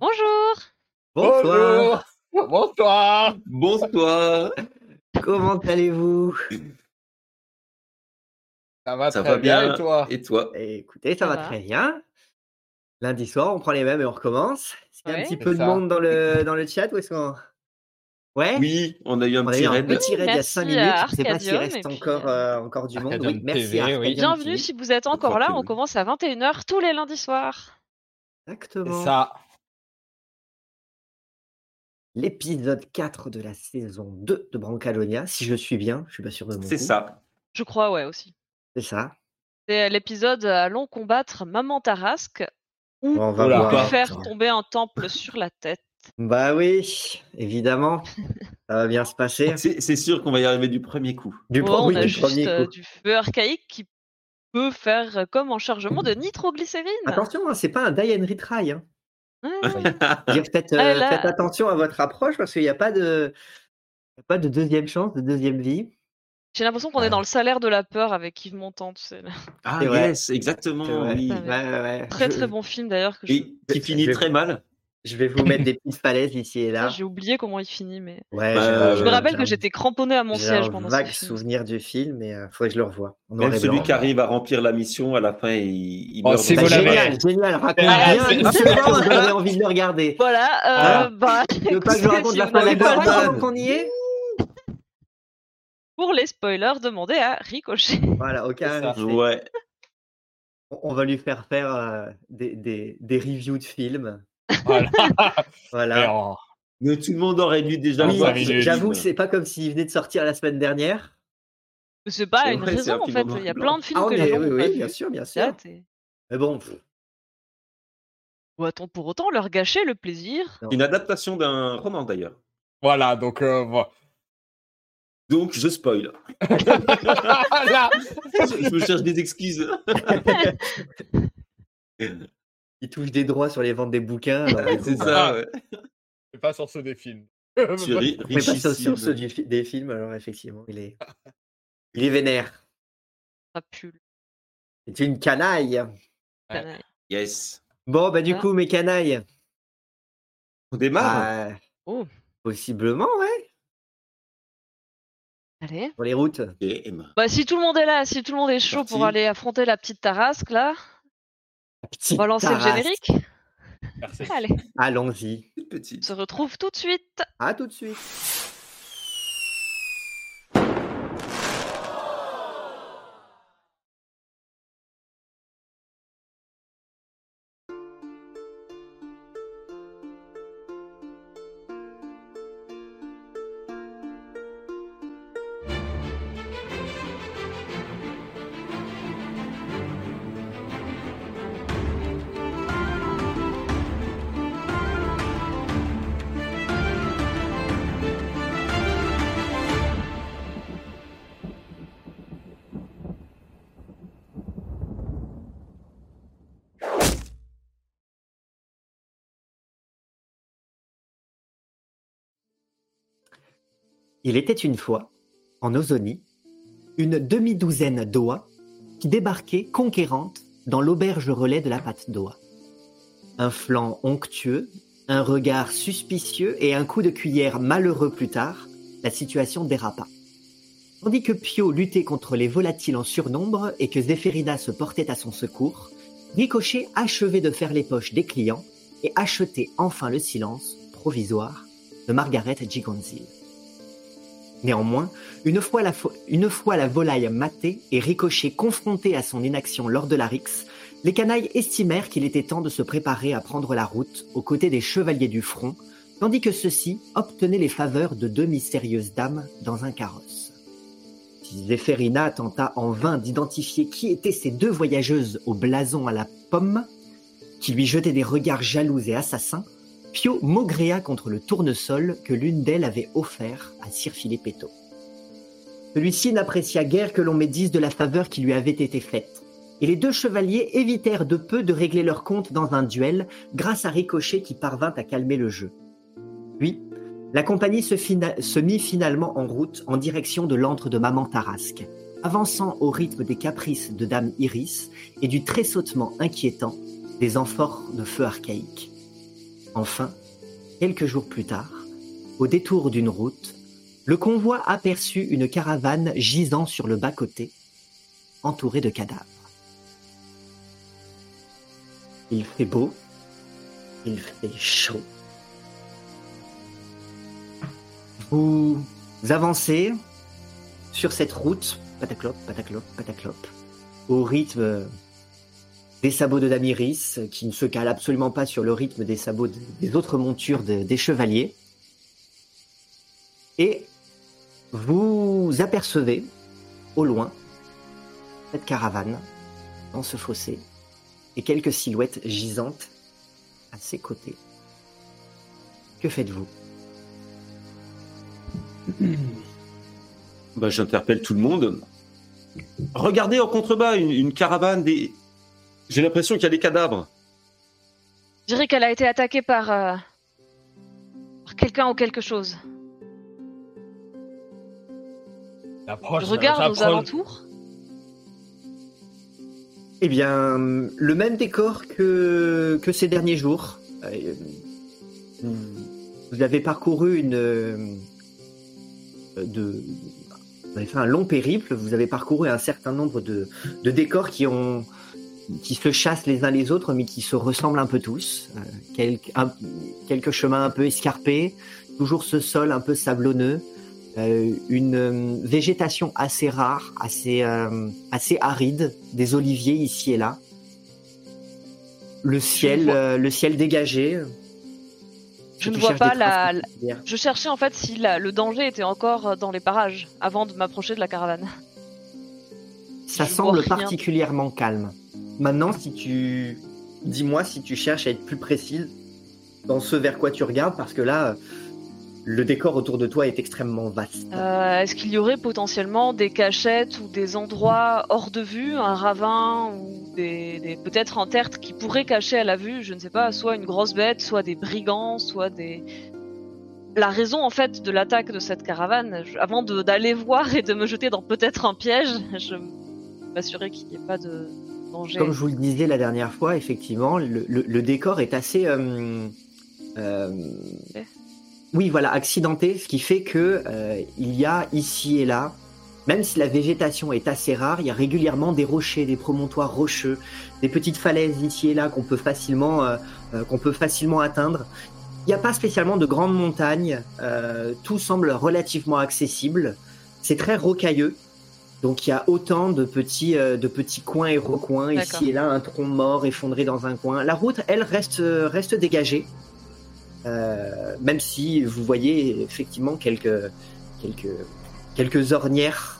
Bonjour. Bonsoir. Bonsoir. Bonsoir. Comment allez-vous? Ça va Ça très va bien, bien et toi? Et toi? Écoutez, ça, Ça va, va. très bien. Lundi soir, on prend les mêmes et on recommence. Est-ce qu'il y a un Ouais. petit C'est peu de monde dans le, dans le chat ou est-ce qu'on... Ouais Oui, on a eu un On petit eu un raid. petit raid il y a Merci 5 à minutes. Je ne sais pas s'il reste puis, encore, euh, euh, encore du monde. Arcadium Oui, merci TV, oui. Bienvenue si vous êtes encore là. On commence à 21h tous les lundis soirs. C'est Exactement. ça. L'épisode 4 de la saison 2 de Brancalonia. Si je suis bien, je suis pas sûr de mon C'est ça. Je crois, ouais, aussi. C'est ça. C'est l'épisode Allons combattre Maman Tarasque ou On va faire tomber un temple sur la tête. Bah oui, évidemment. ça va bien se passer. C'est c'est sûr qu'on va y arriver du premier coup. Du, Ouais, pro- on oui, a du juste premier euh, coup. du feu archaïque qui peut faire euh, comme en chargement de nitroglycérine. Attention, hein, c'est pas un die and retry. Hein. Ouais. Dire, faites, Ah, euh, là. faites attention à votre approche parce qu'il n'y a pas de, pas de deuxième chance, de deuxième vie. J'ai l'impression qu'on Ouais. est dans le salaire de la peur avec Yves Montand. tu sais, là. Ah yes, exactement. Oui. Ouais. Ouais, ouais, ouais. Très très bon film d'ailleurs. je- qui finit Je- très mal. Je vais vous mettre des petites falaises ici et Ah, là. J'ai oublié comment il finit, mais Ouais, Bah, euh, je me rappelle que j'étais cramponnée à mon siège pendant vague ce film. souvenir du film, mais il faudrait que je le revoie. Même celui blanc. qui arrive à remplir la mission, à la fin, il, il Oh, meurt. Bah, chambre. génial, génial, raconte Ah, bien. c'est- j'avais envie de le regarder. Voilà, euh, Hein bah, Tu veux pas que je raconte la vous fin de qu'on y est pour les spoilers, demandez à Ricochet. Voilà, aucun C'est ça. risque. Ouais. On on va lui faire faire euh, des, des, des reviews de films. Voilà. Voilà. Tout le monde aurait dû déjà Oui, j'avoue c'est pas comme s'il venait de sortir la semaine dernière. C'est pas une vrai, c'est un raison en fait. Il y a plein de films Ah, que les gens oui, oui, vus. bien sûr, bien sûr. Mais bon, pff, Doit-on pour autant leur gâcher le plaisir Une adaptation d'un roman d'ailleurs. Voilà, donc euh, voilà. Donc je spoil. Là, je, je me cherche des excuses. Il touche des droits sur les ventes des bouquins. coup, c'est bah, ça. Ouais. c'est pas sur ceux des films. Fait pas sur ceux du des films, alors effectivement, il est, il est vénère. Ça pue. C'est une canaille. Yes. Bon, bah du Ah. coup, mes canailles. On démarre. bah, Oh. Possiblement, ouais. Allez. Sur les routes. Et Emma. Bah si tout le monde est là, si tout le monde est chaud Parti. pour aller affronter la petite Tarasque là, on va lancer le générique? Merci. Allez, Allons-y. Toute petite. on se retrouve tout de suite. À tout de suite. Il était une fois, en Ozonie, une demi-douzaine d'oies qui débarquaient conquérantes dans l'auberge relais de la pâte d'oie. Un flanc onctueux, un regard suspicieux et un coup de cuillère malheureux plus tard, la situation dérapa. Tandis que Pio luttait contre les volatiles en surnombre et que Zéphérina se portait à son secours, Ricochet achevait de faire les poches des clients et achetait enfin le silence provisoire de Margaret Gigonzil. Néanmoins, une fois, la volaille matée et Ricochet confronté à son inaction lors de la rixe, les canailles estimèrent qu'il était temps de se préparer à prendre la route aux côtés des chevaliers du front, tandis que ceux-ci obtenaient les faveurs de deux mystérieuses dames dans un carrosse. Si tenta en vain d'identifier qui étaient ces deux voyageuses au blason à la pomme, qui lui jetaient des regards jaloux et assassins, Pio maugréa contre le tournesol que l'une d'elles avait offert à Sir Filipetto. Celui-ci n'apprécia guère que l'on médise de la faveur qui lui avait été faite, et les deux chevaliers évitèrent de peu de régler leur compte dans un duel grâce à Ricochet qui parvint à calmer le jeu. Puis, la compagnie se, se mit finalement en route en direction de l'antre de Maman Tarasque, avançant au rythme des caprices de Dame Iris et du tressautement inquiétant des amphores de feu archaïque. Enfin, quelques jours plus tard, au détour d'une route, le convoi aperçut une caravane gisant sur le bas-côté, entourée de cadavres. Il fait beau, il fait chaud. Vous avancez sur cette route, pataclope, pataclope, pataclope, au rythme des sabots de Damiris, qui ne se cale absolument pas sur le rythme des sabots de- des autres montures de- des chevaliers. Et vous apercevez au loin cette caravane dans ce fossé et quelques silhouettes gisantes à ses côtés. Que faites-vous? Bah, j'interpelle tout le monde. Regardez en contrebas une caravane des. J'ai l'impression qu'il y a des cadavres. Je dirais qu'elle a été attaquée par, euh, par quelqu'un ou quelque chose. Je regarde aux alentours. Eh bien, le même décor que, que ces derniers jours. Euh, vous- Vous avez parcouru une. euh, De, vous avez fait un long périple, vous avez parcouru un certain nombre de, de décors qui ont qui se chassent les uns les autres, mais qui se ressemblent un peu tous. Euh, quelques, un- quelques chemins un peu escarpés, toujours ce sol un peu sablonneux, euh, une euh, végétation assez rare, assez, assez aride, des oliviers ici et là. Le ciel, le ciel dégagé. Je ne vois pas la-. Je cherchais en fait si la- le danger était encore dans les parages avant de m'approcher de la caravane. Ça je semble particulièrement calme. Maintenant, si tu dis-moi si tu cherches à être plus précise dans ce vers quoi tu regardes, parce que là, le décor autour de toi est extrêmement vaste. Euh, Est-ce qu'il y aurait potentiellement des cachettes ou des endroits hors de vue, un ravin ou des, peut-être un tertre qui pourrait cacher à la vue, je ne sais pas, soit une grosse bête, soit des brigands, soit des... La raison en fait de l'attaque de cette caravane, avant d'aller voir et de me jeter dans peut-être un piège, je m'assurer qu'il n'y ait pas de danger. Comme je vous le disais la dernière fois, effectivement, le, le- le décor est assez. euh, euh, oui, voilà, accidenté, ce qui fait que euh, il y a ici et là, même si la végétation est assez rare, il y a régulièrement des rochers, des promontoires rocheux, des petites falaises ici et là qu'on peut facilement, qu'on peut facilement atteindre. Il n'y a pas spécialement de grandes montagnes, tout semble relativement accessible. C'est très rocailleux. Donc il y a autant de petits, euh, de petits coins et recoins, ici et là, un tronc mort effondré dans un coin. La route, elle, reste, euh, reste dégagée. Euh, même si vous voyez effectivement quelques, quelques, quelques ornières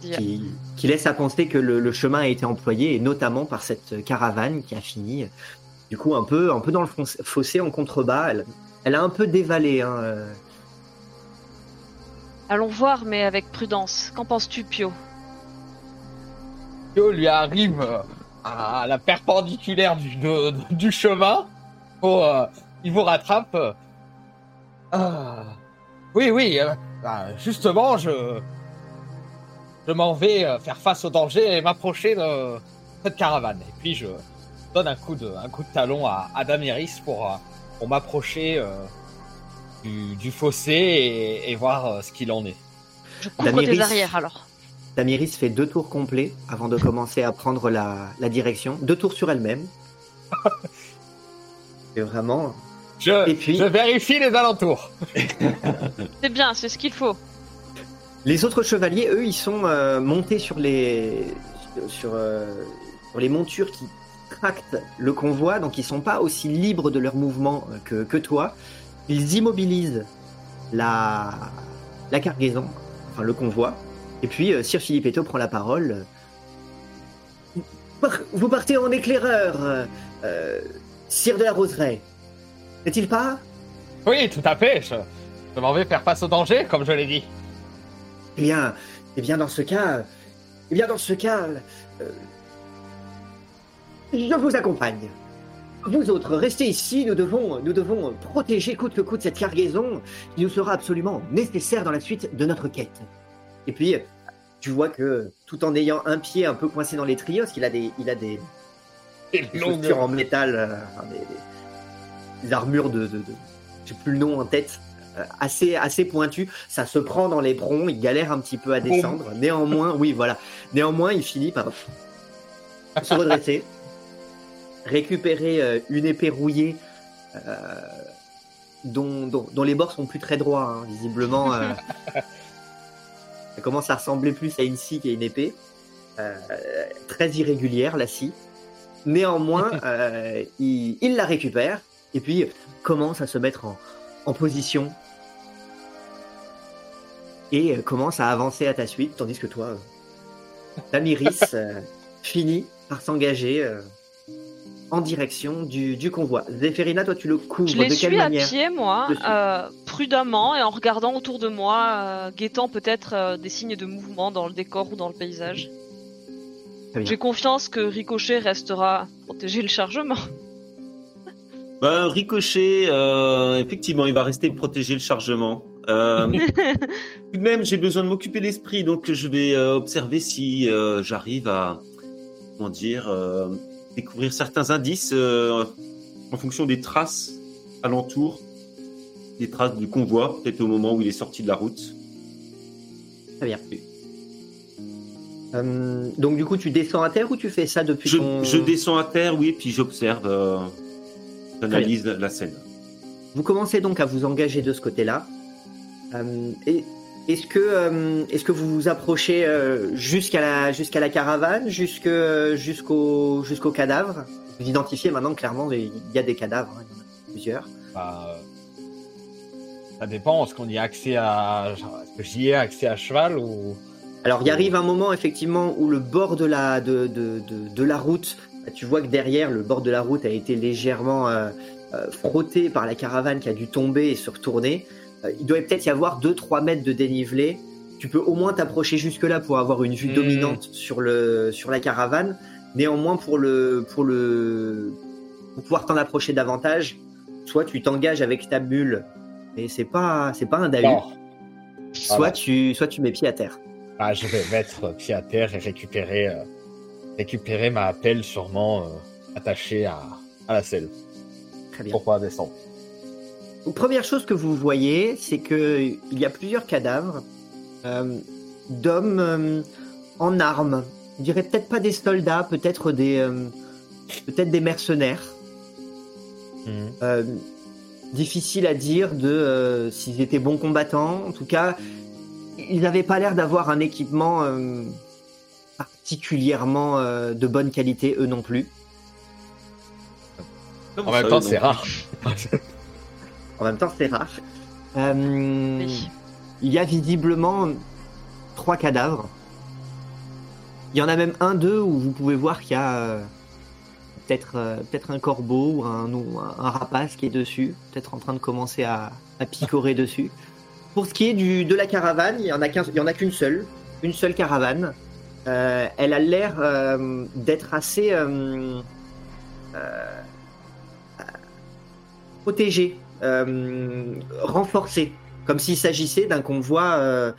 qui, qui laissent à penser que le, le chemin a été employé, et notamment par cette caravane qui a fini, du coup, un peu, un peu dans le fossé en contrebas. Elle, elle a un peu dévalé. Hein, euh. Allons voir, mais avec prudence. Qu'en penses-tu, Pio Pio lui arrive euh, à la perpendiculaire du, chemin. Oh, il vous rattrape. Ah. Oui, oui. bah, justement, je, je m'en vais faire face au danger et m'approcher de cette caravane. Et puis je donne un coup de, un coup de talon à, à Damiris pour, pour m'approcher du, du fossé et, et voir euh, ce qu'il en est. Je arrières alors. Damiris fait deux tours complets avant de commencer à prendre la, la direction. Deux tours sur elle-même. C'est vraiment. Je, Et puis- je vérifie les alentours. C'est bien, c'est ce qu'il faut. Les autres chevaliers, eux, ils sont euh, montés sur les sur, euh, sur les montures qui tractent le convoi, donc ils sont pas aussi libres de leur mouvement que, que toi. Ils immobilisent la la cargaison, enfin le convoi. Et puis euh, Sir Philippetto prend la parole. Par- Vous partez en éclaireur, euh, euh, Sire de la Roseraie. N'est-il pas? Oui, tout à fait. Je, je m'en vais faire face au danger, comme je l'ai dit. Eh bien, eh bien dans ce cas, eh bien dans ce cas, euh, je vous accompagne. Vous autres, restez ici. Nous devons, nous devons protéger coûte que coûte cette cargaison qui nous sera absolument nécessaire dans la suite de notre quête. Et puis, tu vois que tout en ayant un pied un peu coincé dans les trios, parce qu'il a des, il a des, Des chaussures en métal, euh, des, des- des armures de, de, de j'ai plus le nom en tête, euh, assez assez pointues. Ça se prend dans les broncs, il galère un petit peu à descendre. Néanmoins, oui, voilà. Néanmoins, il finit par se redresser, récupérer euh, une épée rouillée. euh, dont, dont, dont les bords sont plus très droits, hein, visiblement. euh, ça commence à ressembler plus à une scie qu'à une épée. Très irrégulière, la scie. Néanmoins, il, il la récupère et puis commence à se mettre en, en position et commence à avancer à ta suite, tandis que toi, Damiris, euh, finit par s'engager euh, en direction du, du convoi. Zéphérina, toi, tu le couvres Je les de quelle suis à pied, moi, euh, prudemment et en regardant autour de moi, euh, guettant peut-être euh, des signes de mouvement dans le décor ou dans le paysage. J'ai confiance que Ricochet restera protéger le chargement. Bah, Ricochet, euh, effectivement, il va rester protéger le chargement. Euh, tout de même, j'ai besoin de m'occuper l'esprit, donc je vais euh, observer si euh, j'arrive à, comment dire, euh, découvrir certains indices euh, en fonction des traces alentour, des traces du convoi, peut-être au moment où il est sorti de la route. Très bien. Euh, donc du coup, tu descends à terre ou tu fais ça depuis Je, ton... je descends à terre, oui, puis j'observe, euh, j'analyse la scène. Vous commencez donc à vous engager de ce côté-là. Et est-ce que euh, est-ce que vous vous approchez euh, jusqu'à la jusqu'à la caravane, jusque jusqu'au jusqu'au cadavre? Vous identifiez maintenant clairement il y a des cadavres, hein, il y en a plusieurs. Bah, ça dépend. Est-ce qu'on y a accès à. Est-ce que j'y ai accès à cheval ou? Alors il arrive un moment effectivement où le bord de la de de, de, de la route, bah, tu vois que derrière le bord de la route a été légèrement euh, euh, frotté par la caravane qui a dû tomber et se retourner. Euh, il doit peut-être y avoir 2-3 mètres de dénivelé. Tu peux au moins t'approcher jusque-là pour avoir une vue Hmm. dominante sur, le, sur la caravane. Néanmoins, pour, le, pour, le, pour pouvoir t'en approcher davantage, soit tu t'engages avec ta bulle, mais c'est pas, c'est pas un Dahu, soit, Voilà. tu, soit tu mets pied à terre. Ah, je vais mettre pied à terre et récupérer, euh, récupérer ma pelle sûrement euh, attachée à, à la selle Très bien. pour pouvoir descendre. Donc, première chose que vous voyez, c'est que il y a plusieurs cadavres euh, d'hommes euh, en armes. Je dirais peut-être pas des soldats, peut-être des euh, peut-être des mercenaires. Mhm. Euh, difficile à dire de euh, s'ils étaient bons combattants. En tout cas, ils n'avaient pas l'air d'avoir un équipement euh, particulièrement euh, de bonne qualité, eux non plus. Comment En même temps, c'est rare. En même temps, c'est rare. Euh, Oui. Il y a visiblement trois cadavres. Il y en a même un d'eux où vous pouvez voir qu'il y a euh, peut-être euh, peut-être un corbeau ou un, ou un, rapace qui est dessus, peut-être en train de commencer à, à picorer dessus. Pour ce qui est du, de la caravane, il y en a qu'un- il y en a qu'une seule, une seule caravane. Euh, elle a l'air euh, d'être assez euh, euh, protégée, renforcée, comme s'il s'agissait d'un convoi, euh,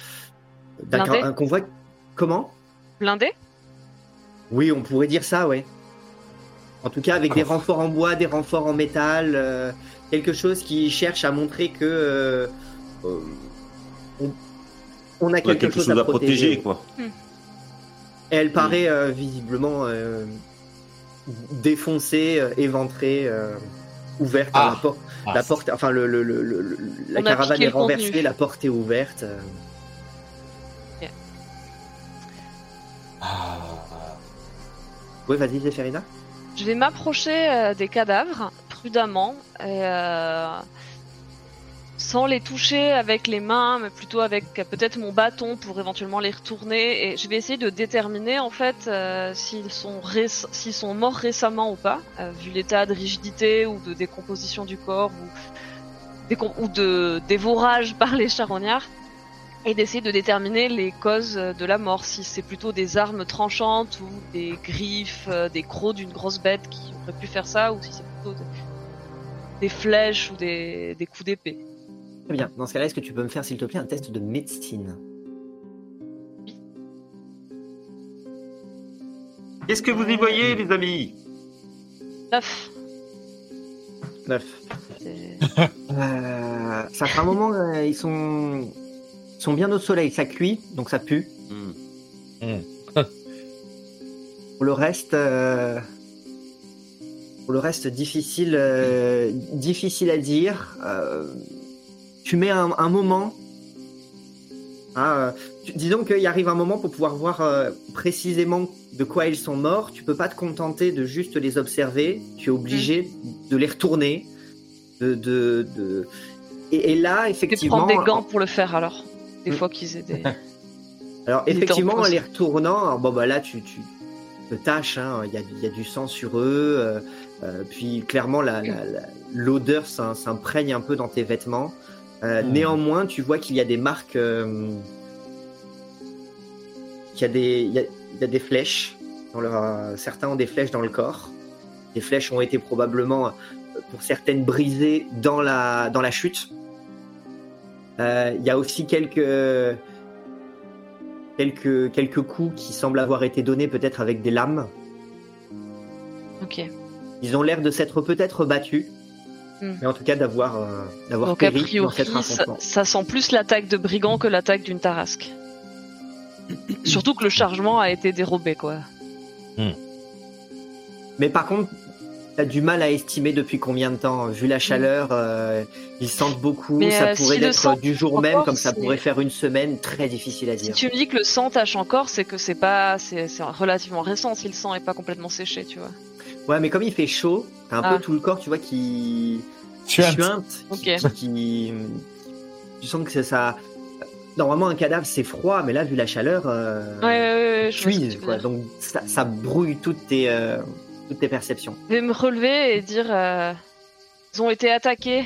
d'un convoi. Comment? Blindé? Oui, on pourrait dire ça, ouais. En tout cas, avec des renforts en bois, des renforts en métal, euh, quelque chose qui cherche à montrer que euh, euh, on, on a Ouais, quelque, chose, à protéger. quoi. Et elle paraît euh, visiblement euh, défoncée, euh, éventrée, euh, ouverte. Ah. La, porte, Ah, la porte, enfin, le, le- le- le- le- la caravane est contenu. renversée, la porte est ouverte. euh. ah, Oui, vas-y, Zéphérina. Je vais m'approcher euh, des cadavres prudemment, et, euh, sans les toucher avec les mains, mais plutôt avec peut-être mon bâton pour éventuellement les retourner. Et je vais essayer de déterminer en fait euh, s'ils sont sont morts récemment ou pas, euh, vu l'état de rigidité ou de décomposition du corps ou, de dévorage par les charognards. Et d'essayer de déterminer les causes de la mort, si c'est plutôt des armes tranchantes ou des griffes, euh, des crocs d'une grosse bête qui aurait pu faire ça, ou si c'est plutôt des, flèches ou des coups d'épée. Très bien. Dans ce cas-là, est-ce que tu peux me faire, s'il te plaît, un test de médecine? Qu'est-ce que vous y voyez, les amis? Neuf. Neuf. Euh, ça fait un moment, euh, ils sont, ils sont bien au soleil, ça cuit, donc ça pue. Hmm. Pour le reste, euh, pour le reste difficile, euh, difficile à dire. Tu mets un, un moment. hein, euh, tu- disons qu'il arrive un moment pour pouvoir voir euh, précisément de quoi ils sont morts. Tu peux pas te contenter de juste les observer. Tu es obligé de les retourner. De, de, de- Et, et là, Tu effectivement, prendre des gants pour le faire alors. Des Mm. fois qu'ils aient des. Alors effectivement, en les retournant, alors, bon bah là tu, tu te tâches, hein, il y, a, il y a du sang sur eux, euh, euh, puis clairement la- la- la- l'odeur s'im- s'imprègne un peu dans tes vêtements. Euh, Hmm. Néanmoins, tu vois qu'il y a des marques, euh, qu'il y a des, il y a, il y a des flèches. Dans leur, euh, certains ont des flèches dans le corps. Les flèches ont été probablement, pour certaines, brisées dans la dans la chute. Euh, Il y a aussi quelques quelques, quelques coups qui semblent avoir été donnés peut-être avec des lames. Ok. Ils ont l'air de s'être peut-être battus, Hmm. mais en tout cas d'avoir euh, d'avoir Donc a péri dans priori, cet ça, affrontement. ça sent plus l'attaque de brigands que l'attaque d'une tarasque. Surtout que le chargement a été dérobé, quoi. Mais par contre, t'as du mal à estimer depuis combien de temps. Vu la chaleur, euh, ils sentent beaucoup. Mais, ça euh, pourrait si être du jour encore, même, comme ça pourrait faire une semaine. Très difficile à Si dire. tu me dis que le sang tâche encore, c'est que c'est pas, c'est c'est relativement récent si le sang est pas complètement séché, tu vois. Ouais, mais comme il fait chaud, t'as un Ah. peu tout le corps, tu vois, qui Tu as- suinte, Ok. qui, qui- tu sens que c'est ça. Normalement, un cadavre c'est froid, mais là, vu la chaleur, euh, Ouais, quoi. Donc ça, ça brouille toutes tes, euh, toutes tes perceptions. Je vais me relever et dire, euh, ils ont été attaqués.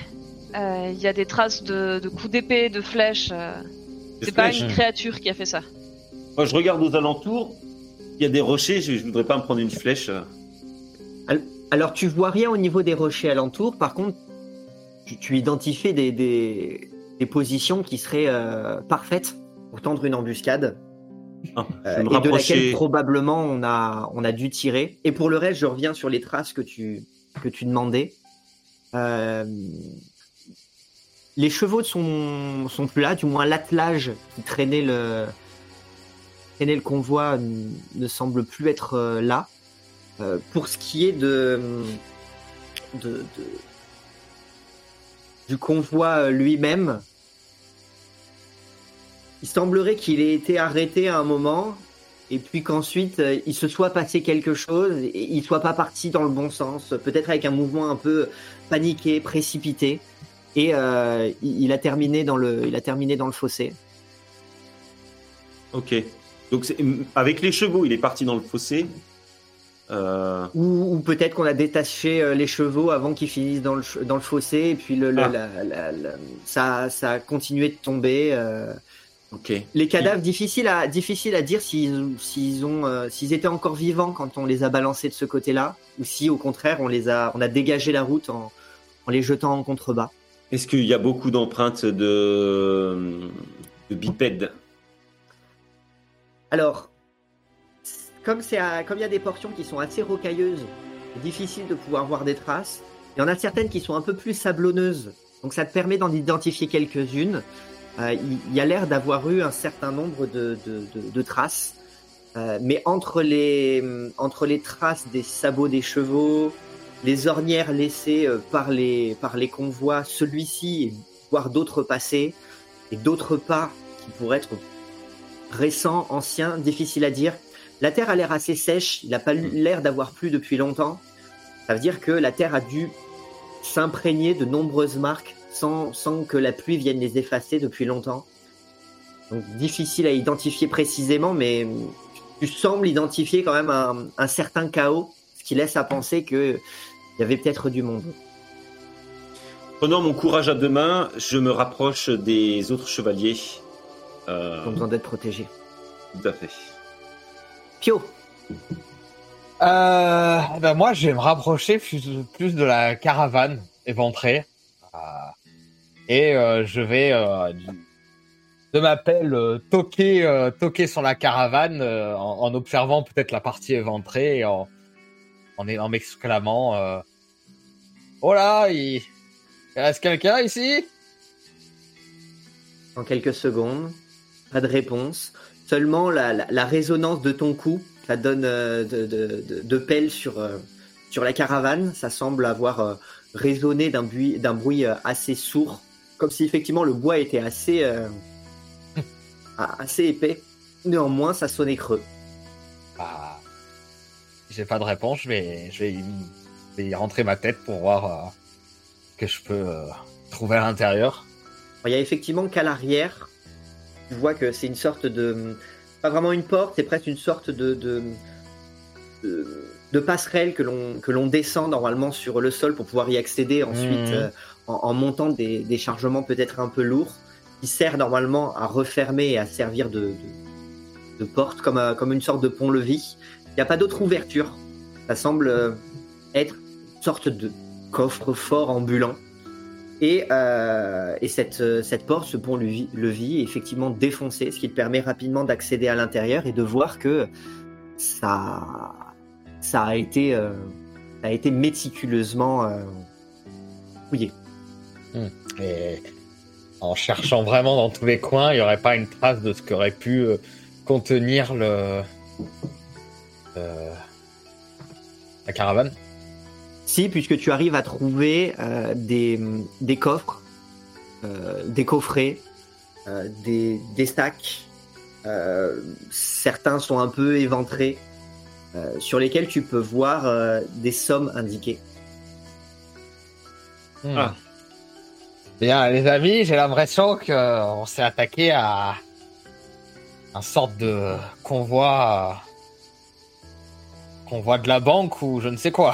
Euh, Il y a des traces de, de coups d'épée, de flèches. euh, c'est pas une créature qui a fait ça. Moi, je regarde aux alentours. Il y a des rochers. Je, je voudrais pas me prendre une flèche. Alors, tu vois rien au niveau des rochers alentours. Par contre, tu, tu identifies des, des, des positions qui seraient euh, parfaites pour tendre une embuscade. Ah, euh, et de laquelle probablement on a, on a dû tirer. Et pour le reste, je reviens sur les traces que tu, que tu demandais. Euh, les chevaux sont, sont plus là, du moins l'attelage qui traînait le, traînait le convoi ne semble plus être là. Euh, pour ce qui est de, du convoi euh, lui-même, il semblerait qu'il ait été arrêté à un moment et puis qu'ensuite euh, il se soit passé quelque chose et il soit pas parti dans le bon sens, peut-être avec un mouvement un peu paniqué, précipité et il, a terminé dans le, il a terminé dans le fossé. Ok. Donc avec les chevaux, il est parti dans le fossé. Euh, Ou, ou peut-être qu'on a détaché euh, les chevaux avant qu'ils finissent dans le, ch- dans le fossé et puis le, le- Ah. la- la- la- ça, ça a continué de tomber. euh. Les cadavres, à, difficile à dire s'ils s'ils ont, euh, s'ils étaient encore vivants quand on les a balancés de ce côté-là, ou si au contraire on les a, on a dégagé la route en, en les jetant en contrebas. Est-ce qu'il y a beaucoup d'empreintes de, de bipèdes? Alors, comme il y a des portions qui sont assez rocailleuses, difficile de pouvoir voir des traces. Il y en a certaines qui sont un peu plus sablonneuses, donc ça te permet d'en identifier quelques-unes. Euh, il y a l'air d'avoir eu un certain nombre de, traces, Euh, mais entre les traces des sabots des chevaux, les ornières laissées euh, par les par les convois, celui-ci voire d'autres passés et d'autres pas qui pourraient être récents, anciens, difficiles à dire. La terre a l'air assez sèche, il n'a pas l'air d'avoir plu depuis longtemps. Ça veut dire que la terre a dû s'imprégner de nombreuses marques sans, sans que la pluie vienne les effacer depuis longtemps. Donc difficile à identifier précisément, mais tu sembles identifier quand même un, un certain chaos, ce qui laisse à penser qu'il y avait peut-être du monde. Prenant mon courage à deux mains, je me rapproche des autres chevaliers. Euh, Ils ont besoin d'être protégés. tout à fait. Pio, Euh, ben moi, je vais me rapprocher plus, plus de la caravane éventrée. Euh, et euh, je vais euh, de ma pelle euh, toquer, euh, toquer sur la caravane euh, en, en observant peut-être la partie éventrée et en, en, m'exclamant euh, Oh là, il, il reste quelqu'un ici? En quelques secondes, pas de réponse. Seulement la, la- la résonance de ton coup, ça donne euh, de, de, de- de pelle sur, euh, sur la caravane. Ça semble avoir euh, résonné d'un bruit, d'un bruit assez sourd, comme si effectivement le bois était assez, assez épais. Néanmoins, ça sonnait creux. Si j'ai pas de réponse, je vais, je vais, y- je vais y rentrer ma tête pour voir que je peux trouver à l'intérieur. Il y a effectivement qu'à l'arrière, tu vois que c'est une sorte de. Pas vraiment une porte, c'est presque une sorte de. de, de- de passerelle que l'on que l'on descend normalement sur le sol pour pouvoir y accéder ensuite Mhm. euh, en, en montant des, des chargements peut-être un peu lourds qui sert normalement à refermer et à servir de, de, de porte comme, euh, comme une sorte de pont-levis. Il n'y a pas d'autre ouverture. Ça semble euh, être une sorte de coffre-fort ambulant. Et, euh, et cette, porte, ce pont-levis, est effectivement défoncé, ce qui te permet rapidement d'accéder à l'intérieur et de voir que ça, ça, a, été, euh, a été méticuleusement euh, fouillé. Et en cherchant vraiment dans tous les coins, il n'y aurait pas une trace de ce qu'aurait pu contenir la caravane? Si, puisque tu arrives à trouver euh, des, des coffres, euh, des coffrets, euh, des, des stacks. euh, certains sont un peu éventrés, euh, sur lesquels tu peux voir euh, des sommes indiquées. Hmm. Ah. Bien, les amis, j'ai l'impression qu'on s'est attaqué à un sorte de convoi, convoi de la banque ou je ne sais quoi.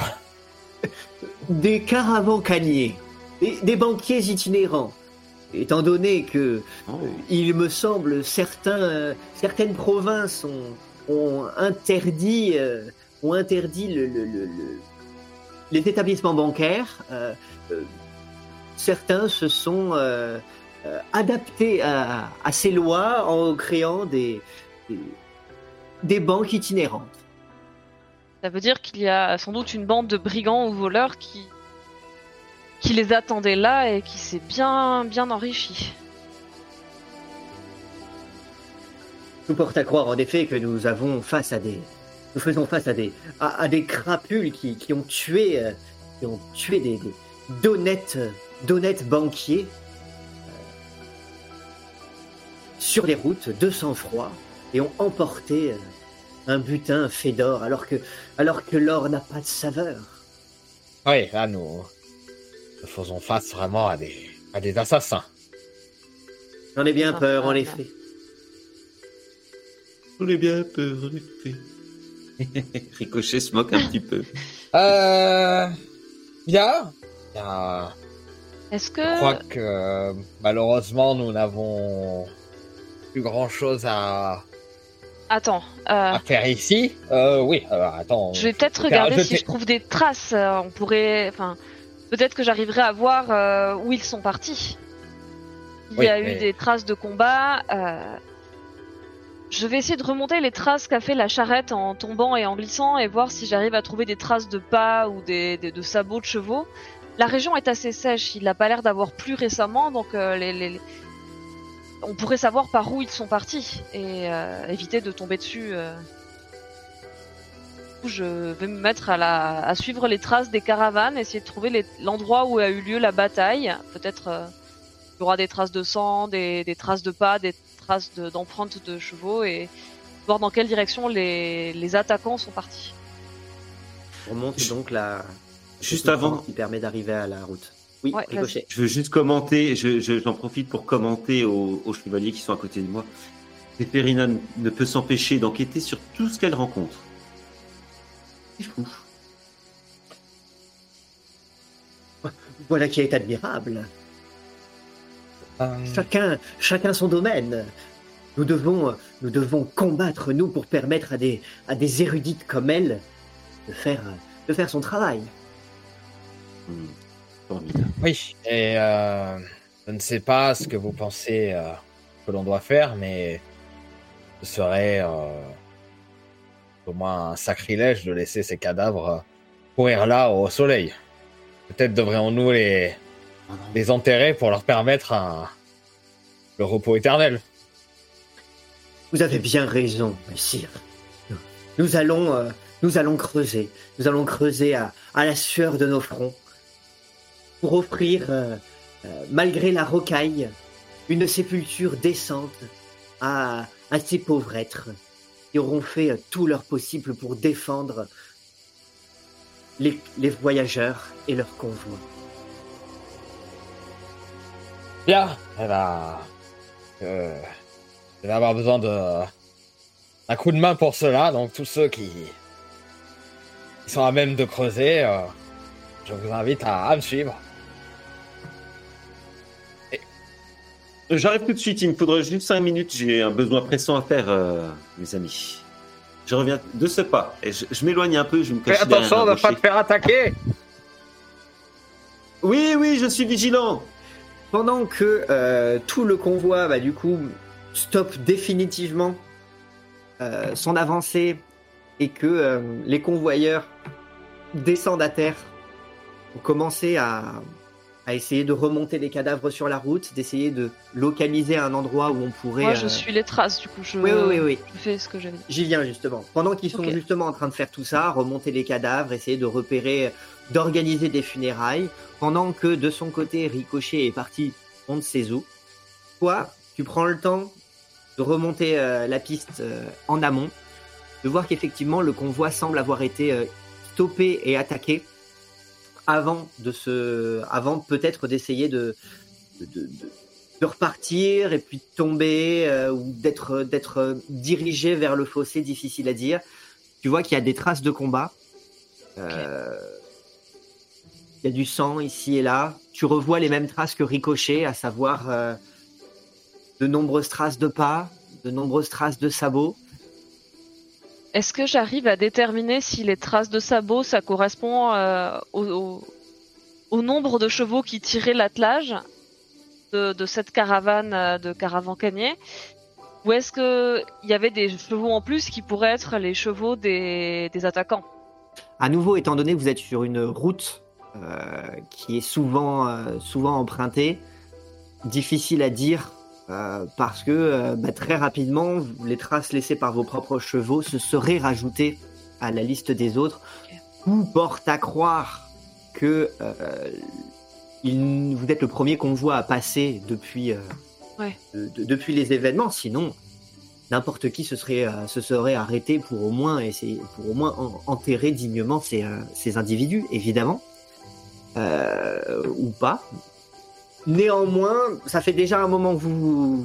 Des caravans-caniers, des, des banquiers itinérants. Étant donné que Oh. Euh, il me semble certains, euh, certaines provinces ont, ont interdit, euh, ont interdit le, le- le- le- les établissements bancaires. euh, euh, certains se sont euh, euh, adaptés à, à ces lois en créant des, des, des banques itinérantes. Ça veut dire qu'il y a sans doute une bande de brigands ou voleurs qui qui les attendait là et qui s'est bien bien enrichi. Tout porte à croire en effet que nous avons face à des, nous faisons face à des, à, des crapules qui, qui ont tué, euh, qui ont tué des, des d'honnêtes, d'honnêtes banquiers euh, sur les routes de sang-froid et ont emporté euh, un butin fait d'or alors que, alors que l'or n'a pas de saveur. Oui, là, nous, nous faisons face vraiment à des, à des assassins. J'en ai bien Ah, peur en ah, effet. On est bien peur, en effet. Ricochet se moque un petit peu. Euh, bien. Bien. Est-ce que Je crois que malheureusement nous n'avons plus grand chose à, attends, euh, à faire ici. Euh, oui, alors attends. je vais peut-être regarder je si je trouve des traces. euh, on pourrait, enfin, peut-être que j'arriverai à voir euh, où ils sont partis. Il Oui, y a eu des traces de combat. euh, Je vais essayer de remonter les traces qu'a fait la charrette en tombant et en glissant et voir si j'arrive à trouver des traces de pas ou des, des- de sabots de chevaux. La région est assez sèche, il n'a pas l'air d'avoir plu récemment, donc les, les- on pourrait savoir par où ils sont partis et euh, éviter de tomber dessus. euh. Je vais me mettre à, la, à suivre les traces des caravanes, essayer de trouver l'endroit où a eu lieu la bataille. Peut-être euh, il y aura des traces de sang, des, des traces de pas, des traces de- d'empreintes de, chevaux et voir dans quelle direction les, les attaquants sont partis. On remonte donc la, Juste avant, qui permet d'arriver à la route. Oui, Ouais, Ricochet. je veux juste commenter, je- je- j'en profite pour commenter aux, aux chevaliers qui sont à côté de moi. Péperina ne peut s'empêcher d'enquêter sur tout ce qu'elle rencontre. C'est fou. Voilà qui est admirable. Euh, Chacun, chacun son domaine. Nous devons, nous devons combattre nous pour permettre à des, à des érudites comme elle de faire, de faire son travail. Hmm. Formidable. Oui, et euh, je ne sais pas ce que vous pensez euh, que l'on doit faire, mais ce serait euh, au moins un sacrilège de laisser ces cadavres courir là au soleil. Peut-être devrions-nous les, les enterrer pour leur permettre un, le repos éternel. Vous avez bien raison, messire. Nous allons, euh, nous allons creuser. Nous allons creuser à, à, la sueur de nos fronts pour offrir, euh, euh, malgré la rocaille, une sépulture décente à, à ces pauvres êtres qui auront fait tout leur possible pour défendre les, les voyageurs et leurs convois. Bien, eh ben, euh, je vais avoir besoin de un coup de main pour cela, donc tous ceux qui, qui sont à même de creuser, euh, je vous invite à, à me suivre. J'arrive tout de suite, il me faudrait juste 5 minutes, j'ai un besoin pressant à faire, euh, mes amis. Je reviens de ce pas, et je, je m'éloigne un peu, je me cache Fais attention de ne pas te faire attaquer. Oui, oui, je suis vigilant. Pendant que euh, tout le convoi, bah, du coup, stoppe définitivement euh, son avancée et que euh, les convoyeurs descendent à terre pour commencer à, à, essayer de remonter les cadavres sur la route, d'essayer de localiser un endroit où on pourrait. Moi, je suis les traces, du coup, je, oui, oui, oui. je fais ce que j'avais dit. J'y viens justement. Pendant qu'ils sont justement en train de faire tout ça, remonter les cadavres, essayer de repérer, d'organiser des funérailles, pendant que de son côté, Ricochet est parti on ne sait où. Toi, tu prends le temps de remonter euh, la piste euh, en amont, de voir qu'effectivement le convoi semble avoir été euh, stoppé et attaqué avant de se, avant peut-être d'essayer de de, de, de- de repartir et puis de tomber euh, ou d'être d'être dirigé vers le fossé, difficile à dire. Tu vois qu'il y a des traces de combat. Euh, il y a du sang ici et là. Tu revois les mêmes traces que Ricochet, à savoir euh, de nombreuses traces de pas, de nombreuses traces de sabots. Est-ce que j'arrive à déterminer si les traces de sabots, ça correspond euh, au, nombre de chevaux qui tiraient l'attelage de, cette caravane euh, de caravancaniers Ou est-ce que il y avait des chevaux en plus qui pourraient être les chevaux des, attaquants? À nouveau, étant donné que vous êtes sur une route euh, qui est souvent empruntée, difficile à dire euh, parce que euh, bah, très rapidement, les traces laissées par vos propres chevaux se seraient rajoutées à la liste des autres. Tout porte à croire que euh, il- vous êtes le premier convoi à passer depuis, Ouais. de- de- depuis les événements? Sinon, n'importe qui se serait, se serait arrêté pour au moins essayer, pour au moins en- enterrer dignement ces, ces individus, évidemment, ou pas. Néanmoins, ça fait déjà un moment que vous,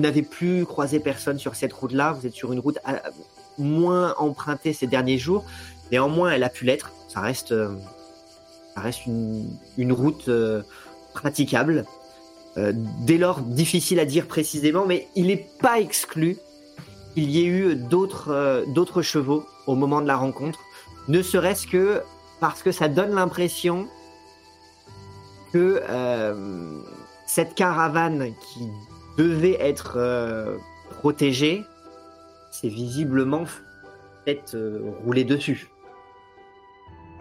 n'avez plus croisé personne sur cette route-là. Vous êtes sur une route euh, moins empruntée ces derniers jours. Néanmoins, elle a pu l'être. Ça reste, euh, ça reste une, route euh, praticable. Dès lors, difficile à dire précisément, mais il n'est pas exclu qu'il y ait eu d'autres chevaux au moment de la rencontre, ne serait-ce que parce que ça donne l'impression que euh, cette caravane qui devait être euh, protégée, c'est visiblement fait euh, rouler dessus.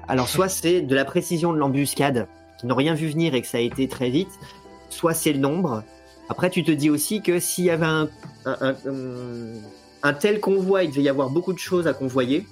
Alors soit c'est de la précision de l'embuscade, qui n'ont rien vu venir et que ça a été très vite, soit c'est le nombre. Après, tu te dis aussi que s'il y avait un, un, un- un- un tel convoi, il devait y avoir beaucoup de choses à convoyer.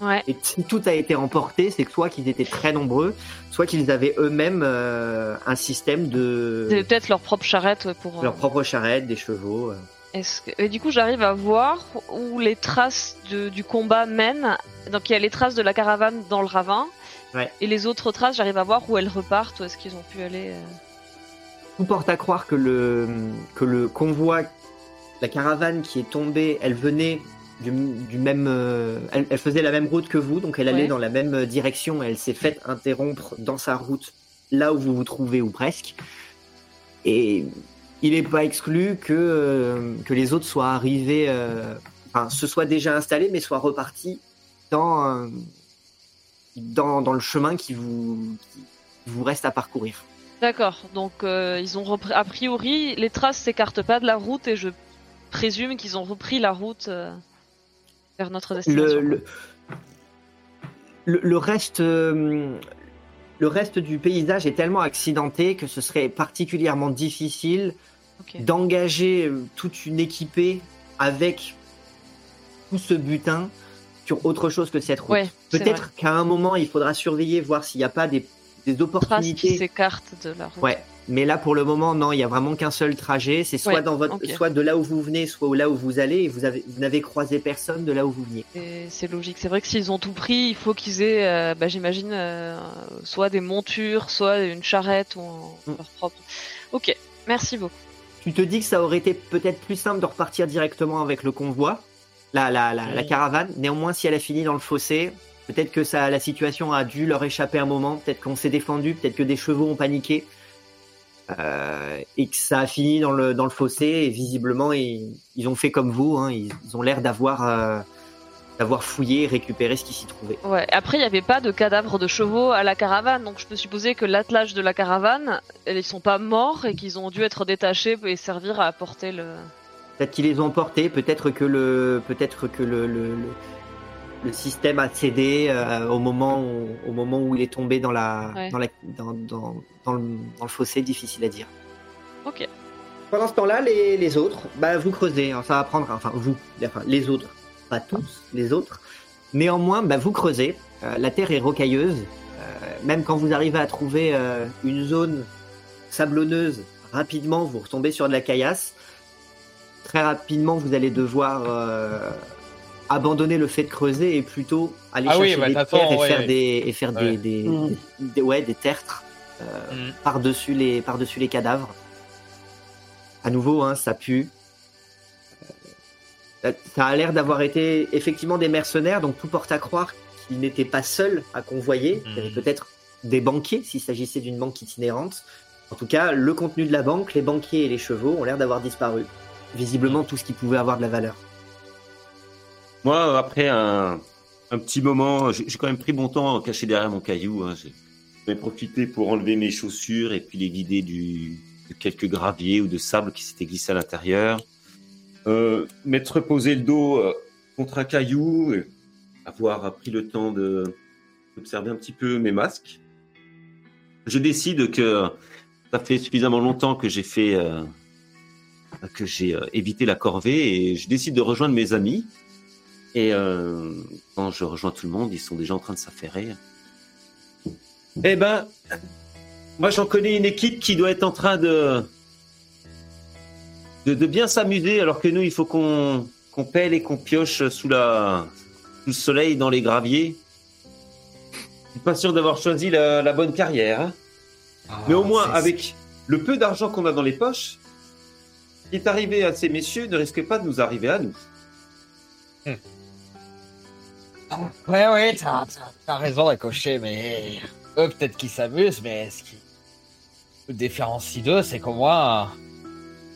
Ouais. Et si tout a été emporté, c'est que soit qu'ils étaient très nombreux, soit qu'ils avaient eux-mêmes euh, un système de peut-être leur propre charrette pour. euh, leur propre charrette, des chevaux. euh. Est-ce que... Et du coup, j'arrive à voir où les traces de- du combat mènent. Donc, il y a les traces de la caravane dans le ravin. Ouais. Et les autres traces, j'arrive à voir où elles repartent, où est-ce qu'ils ont pu aller. euh. Tout porte à croire que le que le convoi, la caravane qui est tombée, elle venait du, du même, euh, elle, elle faisait la même route que vous, donc elle allait Ouais. dans la même direction. Elle s'est faite interrompre dans sa route là où vous vous trouvez ou presque. Et il n'est pas exclu que euh, que les autres soient arrivés, euh, enfin se soient déjà installés, mais soient repartis dans euh, dans, dans le chemin qui vous qui vous reste à parcourir. D'accord. Donc, euh, ils ont repris. A priori, les traces s'écartent pas de la route et je présume qu'ils ont repris la route euh, vers notre destination. le, le, le, reste, euh, le reste du paysage est tellement accidenté que ce serait particulièrement difficile d'engager euh, toute une équipée avec tout ce butin sur autre chose que cette route. Ouais. Peut-être qu'à un moment, il faudra surveiller, voir s'il n'y a pas des, des Traces qui opportunités. s'écartent de la route. Ouais, mais là pour le moment, non, il y a vraiment qu'un seul trajet. C'est soit Ouais, dans votre, ok. soit de là où vous venez, soit là où vous allez. Et vous avez, vous n'avez croisé personne de là où vous veniez. C'est logique. C'est vrai que s'ils ont tout pris, il faut qu'ils aient, euh, bah, j'imagine, euh, soit des montures, soit une charrette ou un- Mm. leur propre. Ok, merci beaucoup. Tu te dis que ça aurait été peut-être plus simple de repartir directement avec le convoi, la, la, la, la Oui. caravane. Néanmoins, si elle a fini dans le fossé, peut-être que ça, la situation a dû leur échapper un moment. Peut-être qu'on s'est défendu, peut-être que des chevaux ont paniqué. Euh, et que ça a fini dans le, dans le fossé. Et visiblement, ils, ils ont fait comme vous. Hein, ils, ils ont l'air d'avoir euh, d'avoir fouillé et récupéré ce qui s'y trouvait. Ouais. Après, il n'y avait pas de cadavres de chevaux à la caravane, donc je peux supposer que l'attelage de la caravane, ils sont pas morts et qu'ils ont dû être détachés et servir à apporter le. Peut-être qu'ils les ont emportés, peut-être que le, peut-être que le, le, le, le système a cédé euh, au moment où, au moment où il est tombé dans la, Ouais. dans, la dans, dans, dans, le, dans le fossé, difficile à dire. Ok. Pendant ce temps-là, les, les autres, bah, vous creusez, hein, ça va prendre, enfin vous, enfin, les autres, pas tous, les autres. Néanmoins, bah, vous creusez. Euh, la terre est rocailleuse. Euh, même quand vous arrivez à trouver euh, une zone sablonneuse, rapidement vous retombez sur de la caillasse. Très rapidement, vous allez devoir euh, abandonner le fait de creuser et plutôt aller Ah oui, chercher bah, des terres et ouais, faire ouais. des et faire Ouais. des, des, Mm. des- ouais des tertres euh, Mm. par dessus les par dessus les cadavres. À nouveau, hein, ça pue. Euh, Ça a l'air d'avoir été effectivement des mercenaires, donc tout porte à croire qu'ils n'étaient pas seuls à convoyer. Il y avait peut-être des banquiers s'il s'agissait d'une banque itinérante. En tout cas, le contenu de la banque, les banquiers et les chevaux ont l'air d'avoir disparu. Visiblement, tout ce qui pouvait avoir de la valeur. Moi, après un, petit moment, j'ai quand même pris mon temps caché derrière mon caillou. Hein. J'ai profité pour enlever mes chaussures et puis les vider du, de quelques graviers ou de sable qui s'étaient glissés à l'intérieur. Euh, M'être reposé le dos euh, contre un caillou, et avoir pris le temps d'observer un petit peu mes masques. Je décide que ça fait suffisamment longtemps que j'ai fait euh, que j'ai euh, évité la corvée et je décide de rejoindre mes amis. Et euh, quand je rejoins tout le monde, ils sont déjà en train de s'affairer. Eh ben, moi j'en connais une équipe qui doit être en train de de, de bien s'amuser, alors que nous, il faut qu'on qu'on pèle et qu'on pioche sous la sous le soleil dans les graviers. Je suis pas sûr d'avoir choisi la, la bonne carrière. hein. Mais au moins, Ah, avec le peu d'argent qu'on a dans les poches, ce qui est arrivé à ces messieurs ne risque pas de nous arriver à nous. Ouais, ouais, t'as, t'as- raison, Ricochet, mais eux, peut-être qu'ils s'amusent, mais ce qui nous différencie d'eux, c'est qu'au moins,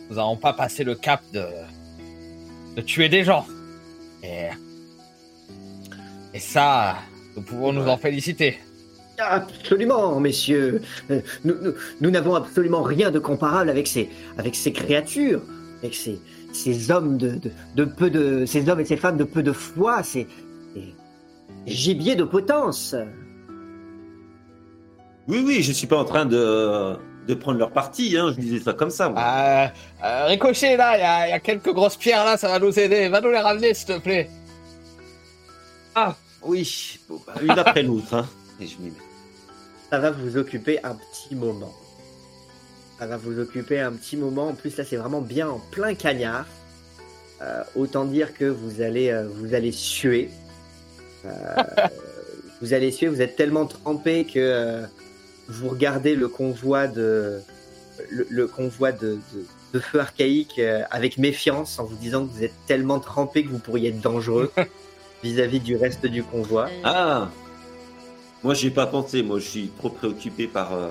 nous n'avons pas passé le cap de, de tuer des gens. Et, et ça, nous pouvons nous en féliciter. Absolument, messieurs. Euh, Nous, nous- nous n'avons absolument rien de comparable avec ces, avec ces créatures, avec ces, ces hommes de, de, de peu de, ces hommes et ces femmes de peu de foi, ces, ces gibiers de potence. Oui, oui, je suis pas en train de, de prendre leur parti, hein, je disais ça comme ça. moi. Euh, euh, Ricochet, là, il y a- il y, a quelques grosses pierres là, ça va nous aider. Va nous les ramener, s'il te plaît. Ah, oui, bon, bah, une après l'autre. Hein. Et je m'y mets. Ça va vous occuper un petit moment. Ça va vous occuper un petit moment. En plus, là, c'est vraiment bien en plein cagnard. Euh, autant dire que vous allez, euh, vous allez suer. Euh, vous allez suer. Vous êtes tellement trempé que euh, vous regardez le convoi de, le, le convoi de, de, de feu archaïque euh, avec méfiance, en vous disant que vous êtes tellement trempé que vous pourriez être dangereux vis-à-vis du reste du convoi. Ah, moi j'y ai pas pensé, moi je suis trop préoccupé par, euh,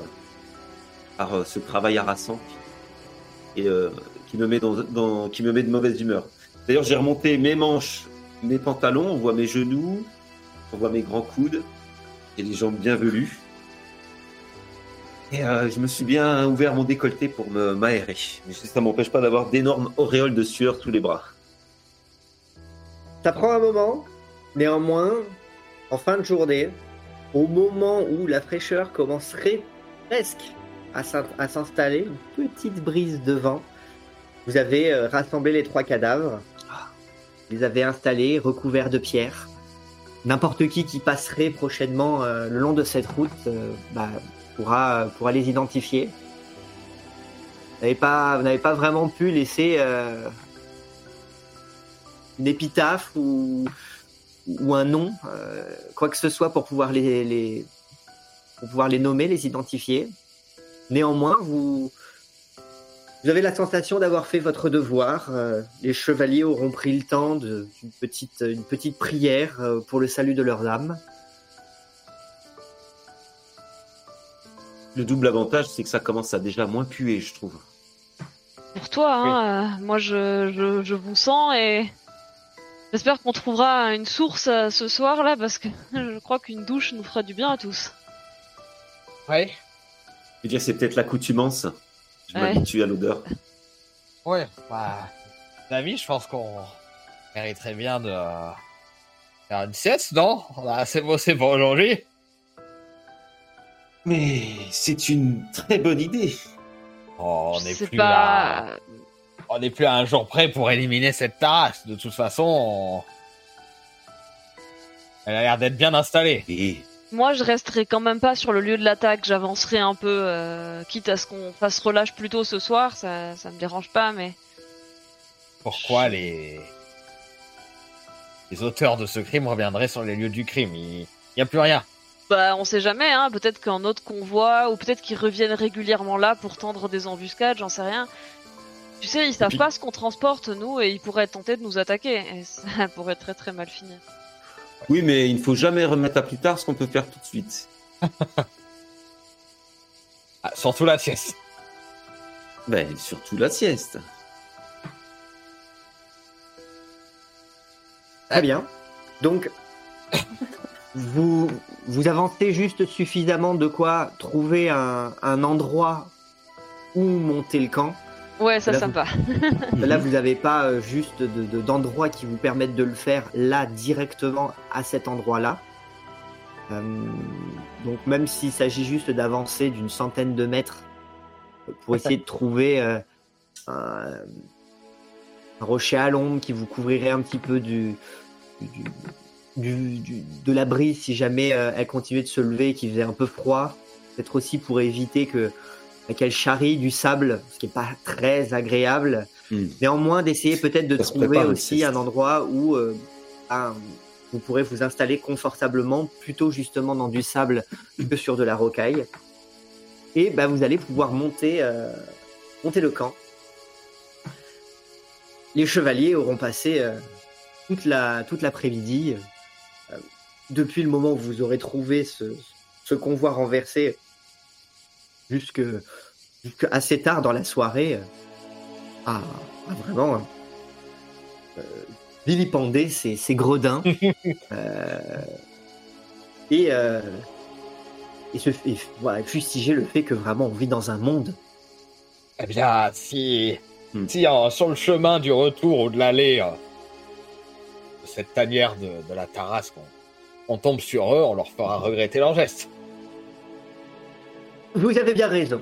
par euh, ce travail harassant et euh, qui, me met dans, dans- qui me met de mauvaise humeur. D'ailleurs, j'ai remonté mes manches, mes pantalons, on voit mes genoux, on voit mes grands coudes et les jambes bien velues. Et euh, je me suis bien ouvert mon décolleté pour me m'aérer. Mais ça m'empêche pas d'avoir d'énormes auréoles de sueur sous les bras. Ça prend un moment, néanmoins, en fin de journée, au moment où la fraîcheur commencerait presque à s'installer, une petite brise de vent, vous avez euh, rassemblé les trois cadavres, vous les avez installés, recouverts de pierres. N'importe qui qui passerait prochainement euh, le long de cette route euh, bah, pourra, pourra les identifier. Vous n'avez pas, vous pas vraiment pu laisser une épitaphe ou, ou un nom, quoi que ce soit pour pouvoir les, les, pour pouvoir les nommer, les identifier. Néanmoins, vous, vous avez la sensation d'avoir fait votre devoir. Euh, les chevaliers auront pris le temps d'une petite, une petite prière euh, pour le salut de leurs âmes. Le double avantage, c'est que ça commence à déjà moins puer, je trouve. Pour toi, hein, euh, moi je, je, vous sens et j'espère qu'on trouvera une source ce soir là parce que je crois qu'une douche nous fera du bien à tous. Ouais. Je veux dire, c'est peut-être l'accoutumance. Je m'habitue à l'odeur. Ouais, bah. David, je pense qu'on mériterait bien de faire une sieste, non? On a assez bossé pour aujourd'hui. Mais c'est une très bonne idée. Oh, on n'est plus là. On n'est plus à un jour près pour éliminer cette tasse. De toute façon, elle a l'air d'être bien installée. Et moi, je resterai quand même pas sur le lieu de l'attaque. J'avancerai un peu, euh, quitte à ce qu'on fasse relâche plus tôt ce soir. Ça, ça me dérange pas, mais. Pourquoi les les auteurs de ce crime reviendraient sur les lieux du crime? Il n'y a plus rien. Bah, on sait jamais. Hein. Peut-être qu'un autre convoi, ou peut-être qu'ils reviennent régulièrement là pour tendre des embuscades. J'en sais rien. Tu sais, ils savent pas ce qu'on transporte nous, et ils pourraient tenter de nous attaquer. Et ça pourrait très très mal finir. Oui, mais il ne faut jamais remettre à plus tard ce qu'on peut faire tout de suite. ah, surtout la sieste. Ben, surtout la sieste. Très bien. Donc, vous, vous avancez juste suffisamment de quoi trouver un, un endroit où monter le camp Ouais, ça sympa. là, vous n'avez pas euh, juste d'endroits qui vous permettent de le faire là directement à cet endroit-là. Euh, donc même s'il s'agit juste d'avancer d'une centaine de mètres pour essayer de trouver euh, un, rocher à l'ombre qui vous couvrirait un petit peu du, de la brise si jamais elle continuait de se lever et qu'il faisait un peu froid. Peut-être aussi pour éviter que qu'elle charrie du sable, ce qui n'est pas très agréable. Hmm. Néanmoins, d'essayer peut-être de trouver aussi un endroit où euh, vous pourrez vous installer confortablement, plutôt justement dans du sable que sur de la rocaille. Et bah, vous allez pouvoir monter, euh, monter le camp. Les chevaliers auront passé euh, toute la toute l'après-midi, depuis le moment où vous aurez trouvé ce, ce convoi renversé jusque, assez tard dans la soirée à, euh, vraiment euh, vilipender ces, gredins euh, et, et, se, voilà, fustiger le fait que vraiment on vit dans un monde. Eh bien, si, hmm. si sur le chemin du retour ou de l'aller de cette tanière de, la Tarasque, on tombe sur eux, on leur fera regretter leur geste. Vous avez bien raison.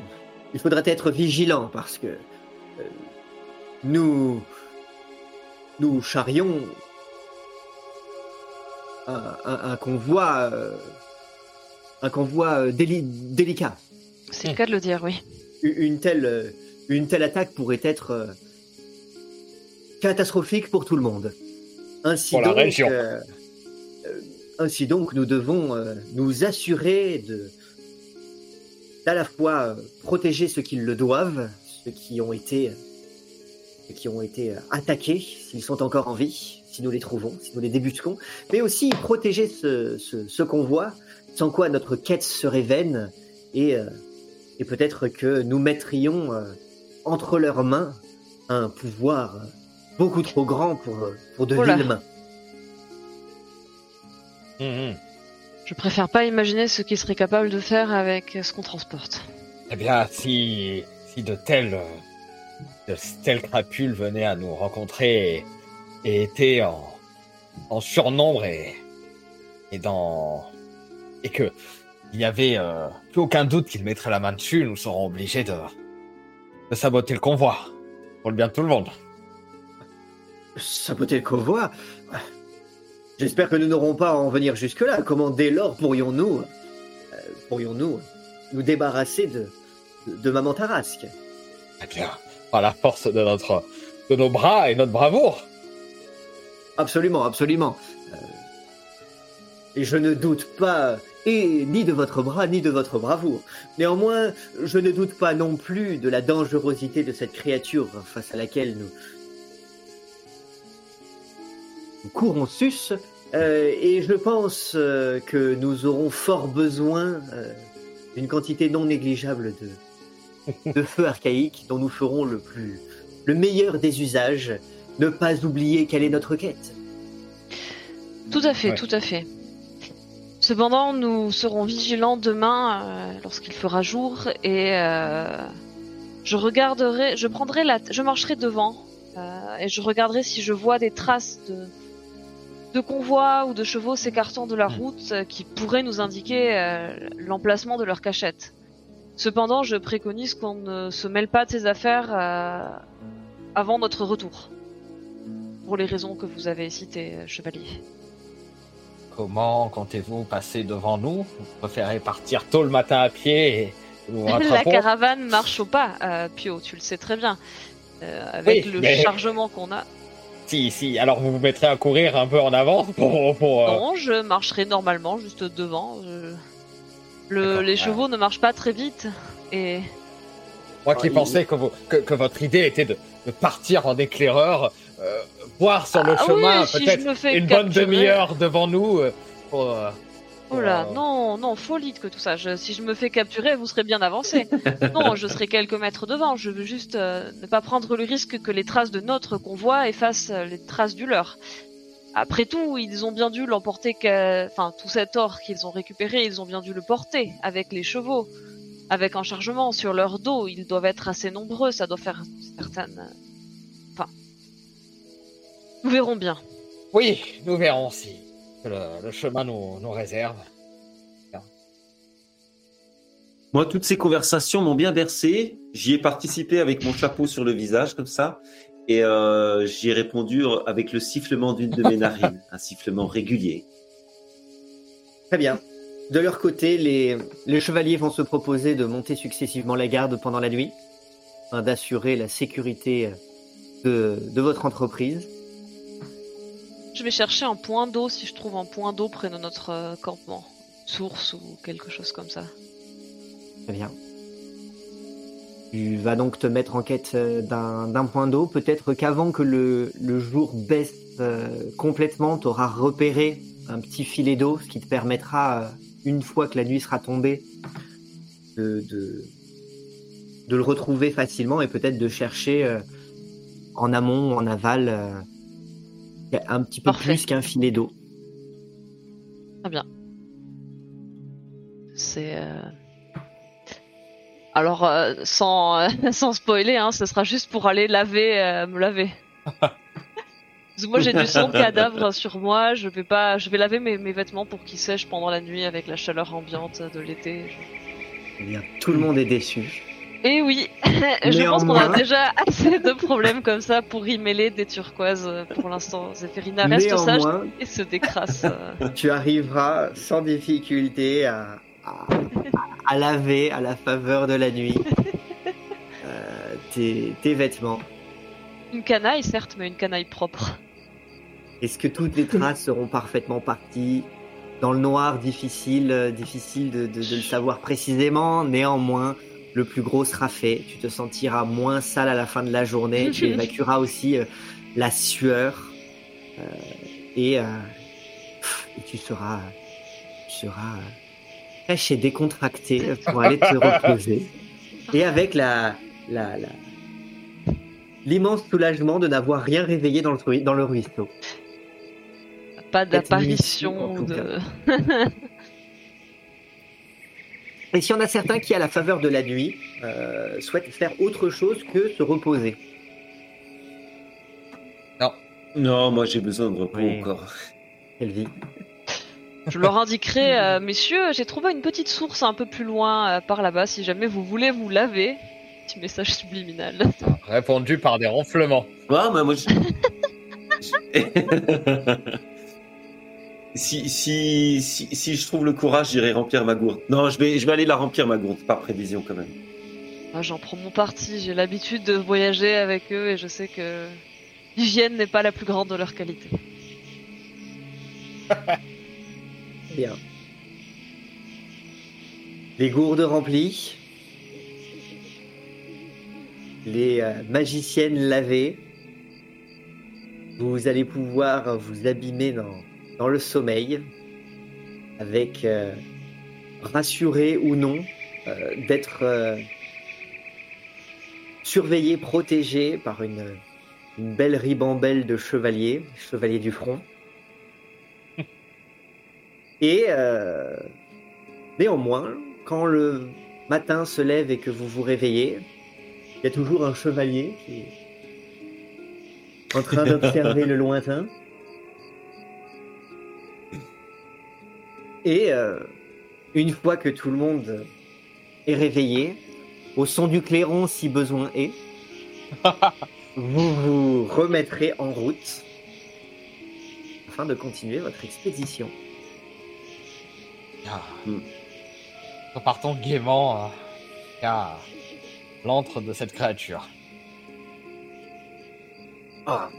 Il faudrait être vigilant parce que euh, nous nous charrions un, convoi euh, un convoi euh, délicat. C'est le cas de le dire, oui. Une telle une telle attaque pourrait être catastrophique pour tout le monde. Ainsi pour donc, la région. ainsi donc, nous devons nous assurer de à la fois euh, protéger ceux qui le doivent, ceux qui ont été, qui ont été euh, attaqués, s'ils sont encore en vie, si nous les trouvons, si nous les débusquons, mais aussi protéger ce, ce, convoi, sans quoi notre quête serait vaine et, euh, et peut-être que nous mettrions entre leurs mains un pouvoir beaucoup trop grand pour, pour de villes mains. Je préfère pas imaginer ce qu'ils seraient capables de faire avec ce qu'on transporte. Eh bien, si, si de telles, de telles crapules venaient à nous rencontrer et, étaient en, en surnombre et, et dans, et que il n'y avait euh, plus aucun doute qu'il mettrait la main dessus, nous serons obligés de, de saboter le convoi pour le bien de tout le monde. Saboter le convoi? J'espère que nous n'aurons pas à en venir jusque-là. Comment dès lors pourrions-nous euh, pourrions-nous nous débarrasser de, de, de Maman Tarasque? Eh bien, par la force de notre de nos bras et notre bravoure. Absolument, absolument. Euh, et je ne doute pas et ni de votre bras ni de votre bravoure. Néanmoins, je ne doute pas non plus de la dangerosité de cette créature face à laquelle nous, nous courons sus. Euh, et je pense euh, que nous aurons fort besoin euh, d'une quantité non négligeable de, de feu archaïque dont nous ferons le plus le meilleur des usages. Ne pas oublier quelle est notre quête. Tout à fait, Ouais. tout à fait. Cependant, nous serons vigilants demain euh, lorsqu'il fera jour et euh, je regarderai, je prendrai la, je marcherai devant euh, et je regarderai si je vois des traces de de convois ou de chevaux s'écartant de la route euh, qui pourraient nous indiquer euh, l'emplacement de leur cachette. Cependant, je préconise qu'on ne se mêle pas de ces affaires euh, avant notre retour, pour les raisons que vous avez citées, chevalier. Comment comptez-vous passer devant nous? Vous préférez partir tôt le matin à pied et La caravane marche au pas, euh, Pio, tu le sais très bien. Avec Oui, le mais- chargement qu'on a. Si, si, alors vous vous mettrez à courir un peu en avant pour... pour, euh, Non, je marcherai normalement, juste devant. je- Le, D'accord, les ouais. chevaux ne marchent pas très vite. Et Moi qui Ah, il- pensais que, vous- que, que votre idée était de, de partir en éclaireur, euh, voir sur le Ah chemin oui, si je peut-être me fais une bonne demi-heure devant nous. euh, pour, euh, Oh là, non, non, folie que tout ça. Je- si je me fais capturer, vous serez bien avancé. non, je serai quelques mètres devant. Je veux juste euh, ne pas prendre le risque que les traces de notre convoi effacent euh, les traces du leur. Après tout, ils ont bien dû l'emporter, enfin, tout cet or qu'ils ont récupéré, ils ont bien dû le porter avec les chevaux, avec un chargement sur leur dos. Ils doivent être assez nombreux, ça doit faire certaines. Enfin, nous verrons bien. Oui, nous verrons si le, le chemin nous, nous réserve. Moi, toutes ces conversations m'ont bien bercé. J'y ai participé avec mon chapeau sur le visage, comme ça. Et euh, j'y ai répondu avec le sifflement d'une de mes narines. un sifflement régulier. Très bien. De leur côté, les, les chevaliers vont se proposer de monter successivement la garde pendant la nuit, afin d'assurer la sécurité de, de votre entreprise. Je vais chercher un point d'eau si je trouve un point d'eau près de notre euh, campement. Source ou quelque chose comme ça. Très bien. Tu vas donc te mettre en quête euh, d'un point d'eau. Peut-être qu'avant que le, jour baisse euh, complètement, tu auras repéré un petit filet d'eau, ce qui te permettra, une fois que la nuit sera tombée, de, le retrouver facilement et peut-être de chercher en amont ou en aval un petit peu Parfait. plus qu'un filet d'eau. C'est. euh, Alors, euh, sans, euh, sans spoiler, hein, ce sera juste pour aller laver, euh, me laver. Parce que moi j'ai du sang de cadavre sur moi, je vais pas, je vais laver mes, mes vêtements pour qu'ils sèchent pendant la nuit avec la chaleur ambiante de l'été. Eh bien, tout le monde est déçu. Et oui, je pense qu'on a déjà assez de problèmes comme ça pour y mêler des turquoises euh, pour l'instant. Zéphérina reste sage et se décrasse. euh. tu arriveras sans difficulté à, à, à laver à la faveur de la nuit euh, tes, tes vêtements. Une canaille, certes, mais une canaille propre. Est-ce que toutes les traces seront parfaitement parties dans le noir Difficile, difficile de, de- de le savoir précisément? Néanmoins, le plus gros sera fait. Tu te sentiras moins sale à la fin de la journée. tu évacueras aussi euh, la sueur euh, et, euh, et tu seras, tu seras euh, caché, décontracté pour aller te reposer. Et avec la, la, la- l'immense soulagement de n'avoir rien réveillé dans le, dans le ruisseau. Pas d'apparition de. Et s'il y en a certains qui, à la faveur de la nuit, euh, souhaitent faire autre chose que se reposer. Non, moi j'ai besoin de repos Oui. encore. Quelle vie. Je leur indiquerai, euh, messieurs, j'ai trouvé une petite source un peu plus loin euh, par là-bas. Si jamais vous voulez vous laver, petit message subliminal. Répondu par des ronflements. Ouais, mais moi, je- si, si, si, si je trouve le courage, j'irai remplir ma gourde. Non, je vais, je vais aller la remplir ma gourde, par prévision quand même. Moi, J'en prends mon parti. J'ai l'habitude de voyager avec eux et je sais que l'hygiène n'est pas la plus grande de leur qualité. Bien. Les gourdes remplies. Les euh, magiciennes lavées. Vous allez pouvoir vous abîmer dans, dans le sommeil. Avec, euh, rassuré ou non, euh, d'être euh, surveillé, protégé par une, une belle ribambelle de chevaliers, chevaliers du front. Et néanmoins, quand le matin se lève et que vous vous réveillez, il y a toujours un chevalier qui est en train d'observer le lointain. Et euh, une fois que tout le monde est réveillé, au son du clairon si besoin est, vous vous remettrez en route afin de continuer votre expédition. Ah. Hmm. Repartons gaiement euh, à l'antre de cette créature. Ah,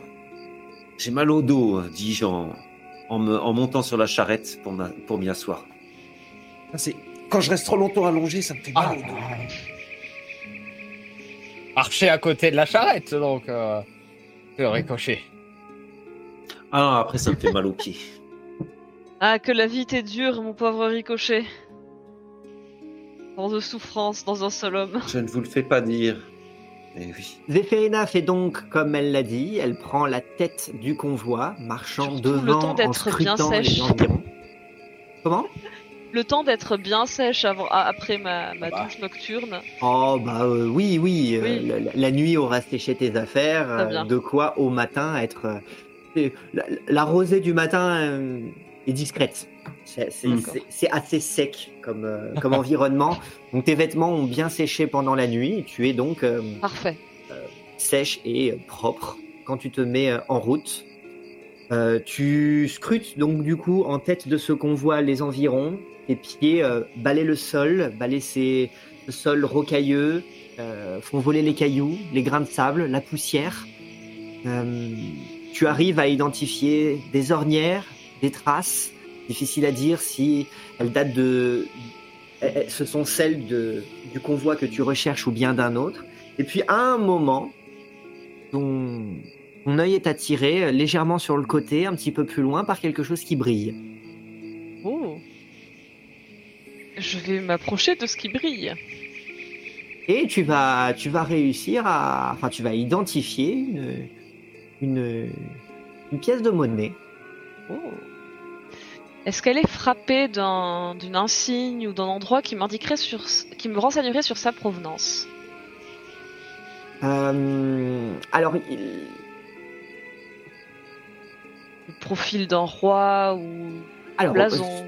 j'ai mal au dos, euh, dis-je en, en, me- en montant sur la charrette pour, m'a- pour m'y asseoir. Ah, c'est quand je reste trop longtemps allongé, ça me fait mal Ah. Marcher à côté de la charrette, donc. Euh, le ricochet. Ah, après ça me fait mal aux pieds. Ah, que la vie t'est dure, mon pauvre ricochet. Tant de souffrance dans un seul homme. Je ne vous le fais pas dire. Mais oui. Zéphérina fait donc comme elle l'a dit, elle prend la tête du convoi, marchant Surtout le devant temps en d'être bien scrutant sèche. les environs. Comment? Le temps d'être bien sèche avant, ah, après ma, ma Bah. douche nocturne. Oh bah euh, oui, oui, euh, Oui. la, la- la nuit aura séché tes affaires, euh, de quoi au matin être... euh, la, la rosée du matin euh, est discrète. C'est assez sec comme, euh, comme environnement. Donc tes vêtements ont bien séché pendant la nuit, et tu es donc... euh, Parfait. sèche et euh, propre quand tu te mets euh, en route. Euh, tu scrutes donc du coup en tête de ce convoi les environs. Tes pieds euh, balaient le sol, balaient ces, le sol rocailleux, euh, font voler les cailloux, les grains de sable, la poussière. Euh, tu arrives à identifier des ornières, des traces. Difficile à dire si elles datent de. Ce sont celles de, du convoi que tu recherches ou bien d'un autre. Et puis à un moment, ton, ton œil est attiré légèrement sur le côté, un petit peu plus loin, par quelque chose qui brille. Oh. Je vais m'approcher de ce qui brille. Et tu vas, tu vas réussir à, enfin, tu vas identifier une, une, une pièce de monnaie. Oh. Est-ce qu'elle est frappée d'un d'une insigne ou d'un endroit qui m'indiquerait sur, qui me renseignerait sur sa provenance? Euh, alors, il- Le profil d'un roi ou alors blason?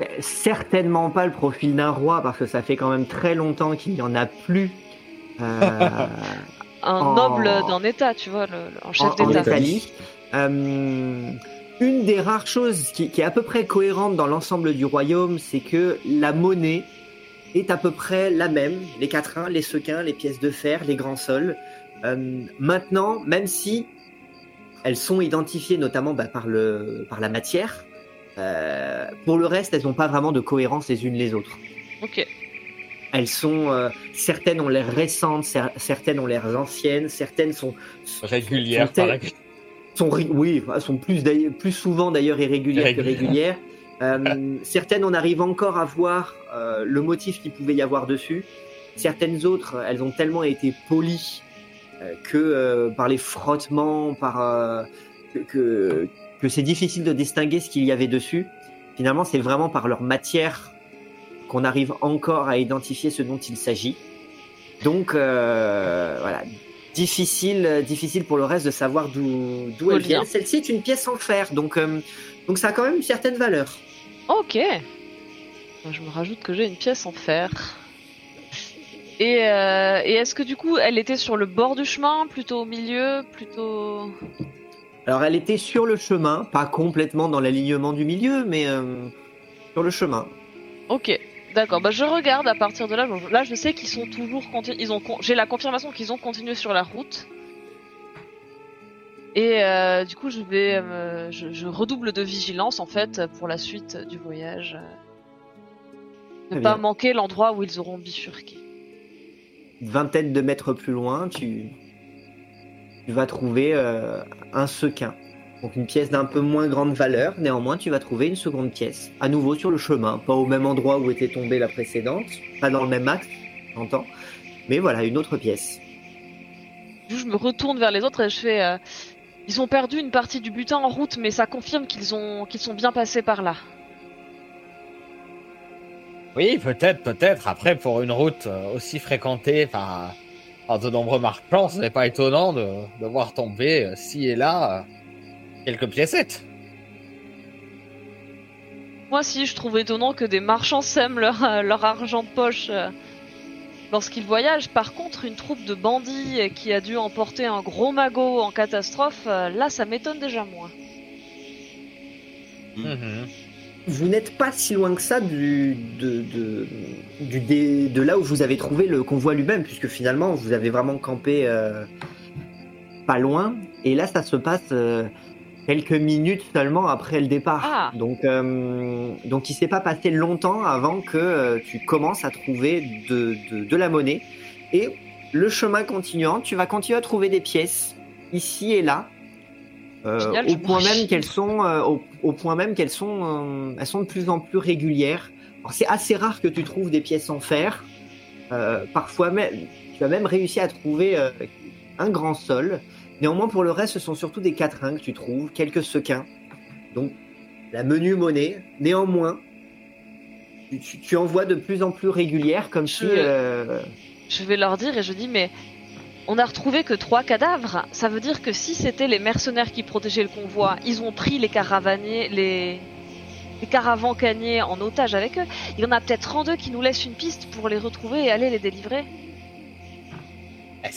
euh, certainement pas le profil d'un roi parce que ça fait quand même très longtemps qu'il n'y en a plus. euh, Un en- noble d'un état, tu vois, le, le- un en, chef en d'état. Italie. Une des rares choses qui, qui est à peu près cohérente dans l'ensemble du royaume, c'est que la monnaie est à peu près la même. Les quatrains, les sequins, les pièces de fer, les grands sols. Euh, maintenant, même si elles sont identifiées notamment bah, par, le, par la matière, euh, pour le reste, elles n'ont pas vraiment de cohérence les unes les autres. Ok. Elles sont euh, certaines ont l'air récentes, cer- certaines ont l'air anciennes, certaines sont Régulière sont par la sont oui, elles sont plus d'ailleurs- plus souvent d'ailleurs irrégulières que régulières. Euh, certaines, on arrive encore à voir euh, le motif qu'il pouvait y avoir dessus. Certaines autres, elles ont tellement été polies euh, que euh, par les frottements, par euh, que, que, que c'est difficile de distinguer ce qu'il y avait dessus. Finalement, c'est vraiment par leur matière qu'on arrive encore à identifier ce dont il s'agit. Donc euh, voilà, difficile, euh, difficile pour le reste de savoir d'où d'où elle vient. Celle-ci est une pièce en fer, donc euh, donc ça a quand même une certaine valeur. Ok. Je me rajoute que j'ai une pièce en fer. Et, euh, et est-ce que du coup, elle était sur le bord du chemin, plutôt au milieu, plutôt... Alors elle était sur le chemin, pas complètement dans l'alignement du milieu, mais euh, sur le chemin. Ok, d'accord. Bah je regarde à partir de là. Là, je sais qu'ils sont toujours ils ont j'ai la confirmation qu'ils ont continué sur la route. Et euh, du coup, je vais, euh, je, je redouble de vigilance en fait pour la suite du voyage. Ne pas manquer l'endroit où ils auront bifurqué. Une vingtaine de mètres plus loin, tu, tu vas trouver euh, un sequin. Donc une pièce d'un peu moins grande valeur, néanmoins tu vas trouver une seconde pièce. À nouveau sur le chemin, pas au même endroit où était tombée la précédente, pas dans le même axe, j'entends. Mais voilà, une autre pièce. Du coup, je me retourne vers les autres et je fais. euh, ils ont perdu une partie du butin en route, mais ça confirme qu'ils ont, qu'ils sont bien passés par là. Oui, peut-être, peut-être. Après, pour une route euh, aussi fréquentée par, par de nombreux marchands, ce n'est pas étonnant de, de voir tomber, euh, ci et là, euh, quelques piécettes. Moi, si, je trouve étonnant que des marchands sèment leur, euh, leur argent de poche euh, lorsqu'ils voyagent. Par contre, une troupe de bandits qui a dû emporter un gros magot en catastrophe, euh, là, ça m'étonne déjà moins. Mm. Mhm. Vous n'êtes pas si loin que ça du, de, de, du dé- de là où vous avez trouvé le convoi lui-même, puisque finalement vous avez vraiment campé euh, pas loin. Et là, ça se passe euh, quelques minutes seulement après le départ. Ah. Donc, euh, donc il s'est pas passé longtemps avant que euh, tu commences à trouver de, de, de la monnaie. Et le chemin continuant, tu vas continuer à trouver des pièces ici et là. euh, Génial, au point même qu'elles sont, euh, au, au point même qu'elles sont, euh, elles sont de plus en plus régulières. Alors, c'est assez rare que tu trouves des pièces en fer. Euh, parfois même, tu as même réussi à trouver un grand sol. Néanmoins, pour le reste, ce sont surtout des quatrains que tu trouves, quelques sequins. Donc, la menu monnaie. Néanmoins, tu, en vois de plus en plus régulières, comme si. Je- euh, Je vais leur dire et je dis, mais on a retrouvé que trois cadavres. Ça veut dire que si c'était les mercenaires qui protégeaient le convoi, ils ont pris les caravaniers, les, les en otage avec eux. Il y en a peut-être 32 qui nous laissent une piste pour les retrouver et aller les délivrer.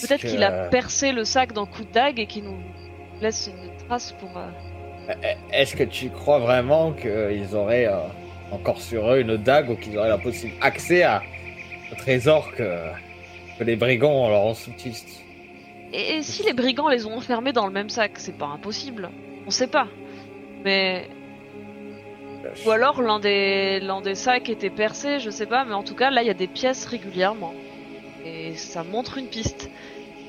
Peut-être qu'il a percé le sac d'un coup de dague et qu'il nous laisse une trace pour. euh, Est-ce que tu crois vraiment qu'ils auraient euh, encore sur eux une dague ou qu'ils auraient la possible accès à au trésor que, que les brigands leur ont sous-titre Et, et si les brigands les ont enfermés dans le même sac, c'est pas impossible. On sait pas. Mais ou alors l'un des l'un des sacs était percé, je sais pas, mais en tout cas là il y a des pièces régulièrement et ça montre une piste.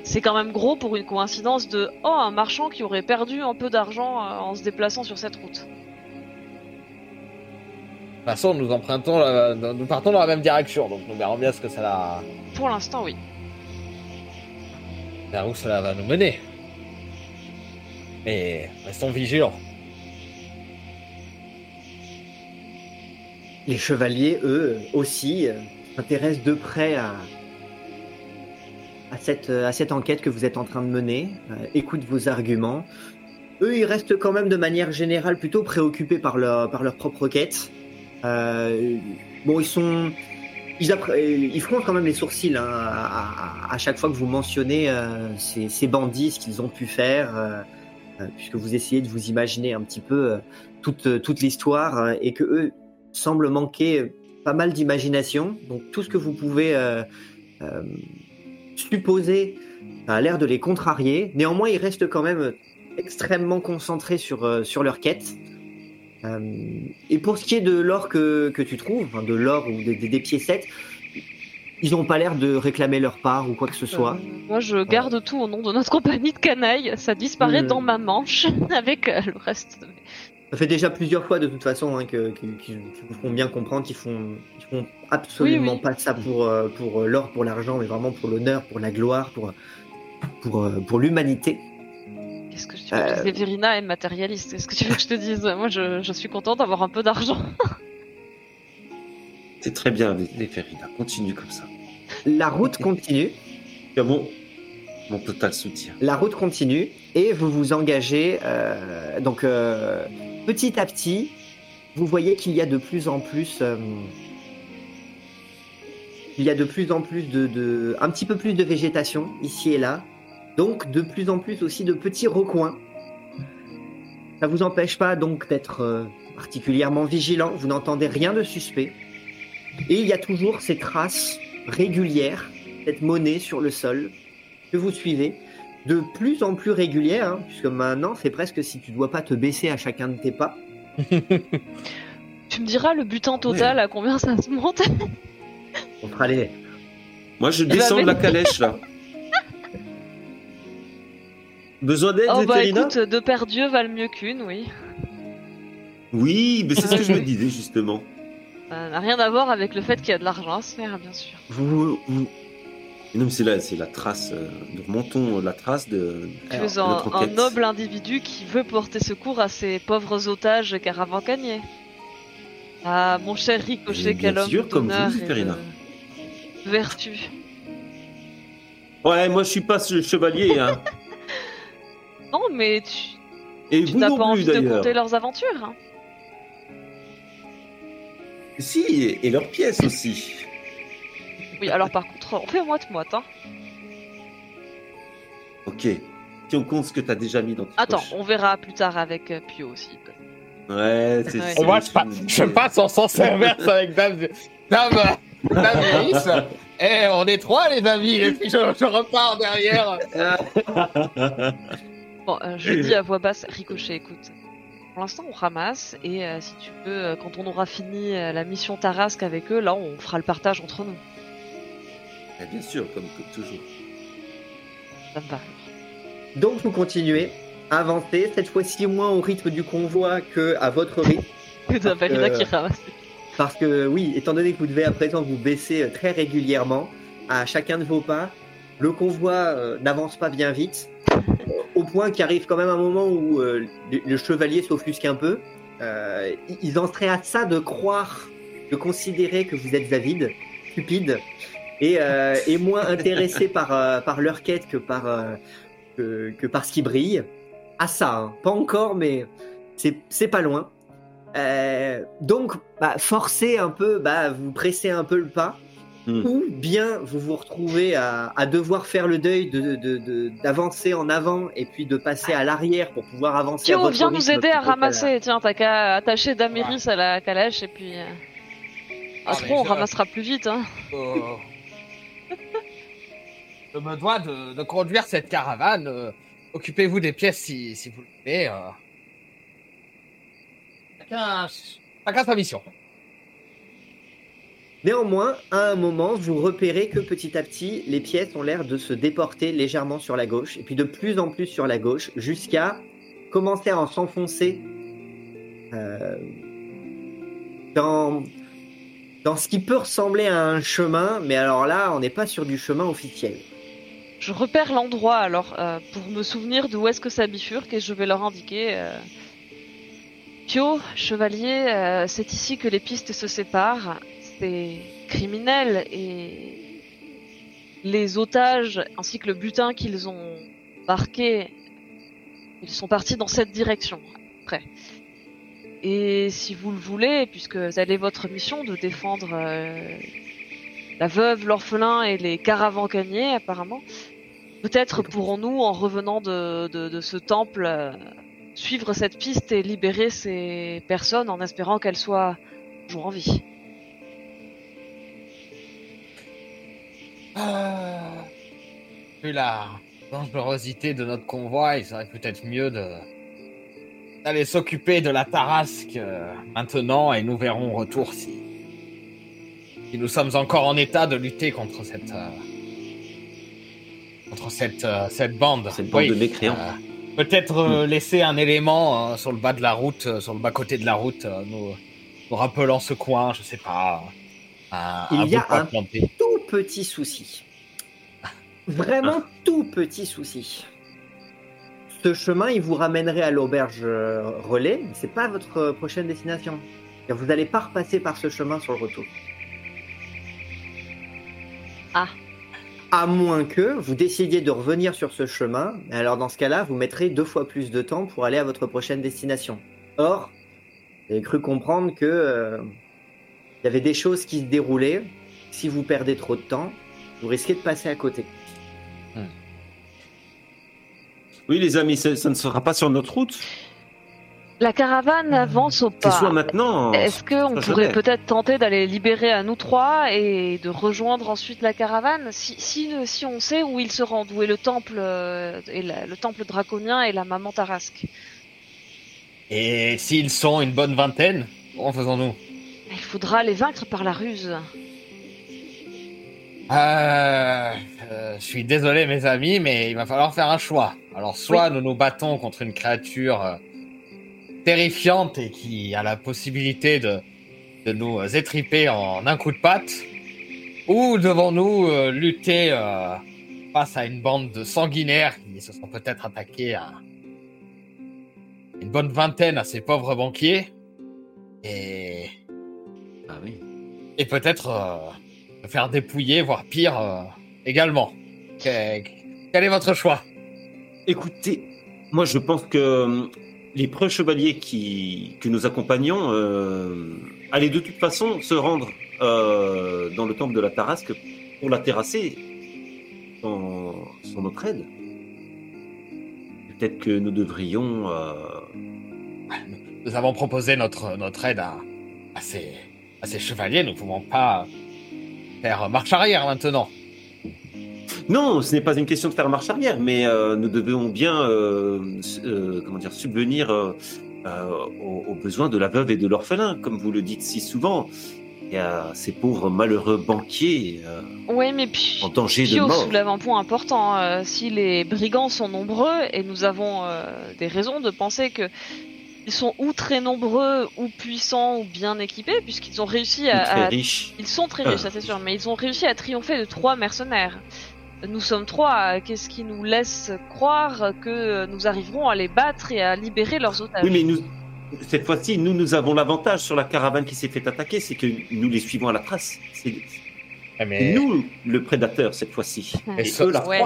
C'est quand même gros pour une coïncidence de oh un marchand qui aurait perdu un peu d'argent euh, en se déplaçant sur cette route. De toute façon, nous empruntons, la- nous partons dans la même direction, donc nous verrons bien ce que ça la- Pour l'instant oui. vers où cela va nous mener. Mais restons vigilants. Les chevaliers, eux, aussi, euh, s'intéressent de près à, à, cette, à cette enquête que vous êtes en train de mener, euh, vos arguments. Eux, ils restent quand même de manière générale plutôt préoccupés par leur, propre quête. Euh, bon, ils sont... Euh, ils froncent quand même les sourcils hein, à, chaque fois que vous mentionnez euh, ces, bandits, ce qu'ils ont pu faire, euh, euh, puisque vous essayez de vous imaginer un petit peu euh, toute, toute l'histoire, euh, et que eux semble manquer pas mal d'imagination. Donc tout ce que vous pouvez supposer a l'air de les contrarier. Néanmoins, ils restent quand même extrêmement concentrés sur, euh, sur leur quête. Euh, et pour ce qui est de l'or que, que tu trouves, enfin, de l'or ou des, des, des piécettes, ils n'ont pas l'air de réclamer leur part ou quoi que ce soit. Euh, moi je garde tout au nom de notre compagnie de canailles. Ça disparaît Mhm. dans ma manche avec le reste. de mes- Ça fait déjà plusieurs fois de toute façon hein, que, que- qu'ils qu'ils vous font bien comprendre qu'ils font, font absolument Oui, oui. pas ça pour, euh, pour l'or, pour l'argent, mais vraiment pour l'honneur, pour la gloire, pour, pour, euh, pour l'humanité. Qu'est-ce que tu veux que je Euh. dise Verina est matérialiste. Qu'est-ce que tu veux que je te dise? Moi, je, je suis contente d'avoir un peu d'argent. C'est très bien, les Ferida. Continue comme ça. La route continue, Tu as mon, total soutien. la route continue, et vous vous engagez euh, donc euh, petit à petit vous voyez qu'il y a de plus en plus, euh, il y a de plus en plus de, de, un petit peu plus de végétation ici et là, donc de plus en plus aussi de petits recoins. Ça vous empêche pas donc d'être particulièrement vigilant. Vous n'entendez rien de suspect, et il y a toujours ces traces régulières, cette monnaie sur le sol que vous suivez de plus en plus régulière, hein, puisque maintenant c'est presque si tu dois pas te baisser à chacun de tes pas. Tu me diras le butin total à combien ça se monte On fera les. Moi, je bah, descends de la calèche, là. Besoin d'aide, Oh bah écoute, deux paires d'yeux valent mieux qu'une, oui. Oui, mais c'est ce que je me disais, justement. Ça n'a rien à voir avec le fait qu'il y a de l'argent à se faire, bien sûr. Vous... vous- Non, mais c'est la, c'est la trace. euh, Nous remontons la trace de, es un, noble individu qui veut porter secours à ces pauvres otages caravacaniers. Ah, mon cher Ricochet, quel homme sûr, comme vous, de vertu. Ouais, moi, je suis pas ce chevalier, hein. Non, mais tu, Et tu vous n'as non pas plus, envie de compter leurs aventures. hein. Si, et leurs pièces aussi. Oui, alors par contre, on fait moite-moite. Hein. Ok. Si on compte ce que t'as déjà mis dans tes Attends, poches. on verra plus tard avec euh, Pio aussi. Ouais, c'est Ouais. c'est- Moi, je, pa- je passe en sens inverse avec Dame, Dame, Dame Iris. Eh, on est trois, les amis, et puis je, je repars derrière. Bon, euh, je dis à voix basse, Ricochet, écoute. Pour l'instant, on ramasse et euh, si tu veux, euh, quand on aura fini euh, la mission Tarasque avec eux, là, on fera le partage entre nous. Bien sûr, comme, toujours. Ça me. Donc vous continuez à avancer, cette fois-ci moins au rythme du convoi que à votre rythme. C'est Zabalina Euh, qui ramasse. Parce que oui, étant donné que vous devez à présent vous baisser euh, très régulièrement à chacun de vos pas, le convoi euh, n'avance pas bien vite, euh, au point qu'il arrive quand même un moment où euh, le, le chevalier s'offusque un peu. Euh, ils en seraient à ça de croire, de considérer que vous êtes avide, stupide, et, euh, et moins intéressé par, euh, par leur quête que par, euh, que, que par ce qui brille. À ça, hein. pas encore, mais c'est c'est pas loin. Euh, donc, bah, forcez un peu, bah, vous pressez un peu le pas, Hmm. ou bien vous vous retrouvez à, à devoir faire le deuil de- de- de- d'avancer en avant et puis de passer à l'arrière pour pouvoir avancer. à Pio, votre viens nous aider à la- ramasser. Tiens, t'as qu'à attacher Damiris à la calèche et puis. Ah, Après, mais on ramassera plus vite. Hein. Euh, Je me dois de, conduire cette caravane. euh, Occupez-vous des pièces si, si vous le voulez. euh. Chacun, chacun sa mission. Néanmoins, à un moment, vous repérez que petit à petit, les pièces ont l'air de se déporter légèrement sur la gauche, et puis de plus en plus sur la gauche, jusqu'à commencer à en s'enfoncer euh, dans, dans ce qui peut ressembler à un chemin, mais alors là, on n'est pas sur du chemin officiel. Je repère l'endroit alors euh, pour me souvenir d'où est-ce que ça bifurque et je vais leur indiquer. euh, Pio, chevalier, euh, c'est ici que les pistes se séparent. C'est criminel et les otages ainsi que le butin qu'ils ont marqué, ils sont partis dans cette direction. Après. Et si vous le voulez, puisque telle est votre mission de défendre euh, la veuve, l'orphelin et les caravancaniers apparemment, peut-être pourrons-nous, en revenant de, de, de ce temple, euh, suivre cette piste et libérer ces personnes en espérant qu'elles soient toujours en vie. Euh, Vu la dangerosité de notre convoi, il serait peut-être mieux de d'aller s'occuper de la Tarasque euh, maintenant et nous verrons au retour si, si nous sommes encore en état de lutter contre cette euh, contre cette euh, cette bande. Cette bande de mécréants. euh, peut-être euh, laisser un élément euh, sur le bas de la route, euh, sur le bas côté de la route, euh, nous, nous rappelant ce coin, je sais pas. Un, Il un y a un- planté. Tout petit souci. Vraiment tout petit souci. Ce chemin, il vous ramènerait à l'auberge euh, relais, mais c'est pas votre euh, prochaine destination. Vous n'allez pas repasser par ce chemin sur le retour. Ah. À moins que vous décidiez de revenir sur ce chemin, alors dans ce cas-là, vous mettrez deux fois plus de temps pour aller à votre prochaine destination. Or, J'ai cru comprendre que euh, il y avait des choses qui se déroulaient. Si vous perdez trop de temps, vous risquez de passer à côté. Oui, les amis, ça, ça ne sera pas sur notre route. La caravane avance au C'est pas. soit maintenant. Est-ce qu'on pourrait peut-être tenter d'aller libérer à nous trois et de rejoindre ensuite la caravane si, si, si on sait où ils se rendent, où est le temple, euh, et la- le temple draconien et la maman Tarasque Et s'ils sont une bonne vingtaine, comment faisons-nous? Il faudra les vaincre par la ruse. Euh, euh, je suis désolé mes amis, mais il va falloir faire un choix. Alors soit nous nous battons contre une créature euh, terrifiante et qui a la possibilité de, de nous étriper en un coup de patte, ou devons-nous euh, lutter euh, face à une bande de sanguinaires qui se sont peut-être attaqués à une bonne vingtaine à ces pauvres banquiers et Ah oui. et peut-être euh, me faire dépouiller, voire pire euh, également. Que- quel est votre choix? Écoutez, moi je pense que euh, les preux chevaliers qui, que nous accompagnons euh, allaient de toute façon se rendre euh, dans le temple de la Tarasque pour la terrasser sans, sans notre aide. Peut-être que nous devrions... Nous avons proposé notre, notre aide à, à, ces, à ces chevaliers, nous ne pouvons pas faire marche arrière maintenant. Non, ce n'est pas une question de faire marche arrière, mais euh, nous devons bien euh, euh, comment dire, subvenir euh, euh, aux, aux besoins de la veuve et de l'orphelin, comme vous le dites si souvent. Il y a ces pauvres malheureux banquiers euh, Oui, mais puis. en danger de Pio mort. soulève un point important. euh, si les brigands sont nombreux, et nous avons euh, des raisons de penser que ils sont ou très nombreux, ou puissants, ou bien équipés, puisqu'ils ont réussi à, très à riches. Ils sont très Ah. riches, ça c'est sûr, mais ils ont réussi à triompher de trois mercenaires. Nous sommes trois, qu'est-ce qui nous laisse croire que nous arriverons à les battre et à libérer leurs otages? Oui, mais nous, cette fois-ci, nous, nous avons l'avantage sur la caravane qui s'est fait attaquer, c'est que nous les suivons à la trace. C'est Mais nous le prédateur cette fois-ci. Et Et ce- eux la Ouais.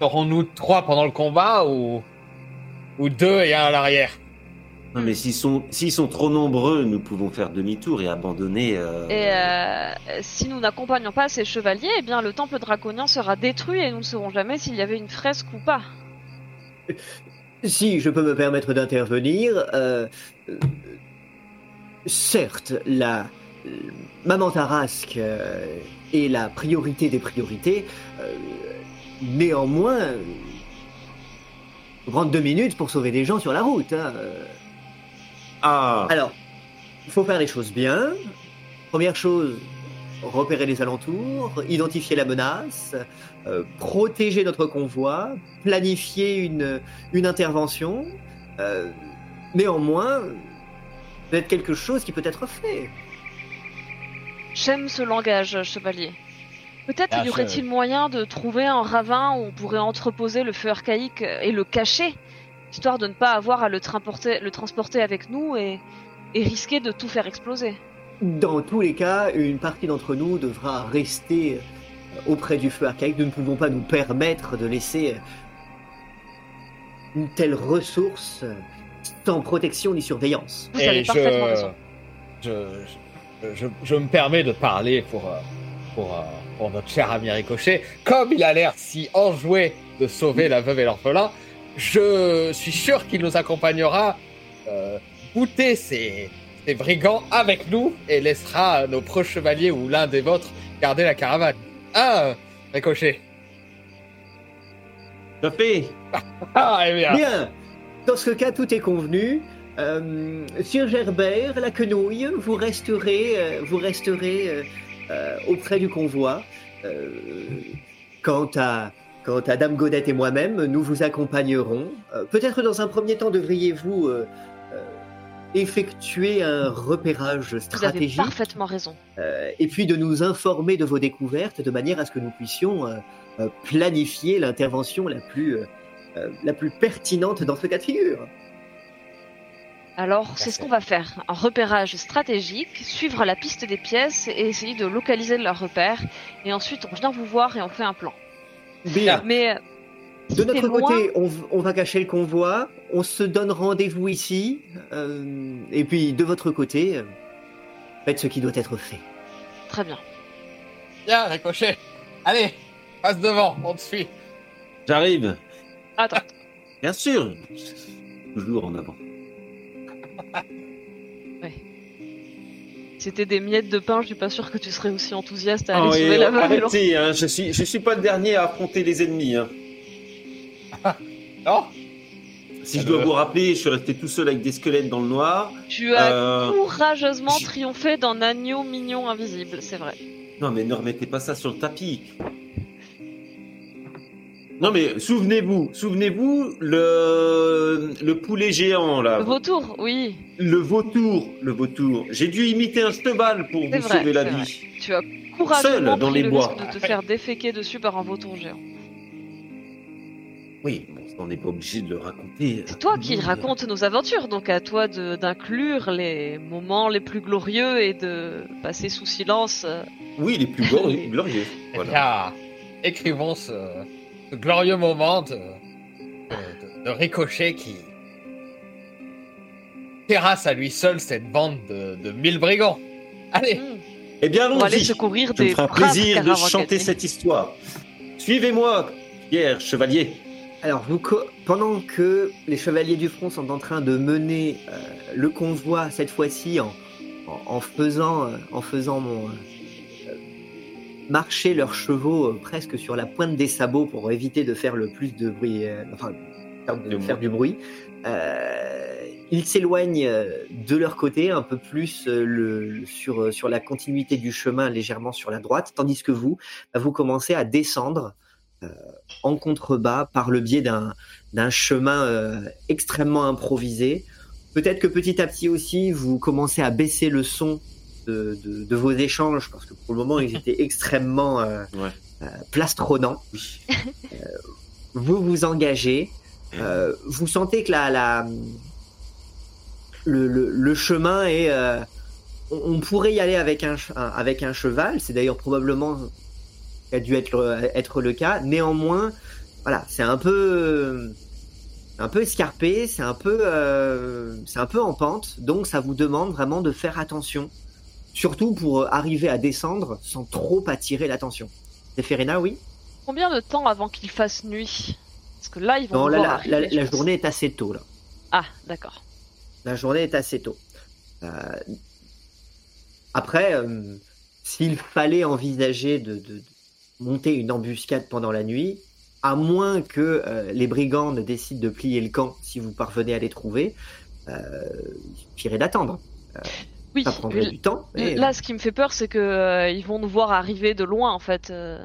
serons-nous trois pendant le combat ou, ou deux et un à l'arrière? Non, mais s'ils sont, s'ils sont trop nombreux, nous pouvons faire demi-tour et abandonner. euh, Et euh, si nous n'accompagnons pas ces chevaliers, eh bien le temple draconien sera détruit et nous ne saurons jamais s'il y avait une fresque ou pas. Si je peux me permettre d'intervenir, euh, certes, la maman Tarasque est la priorité des priorités. euh, néanmoins, prendre deux minutes pour sauver des gens sur la route. hein, euh. Ah, Alors, il faut faire les choses bien. Première chose, repérer les alentours, identifier la menace, euh, protéger notre convoi, planifier une, une intervention. Euh, néanmoins, peut-être quelque chose qui peut être fait. J'aime ce langage, chevalier. Peut-être Ah, y aurait-il moyen de trouver un ravin où on pourrait entreposer le feu archaïque et le cacher, histoire de ne pas avoir à le, trimporter- le transporter avec nous et, et risquer de tout faire exploser. Dans tous les cas, une partie d'entre nous devra rester auprès du feu archaïque. Nous ne pouvons pas nous permettre de laisser une telle ressource sans protection ni surveillance. Vous avez parfaitement raison. je, je, je, je me permets de parler pour, euh, pour, euh, pour notre cher ami Ricochet. Comme il a l'air si enjoué de sauver la veuve et l'orphelin, je suis sûr qu'il nous accompagnera euh, goûter ces, ces brigands avec nous et laissera nos proches chevaliers ou l'un des vôtres garder la caravane. Ah, Ricochet. fait. Ah, eh bien. Bien, dans ce cas, tout est convenu. Euh, Sir Gerbert, la quenouille, vous resterez, euh, vous resterez euh, euh, auprès du convoi. Euh, quant à quant à Dame Godette et moi-même, nous vous accompagnerons. Euh, Peut-être dans un premier temps devriez-vous euh, euh, effectuer un repérage Vous avez stratégique parfaitement raison. et puis de nous informer de vos découvertes de manière à ce que nous puissions planifier l'intervention la plus la plus pertinente dans ce cas de figure. Alors, c'est ce qu'on va faire. Un repérage stratégique, suivre la piste des pièces et essayer de localiser leur repère. Et ensuite, on vient vous voir et on fait un plan. Bien. Mais De notre côté, on, on, va cacher le convoi, on se donne rendez-vous ici, euh, et puis de votre côté, euh, faites ce qui doit être fait. Très bien. Bien, Ricochet. Allez, passe devant, on te suit. J'arrive. Attends. Bien sûr. Toujours en avant. C'était des miettes de pain, je suis pas sûr que tu serais aussi enthousiaste à Ah aller sauver la arrêtez, hein, je suis, je suis pas le dernier à affronter les ennemis. hein. Non Si je dois vous rappeler, je suis resté tout seul avec des squelettes dans le noir. Tu as Euh, courageusement triomphé d'un agneau mignon invisible, c'est vrai. Non, mais ne remettez pas ça sur le tapis. Non, mais souvenez-vous, souvenez-vous, le, le poulet géant, là. Le vautour, oui. Le vautour, le vautour. J'ai dû imiter un cheval pour vous vrai, sauver la c'est vrai. vie. Tu as courageusement Seul dans pris les le bois. risque de te faire déféquer dessus par un vautour géant. Oui, bon, on n'est pas obligé de le raconter. C'est toi qui Oui. racontes nos aventures, donc à toi de- d'inclure les moments les plus glorieux et de passer sous silence. euh, Oui, les plus glorieux. glorieux. Eh Voilà. bien, écrivons ce, ce glorieux moment de, de- de- de Ricochet qui terrasse à lui seul cette bande de, de mille brigands. Allez, hmm, Eh bien, aller allons-y. secourir Ça me des fera braves plaisir de chanter cette histoire. Suivez-moi, Pierre, chevalier. Alors, vous, co- pendant que les chevaliers du front sont en train de mener euh, le convoi, cette fois-ci en, en, en faisant, euh, en faisant mon, euh, marcher leurs chevaux euh, presque sur la pointe des sabots pour éviter de faire le plus de bruit, euh, enfin, de De faire du bruit, euh, ils s'éloignent de leur côté un peu plus le, sur, sur la continuité du chemin, légèrement sur la droite, tandis que vous, bah, vous commencez à descendre euh, en contrebas par le biais d'un d'un chemin euh, extrêmement improvisé. Peut-être que petit à petit aussi, vous commencez à baisser le son de, de- de vos échanges, parce que pour le moment, ils étaient extrêmement euh, Ouais. euh, plastronnants. Euh, vous vous engagez, vous sentez que la, la, le, le- le chemin est... on, on pourrait y aller avec un, avec un cheval, c'est d'ailleurs probablement a dû être, le- être le cas. Néanmoins, voilà, c'est un peu un peu escarpé, c'est un peu euh, c'est un peu en pente, donc ça vous demande vraiment de faire attention, surtout pour euh, arriver à descendre sans trop attirer l'attention. Zéphirina, oui? Combien de temps avant qu'il fasse nuit? Parce que là, ils vont Non, là, la, journée est assez tôt là. Ah, d'accord. La journée est assez tôt. Euh, après, euh, s'il fallait envisager de, de- de monter une embuscade pendant la nuit, à moins que euh, les brigands ne décident de plier le camp si vous parvenez à les trouver, il suffirait d'attendre. Oui, Ça prendrait l- du temps. mais, euh, là, ce qui me fait peur, c'est que euh, ils vont nous voir arriver de loin, en fait. euh.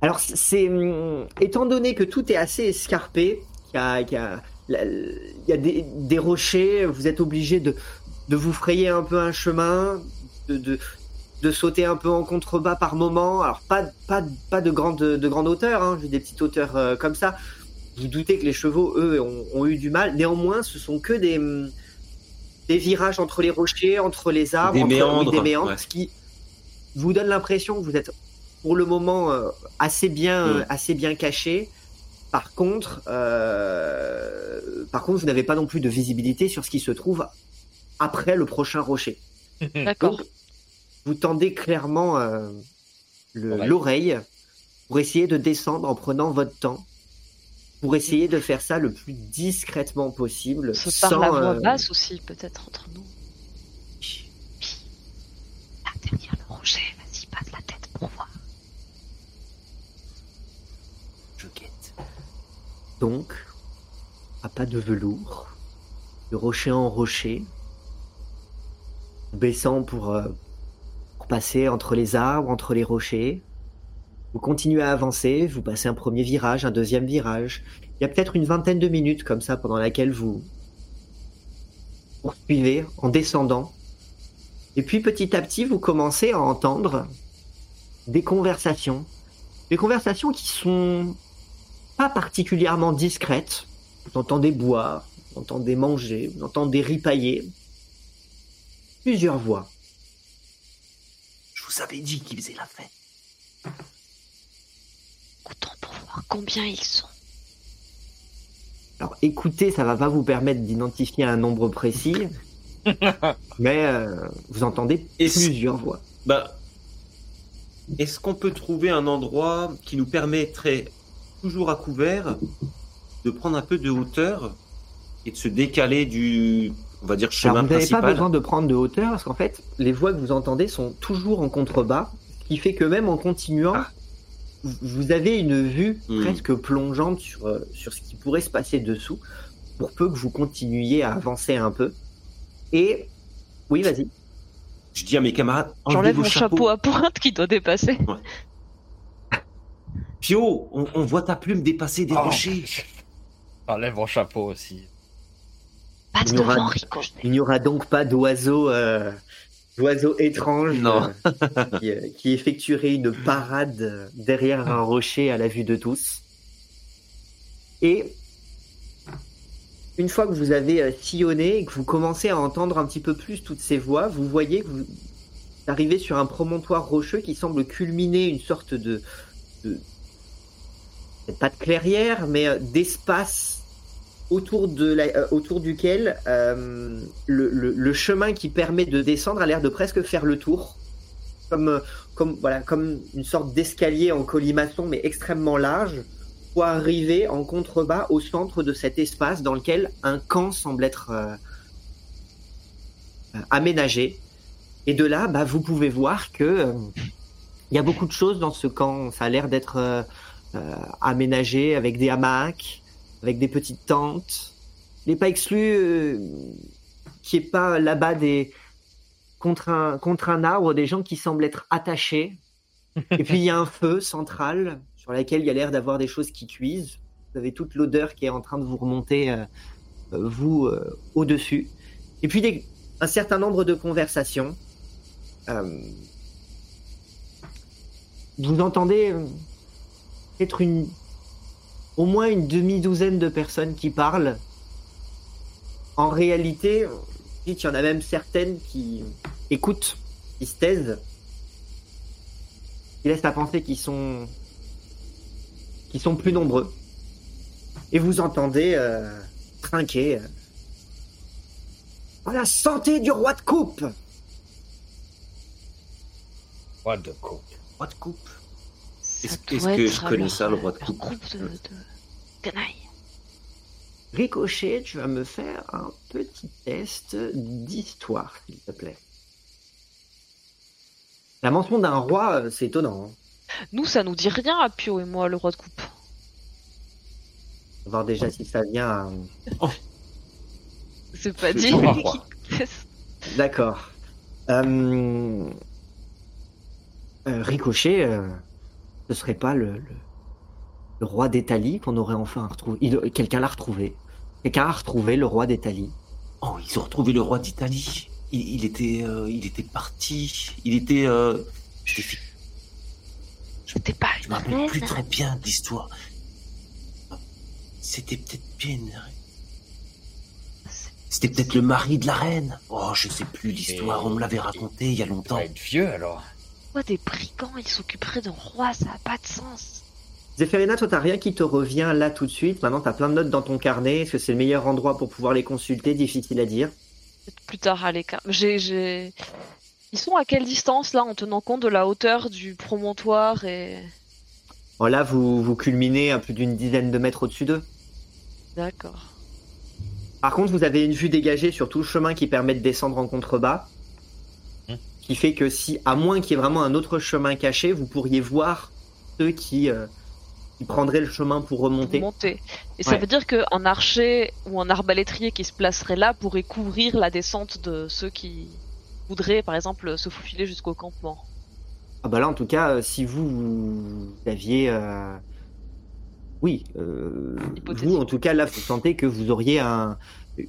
Alors, c'est hum, étant donné que tout est assez escarpé, qu'il y a, qu'il y a- la- il y a des, des rochers, vous êtes obligé de, de vous frayer un peu un chemin, de, de, de sauter un peu en contrebas par moment. Alors, pas, pas, pas de grande, de grande hauteur, hein, j'ai des petites hauteurs euh, comme ça. Vous doutez que les chevaux, eux, ont, ont eu du mal. Néanmoins, ce sont que des, hum, des virages entre les rochers, entre les arbres, Des entre- oui, méandres, des méandres, ouais. ce qui vous donne l'impression que vous êtes pour le moment euh, assez bien, Mm. euh, assez bien caché. Par contre, euh, par contre, vous n'avez pas non plus de visibilité sur ce qui se trouve après le prochain rocher. D'accord. Vous tendez clairement euh, le- L'oreille. l'oreille pour essayer de descendre en prenant votre temps, pour essayer de faire ça le plus discrètement possible, Se sans. parle à voix euh, basse aussi, peut-être, entre nous. Là, derrière le rocher, vas-y, passe la tête pour voir. Je guette. Donc, à pas de velours, de rocher en rocher, baissant pour, euh, pour passer entre les arbres, entre les rochers. Vous continuez à avancer, vous passez un premier virage, un deuxième virage. Il y a peut-être une vingtaine de minutes comme ça pendant laquelle vous poursuivez en descendant. Et puis petit à petit, vous commencez à entendre des conversations. Des conversations qui sont pas particulièrement discrètes. Vous entendez boire, vous entendez manger, vous entendez ripailler. Plusieurs voix. Je vous avais dit qu'ils faisaient la fête. Écoutons pour voir combien ils sont. Alors écoutez, ça va pas vous permettre d'identifier un nombre précis, mais euh, vous entendez plusieurs voix. Bah, est-ce qu'on peut trouver un endroit qui nous permettrait, toujours à couvert, de prendre un peu de hauteur et de se décaler du, on va dire, Alors chemin vous n'avez pas principal? besoin de prendre de hauteur parce qu'en fait, les voix que vous entendez sont toujours en contrebas, ce qui fait que même en continuant, Ah. Vous- avez une vue Hmm. presque plongeante sur, euh, sur ce qui pourrait se passer dessous, pour peu que vous continuiez à avancer un peu. Et oui, vas-y. Je dis à mes camarades, J'enlève mon chapeaux. chapeau à pointe qui doit dépasser. Pio, on, on voit ta plume dépasser des Oh. rochers. Enlève mon chapeau aussi. Passe Il n'y aura donc pas d'oiseaux euh, d'oiseaux étranges Non. euh, qui, euh, qui effectueraient une parade derrière un rocher à la vue de tous. Et une fois que vous avez euh, sillonné et que vous commencez à entendre un petit peu plus toutes ces voix, vous voyez que vous arrivez sur un promontoire rocheux qui semble culminer une sorte de, de pas de clairière, mais d'espace autour, de la, euh, autour duquel euh, le, le- le chemin qui permet de descendre a l'air de presque faire le tour. Comme, euh, comme, voilà, comme une sorte d'escalier en colimaçon, mais extrêmement large, pour arriver en contrebas au centre de cet espace dans lequel un camp semble être euh, euh, aménagé. Et de là, bah, vous pouvez voir que euh, il y a beaucoup de choses dans ce camp. Ça a l'air d'être aménagé avec des hamacs, avec des petites tentes. Il n'est pas exclu euh, qu'il n'y ait pas là-bas des contre un contre un arbre des gens qui semblent être attachés. Et puis il y a un feu central sur lequel il y a l'air d'avoir des choses qui cuisent. Vous avez toute l'odeur qui est en train de vous remonter euh, euh, vous euh, au-dessus. Et puis des- un certain nombre de conversations. Vous entendez peut-être une au moins une demi-douzaine de personnes qui parlent. En réalité, il y en a même certaines qui écoutent, qui se taisent, qui laissent à penser qu'ils sont, qu'ils sont plus nombreux. Et vous entendez euh, trinquer. euh, À la santé du roi de coupe What the coupe. Roi de coupe. Est-ce que je connais ça, le roi de coupe? groupe de, de canailles. Ricochet, tu vas me faire un petit test d'histoire, s'il te plaît. La mention d'un roi, euh, c'est étonnant. hein. Nous, ça nous dit rien à Pio et moi, le roi de coupe. On va voir déjà si ça vient. à- C'est pas dit. D'accord. Euh... euh, Ricochet, euh, ce serait pas le, le, le roi d'Italie qu'on aurait enfin retrouvé. Il- Quelqu'un l'a retrouvé. Quelqu'un a retrouvé le roi d'Italie. Oh, ils ont retrouvé le roi d'Italie. Il, il était, euh, il était parti. Il était. Euh... C'était pas je me rappelle plus très bien de l'histoire. C'était peut-être bien. une- C'était peut-être le mari de la reine. Oh, je sais plus l'histoire. On me l'avait raconté il y a Il longtemps. doit être vieux alors. Pourquoi des brigands, ils s'occuperaient d'un roi, ça a pas de sens. Zéphérina, toi, t'as rien qui te revient là tout de suite. Maintenant, t'as plein de notes dans ton carnet. Est-ce que c'est le meilleur endroit pour pouvoir les consulter? Difficile à dire. Peut-être plus tard à l'écart. J'ai, j'ai... Ils sont à quelle distance là, en tenant compte de la hauteur du promontoire et? Bon, là, vous, vous culminez à plus d'une dizaine de mètres au-dessus d'eux. D'accord. Par contre, vous avez une vue dégagée sur tout le chemin qui permet de descendre en contrebas. Qui fait que si, à moins qu'il y ait vraiment un autre chemin caché, vous pourriez voir ceux qui, euh, qui prendraient le chemin pour remonter. monter. Et ça veut dire qu'un archer ou un arbalétrier qui se placerait là pourrait couvrir la descente de ceux qui voudraient, par exemple, se faufiler jusqu'au campement. Ah bah là, en tout cas, euh, si vous, vous aviez... euh, Oui, euh, vous, en tout cas, là, vous sentez que vous auriez un-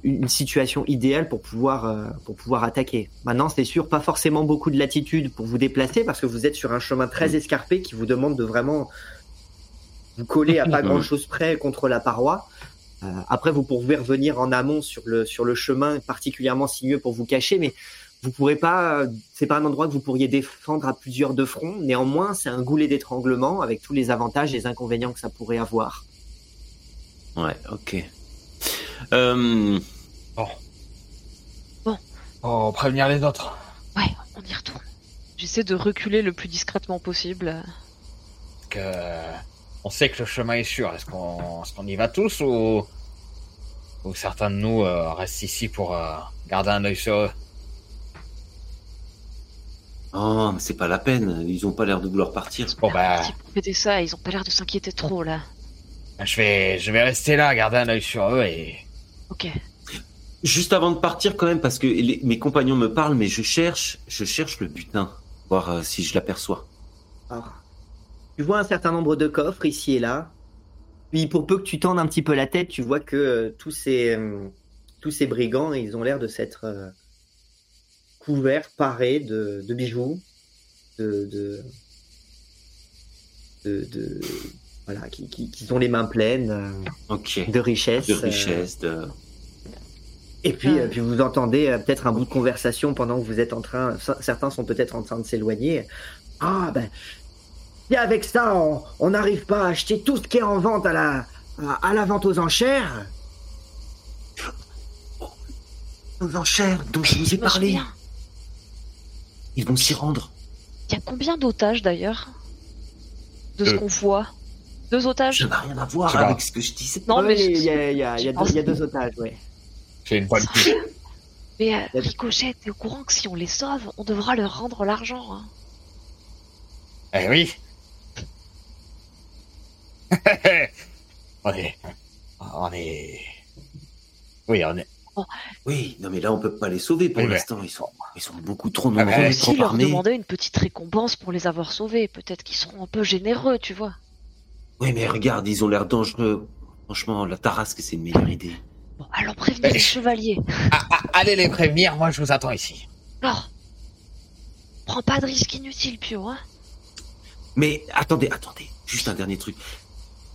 une situation idéale pour pouvoir, euh, pour pouvoir attaquer. Maintenant, c'est sûr, pas forcément beaucoup de latitude pour vous déplacer parce que vous êtes sur un chemin très Mm. escarpé qui vous demande de vraiment vous coller à pas Mm. grand-chose près contre la paroi. Euh, après, vous pouvez revenir en amont sur le, sur le chemin particulièrement sinueux pour vous cacher, mais vous pourrez pas, c'est pas un endroit que vous pourriez défendre à plusieurs de front. Néanmoins, c'est un goulet d'étranglement avec tous les avantages et les inconvénients que ça pourrait avoir. Ouais, ok. Euh, Bon. Bon. Oh, prévenir les autres. Ouais, on y retourne. J'essaie de reculer le plus discrètement possible. Parce que on sait que le chemin est sûr. Est-ce qu'on est qu'on y va tous ou ou certains de nous euh, restent ici pour euh, garder un œil sur eux? Oh, mais c'est pas la peine. Ils ont pas l'air de vouloir partir. Bon bah, pour ça, ils ont pas l'air de s'inquiéter trop là. Je vais je vais rester là, garder un œil sur eux et Ok. Juste avant de partir, quand même, parce que les- mes compagnons me parlent, mais je cherche, je cherche le butin, voir euh, si je l'aperçois. Alors, tu vois un certain nombre de coffres ici et là. Puis pour peu que tu tendes un petit peu la tête, tu vois que euh, tous ces euh, tous ces brigands, ils ont l'air de s'être euh, couverts, parés de, de bijoux, de de, de, de- voilà, qui, qui, qui ont les mains pleines euh, de richesses. De euh, richesse, de... Et puis, Ah. euh, puis vous entendez peut-être un bout de conversation pendant que vous êtes en train. Certains sont peut-être en train de s'éloigner. Ah ben, et avec ça, on on n'arrive pas à acheter tout ce qui est en vente à la à, à la vente aux enchères. Aux enchères dont je vous ai parlé. Ils vont s'y rendre. Il y a combien d'otages d'ailleurs? De ce qu'on voit? Deux otages Ça n'a rien à voir pas. avec ce que je disais. Non, mais il y a, il y a- il y a je deux- il y a deux otages, ouais. j'ai une bonne piste. Mais euh, Ricochet, t'es au courant que si on les sauve, on devra leur rendre l'argent. hein. Eh oui. on est on est oui on est Oui, non mais là on peut pas les sauver pour Oui, mais- l'instant. Ils sont, ils sont beaucoup trop Ah, nombreux, mais- trop leur armés. demander une petite récompense pour les avoir sauvés, peut-être qu'ils seront un peu généreux, tu vois. Oui, mais regarde, ils ont l'air dangereux. Franchement, la tarasque, c'est une meilleure idée. Bon, allons prévenir Eh. les chevaliers. Ah, ah, allez les prévenir moi je vous attends ici Alors, prends pas de risque inutile, Pio, hein. Mais attendez, attendez, juste un dernier truc.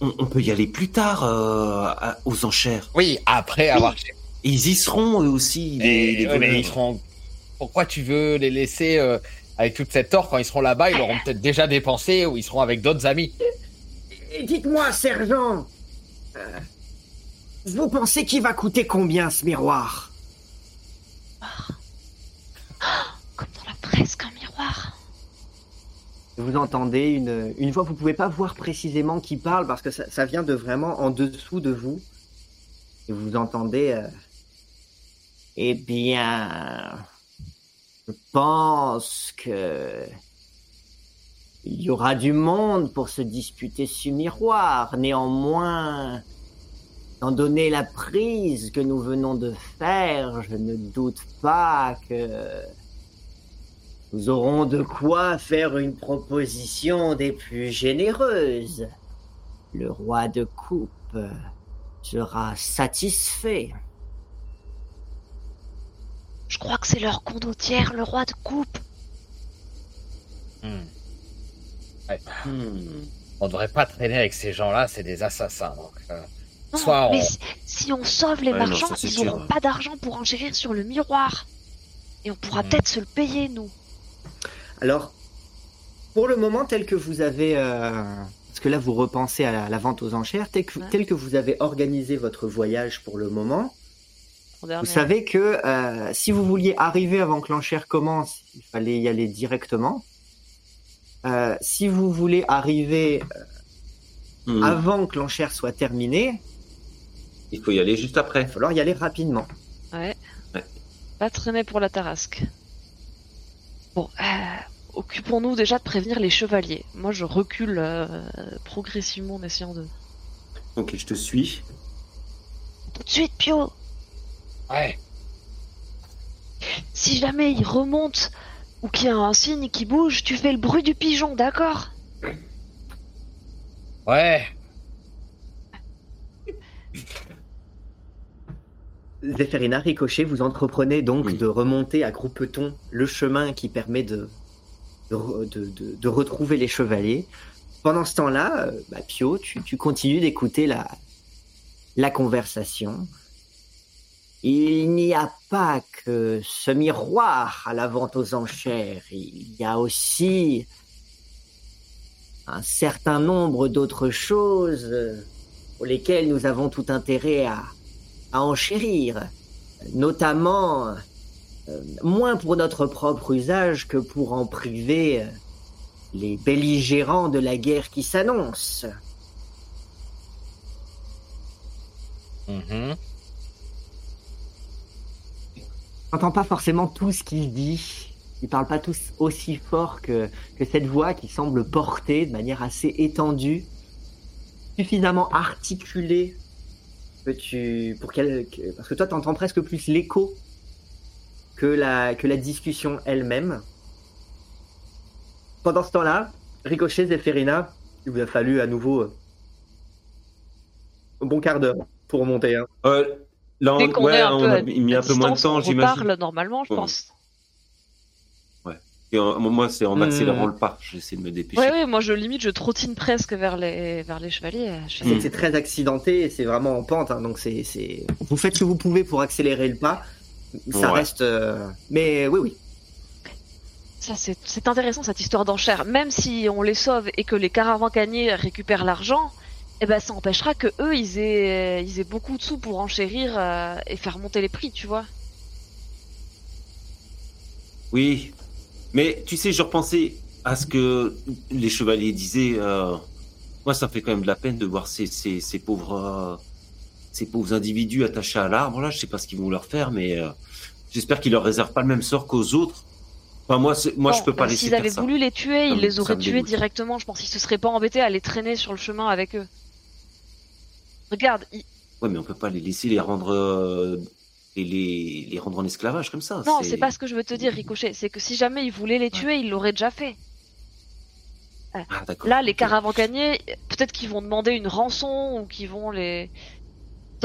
On, on peut y aller plus tard euh, à- aux enchères. oui après avoir Ils y seront eux aussi. Les, Et- les ouais, mais voleurs. ils seront pourquoi tu veux les laisser euh, avec toute cette or quand ils seront là-bas? Ils l'auront peut-être déjà dépensé ou ils seront avec d'autres amis dites-moi, sergent, euh, vous pensez qu'il va coûter combien ce miroir? Comme dans la presse, qu'un miroir. Vous entendez une, une voix, vous pouvez pas voir précisément qui parle parce que ça, ça vient de vraiment en dessous de vous. Et vous entendez. euh, eh bien. Je pense que. Il y aura du monde pour se disputer ce miroir. Néanmoins, étant donné la prise que nous venons de faire, je ne doute pas que nous aurons de quoi faire une proposition des plus généreuses. Le roi de coupe sera satisfait. Je crois que c'est leur condottière, le roi de coupe. Hmm. Hmm. on devrait pas traîner avec ces gens-là c'est des assassins donc euh, Non, Soit on- mais si, si on sauve les Ouais, marchands, ils n'auront pas d'argent pour enchérir sur le miroir. Et on pourra Mhm. peut-être se le payer, nous. Alors, pour le moment, tel que vous avez... euh, parce que là, vous repensez à la, la vente aux enchères, tel que, Ouais. tel que vous avez organisé votre voyage pour le moment, vous savez que euh, si vous vouliez arriver avant que l'enchère commence, il fallait y aller directement. Euh, si vous voulez arriver Hmm. avant que l'enchère soit terminée, Il faut y aller juste après. il va falloir y aller rapidement. Ouais. Ouais. Pas traîner pour la tarasque. Bon, euh, occupons-nous déjà de prévenir les chevaliers. Moi, je recule euh, progressivement en essayant de... Ok, je te suis. Tout de suite, Pio ouais Si jamais il remonte ou qu'il y a un signe qui bouge, tu fais le bruit du pigeon, d'accord? Ouais Zéphérina, Ricochet, vous entreprenez donc Oui. de remonter à groupeton le chemin qui permet de, de, re- de- de- de retrouver les chevaliers. Pendant ce temps-là, euh, bah, Pio, tu, tu continues d'écouter la, la conversation. Il n'y a pas que ce miroir à la vente aux enchères, il y a aussi un certain nombre d'autres choses pour lesquelles nous avons tout intérêt à, enchérir, notamment euh, moins pour notre propre usage que pour en priver euh, les belligérants de la guerre qui s'annonce. Mhm. J'entends pas forcément tout ce qu'il dit. Ils parlent pas tous aussi fort que, que cette voix qui semble porter de manière assez étendue, suffisamment articulée tu pour qu'elle que- parce que toi t'entends presque plus l'écho que la que la discussion elle-même. Pendant ce temps-là, Ricochet Zéphérina, il vous a fallu à nouveau euh, un bon quart d'heure pour monter. Hein. Euh, là, Dès on, ouais, est un on peu a mis un peu moins de temps, on j'imagine. reparle normalement, je Ouais. pense. Et, euh, moi, c'est en Hmm. accélérant le pas. J'essaie de me dépêcher. Ouais, ouais, moi je limite, je trottine presque vers les, vers les chevaliers. Je fais- C'est très accidenté et c'est vraiment en pente, hein, donc c'est. Vous faites ce que vous pouvez pour accélérer le pas. Ça Ouais. reste. euh, Mais oui, oui. Ça, c'est intéressant cette histoire d'enchère. Même si on les sauve et que les caravans-caniers récupèrent l'argent, eh ben ça empêchera que eux ils aient, ils aient beaucoup de sous pour enchérir euh, et faire monter les prix, tu vois. Oui, mais tu sais, je repensais à ce que les chevaliers disaient. euh, Moi, ça fait quand même de la peine de voir ces, ces, ces pauvres, euh, ces pauvres individus attachés à l'arbre. Là, je sais pas ce qu'ils vont leur faire, mais j'espère qu'ils leur réservent pas le même sort qu'aux autres. Enfin, moi, moi, Bon, je peux pas euh, laisser S'ils avaient ça. voulu les tuer, ils les auraient tués directement. Je pense qu'ils se seraient pas embêtés à les traîner sur le chemin avec eux. Regarde, ils- Ouais, mais on peut pas les laisser les rendre, euh, les, les, les rendre en esclavage comme ça. non, c'est pas ce que je veux te dire, Ricochet. C'est que si jamais ils voulaient les tuer, ils l'auraient déjà fait. Ah, d'accord. Là, les caravans-caniers, peut-être qu'ils vont demander une rançon ou qu'ils vont les. De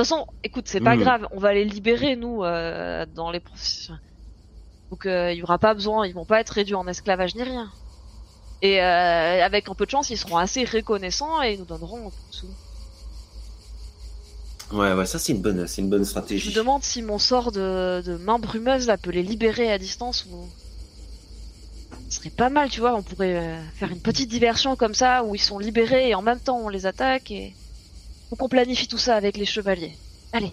toute façon, écoute, c'est pas Hmm. grave, on va les libérer nous euh, dans les professions. Donc euh, il y aura pas besoin, ils vont pas être réduits en esclavage ni rien. Et euh, avec un peu de chance, ils seront assez reconnaissants et ils nous donneront un peu de sous. Ouais, ouais, ça c'est une bonne, c'est une bonne Je stratégie. me demande si mon sort de, de main brumeuse là peut les libérer à distance ou. Ce serait pas mal, tu vois. On pourrait euh, faire une petite diversion comme ça où ils sont libérés et en même temps on les attaque et. Faut qu'on planifie tout ça avec les chevaliers. Allez.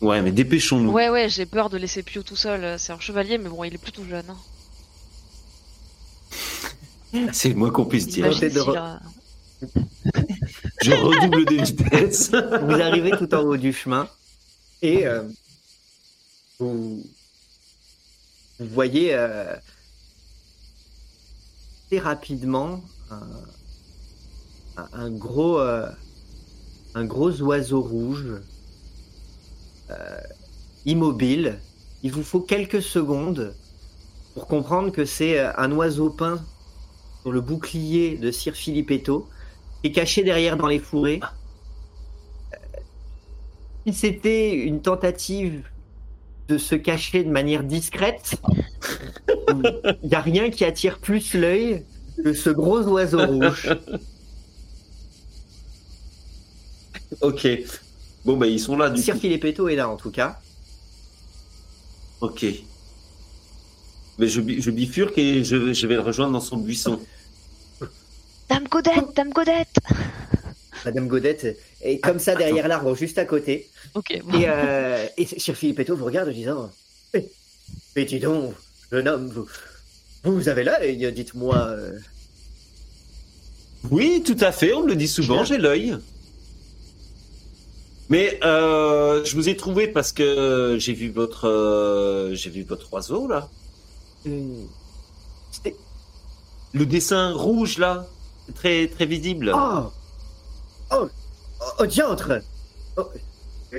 Ouais, mais dépêchons-nous. Ouais, ouais, j'ai peur de laisser Pio tout seul. euh, C'est un chevalier, mais bon, il est plutôt jeune. Hein. C'est le moins qu'on puisse dire. Je redouble de vitesse. Vous arrivez tout en haut du chemin et euh, vous, voyez euh, assez rapidement un, gros euh, un gros oiseau rouge immobile. Il vous faut quelques secondes pour comprendre que c'est un oiseau peint sur le bouclier de Sir Filippetto qui est caché derrière dans les fourrés. Si c'était une tentative de se cacher de manière discrète, il n'y a rien qui attire plus l'œil que ce gros oiseau rouge. ok. Bon, bah, ils sont là, du Sir coup. Filippetto est là en tout cas. Ok. Mais je bifurque et je, je vais le rejoindre dans son buisson. Dame Godette, Dame Godette Madame Godette est comme ça derrière l'arbre juste à côté. Ok, bon. Et, euh, et Sir vous regarde en disant Eh, Mais dis donc, jeune homme, vous, vous avez l'œil, dites-moi. euh. Oui, tout à fait, on me le dit souvent, j'ai l'œil. Mais euh, je vous ai trouvé parce que j'ai vu votre euh, j'ai vu votre oiseau là. C'était- Le dessin rouge là, très très visible. Oh Oh Oh, oh, diantre oh,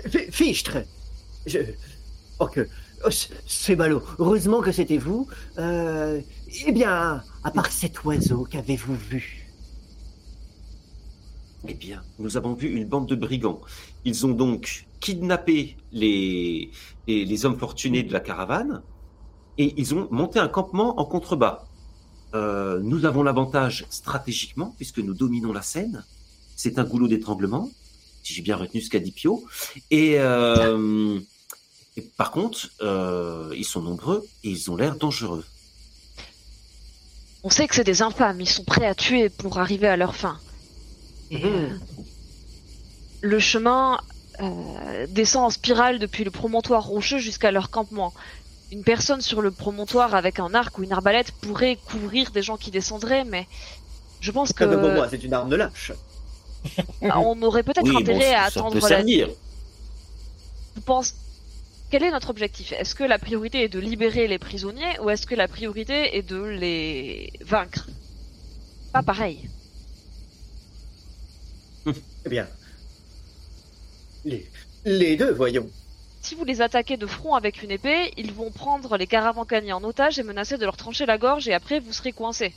fi- Fichtre Je... Oh que... oh, c'est ballot. Heureusement que c'était vous. Euh... Eh bien, à part cet oiseau, qu'avez-vous vu? Eh bien, nous avons vu une bande de brigands. Ils ont donc kidnappé les, les, les hommes fortunés de la caravane et ils ont monté un campement en contrebas. Euh, nous avons l'avantage stratégiquement puisque nous dominons la scène. C'est un goulot d'étranglement, si j'ai bien retenu ce qu'a dit Pio. Et, euh, et par contre, euh, ils sont nombreux et ils ont l'air dangereux. On sait que c'est des infâmes, ils sont prêts à tuer pour arriver à leur fin. Euh, le chemin, descend en spirale depuis le promontoire rocheux jusqu'à leur campement. Une personne sur le promontoire avec un arc ou une arbalète pourrait couvrir des gens qui descendraient, mais je pense que Comme pour moi, c'est une arme de lâche. on aurait peut-être Oui, bon, intérêt à ça attendre peut la servir. Je pense. Quel est notre objectif? Est-ce que la priorité est de libérer les prisonniers ou est-ce que la priorité est de les vaincre? Pas pareil. Eh bien, les, les deux, voyons. Si vous les attaquez de front avec une épée, ils vont prendre les caravancaniers en otage et menacer de leur trancher la gorge et après vous serez coincés.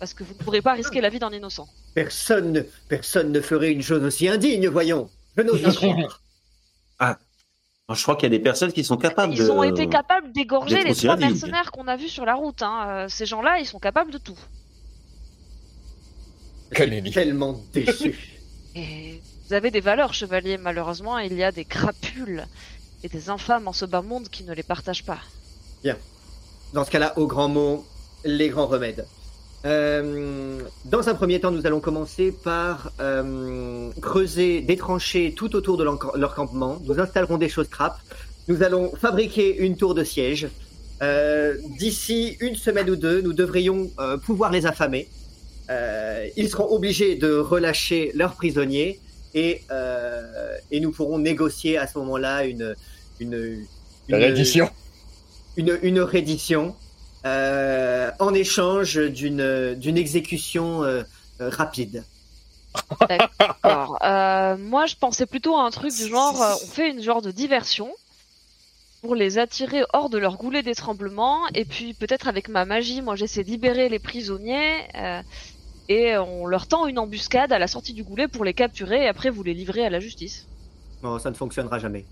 Parce que vous ne pourrez pas risquer la vie d'un innocent. Personne, ne- personne ne ferait une chose aussi indigne, voyons. Je n'ose pas croire. Alors, je crois qu'il y a des personnes qui sont capables Ils de... ont été capables d'égorger les trois mercenaires qu'on a vus sur la route. Hein. Euh, Ces gens-là, ils sont capables de tout. Je suis tellement déçu. Et vous avez des valeurs, chevalier. Malheureusement, il y a des crapules et des infâmes en ce bas monde qui ne les partagent pas. Dans ce cas-là, au grand mot, les grands remèdes. Euh, dans un premier temps, nous allons commencer par euh, creuser des tranchées tout autour de leur, campement. Nous installerons des choses trappes. Nous allons fabriquer une tour de siège. Euh, D'ici une semaine ou deux, nous devrions pouvoir les affamer. Ils seront obligés de relâcher leurs prisonniers et, et nous pourrons négocier à ce moment-là une, une, une- reddition. une, une reddition euh, en échange d'une d'une exécution euh, rapide. D'accord. Euh, moi, je pensais plutôt à un truc du genre, on fait une genre de diversion pour les attirer hors de leur goulet d'étranglement, et puis peut-être avec ma magie, moi j'essaie de libérer les prisonniers, euh, et on leur tend une embuscade à la sortie du goulet pour les capturer, et après vous les livrez à la justice. Non, ça ne fonctionnera jamais.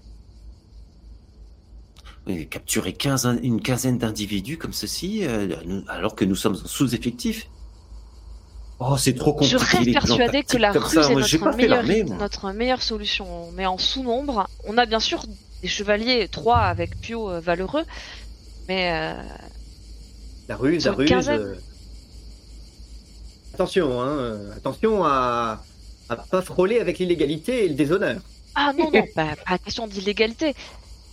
Capturer 15 in- une quinzaine d'individus comme ceci, euh, alors que nous sommes en sous-effectif. Oh, c'est trop Je compliqué. reste les plans persuadée que la ruse ça. est notre meilleure, notre meilleure solution, mais en sous-nombre. On a bien sûr des chevaliers, trois avec Pio euh, valeureux, mais euh, La ruse, la ruse. quinzaine. euh, Attention, hein, attention à, à pas frôler avec l'illégalité et le déshonneur. Ah non, non, pas, pas question d'illégalité.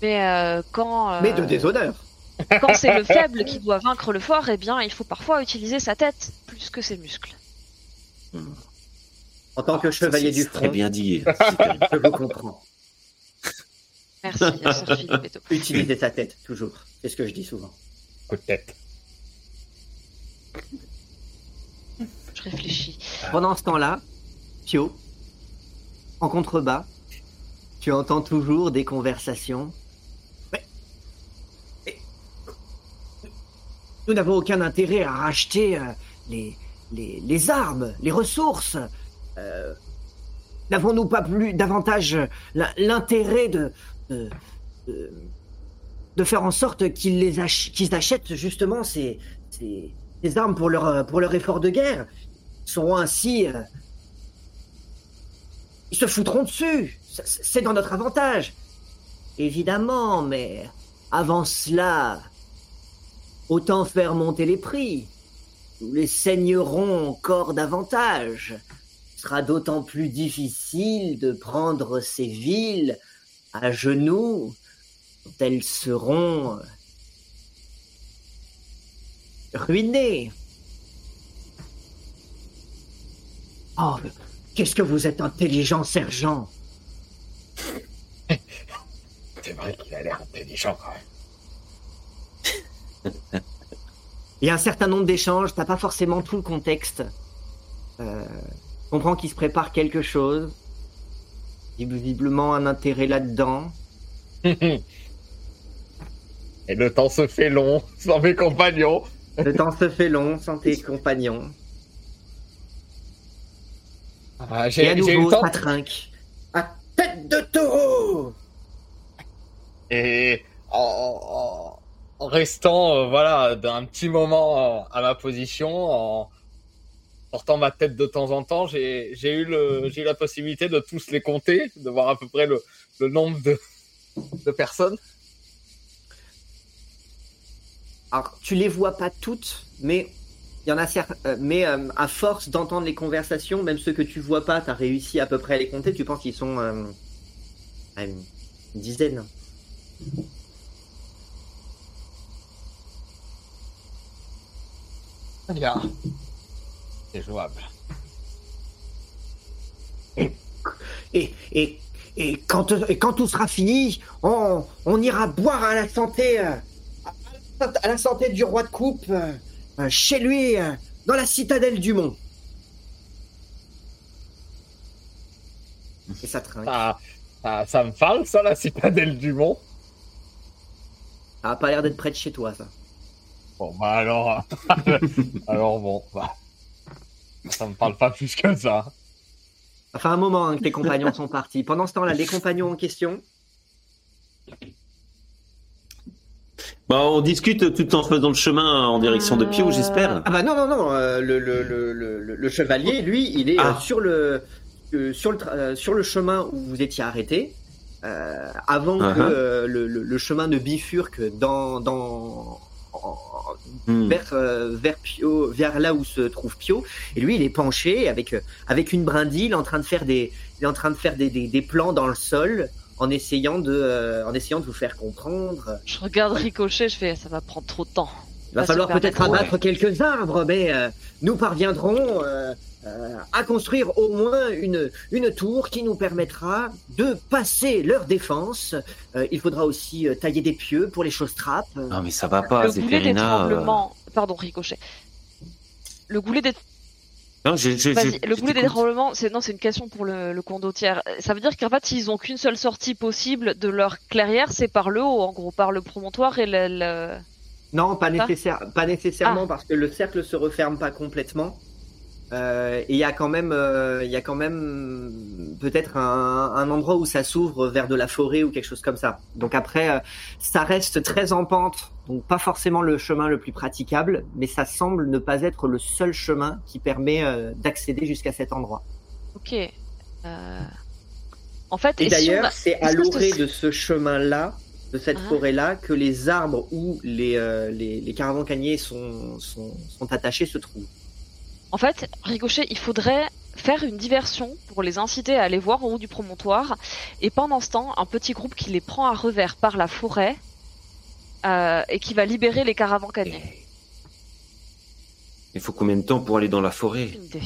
Mais euh, quand, euh, Mais de déshonneur. quand c'est le faible qui doit vaincre le fort, eh bien, il faut parfois utiliser sa tête plus que ses muscles. En tant que chevalier du Très front, bien dit. Je vous comprends. Merci, Sir Philippe. Utilisez sa tête, toujours. C'est ce que je dis souvent. Coup de tête. Je réfléchis. Pendant ce temps-là, Pio, en contrebas, tu entends toujours des conversations. Mais- mais- Nous n'avons aucun intérêt à racheter euh, les, les, les armes, les ressources. Euh, N'avons-nous pas plus davantage euh, l'in- l'intérêt de, de, faire en sorte qu'ils ach- achètent justement ces, ces, ces armes pour leur, pour leur effort de guerre? Seront ainsi. euh, Ils se foutront dessus. C'est dans notre avantage. Évidemment, mais avant cela, autant faire monter les prix. Nous les saignerons encore davantage. Ce sera d'autant plus difficile de prendre ces villes à genoux quand elles seront euh, ruinées. Oh, qu'est-ce que vous êtes intelligent, sergent? C'est vrai qu'il a l'air intelligent quand même. Il y a un certain nombre d'échanges, t'as pas forcément tout le contexte. Euh, comprends qu'il se prépare quelque chose. Il y a visiblement un intérêt là-dedans. Et le temps se fait long sans mes compagnons. Le temps se fait long sans tes compagnons. Ah, Et à j'ai eu nouveau, ça trinque. À tête de taureau Et en, en- restant euh, voilà d'un petit moment euh, à ma position, en portant ma tête de temps en temps, j'ai eu la possibilité de tous les compter, de voir à peu près le, nombre de, personnes. Alors, tu les vois pas toutes, mais il y en a certains. euh, mais à force d'entendre les conversations, même ceux que tu vois pas, t'as réussi à peu près à les compter. Tu penses qu'ils sont euh, une dizaine. Très bien. C'est jouable. Et, et, et, quand, et quand tout sera fini, on, on ira boire à la santé, euh, à, à la santé du roi de coupe, euh, chez lui, euh, dans la citadelle du Mont. Et ça. Ça, ça, ça me parle, ça, la citadelle du Mont. Ça a pas l'air d'être près de chez toi, ça. Bon, bah alors. alors bon, bah. Ça me parle pas plus que ça. Ça fait un moment hein, que tes compagnons sont partis. Pendant ce temps-là, les compagnons en question, Bah, on discute tout en faisant le chemin en direction de Pio, j'espère. Ah bah non, non, non, euh, le, le, le, le, le- le chevalier, lui, il est euh, Ah. sur, le, euh, sur, le euh, sur le chemin où vous étiez arrêté, euh, avant que euh, le, le, le chemin ne bifurque dans, dans, en- Hmm. vers, euh, vers, Pio, vers là où se trouve Pio. Et lui, il est penché avec, euh, avec une brindille en train de faire des, il est en train de faire des, des, des plans dans le sol en essayant de, euh, en essayant de vous faire comprendre. Je regarde Ricochet, je fais ça va prendre trop de temps. Il va falloir peut-être abattre quelques arbres, mais euh, nous parviendrons euh, à construire au moins une, une tour qui nous permettra de passer leur défense. Euh, il faudra aussi euh, tailler des pieux pour les choses trappes. Non, mais ça va pas, le goulet euh. d'étranglement. Pardon, Ricochet. Le goulet d'é- Non, le goulet t'écoute. d'étranglement, c'est non, c'est une question pour le, le condottière. Ça veut dire qu'en fait, s'ils ont qu'une seule sortie possible de leur clairière, c'est par le haut, en gros, par le promontoire et le. le- Non, pas, Ah. nécessaire, pas nécessairement parce que le cercle se referme pas complètement. Euh, et il y a quand même, euh, il y a quand même peut-être un, un endroit où ça s'ouvre vers de la forêt ou quelque chose comme ça. Donc après, euh, ça reste très en pente, donc pas forcément le chemin le plus praticable, mais ça semble ne pas être le seul chemin qui permet d'accéder jusqu'à cet endroit. Ok. En fait, Et et si on d'ailleurs, a- c'est à l'orée de ce chemin-là, de cette Ah. forêt-là, que les arbres où les, les, caravans-caniers sont, sont, sont attachés se trouvent. En fait, Ricochet, il faudrait faire une diversion pour les inciter à aller voir en haut du promontoire. Et pendant ce temps, un petit groupe qui les prend à revers par la forêt euh, et qui va libérer les caravans-caniers. Il faut combien de temps pour aller dans la forêt? Une idée.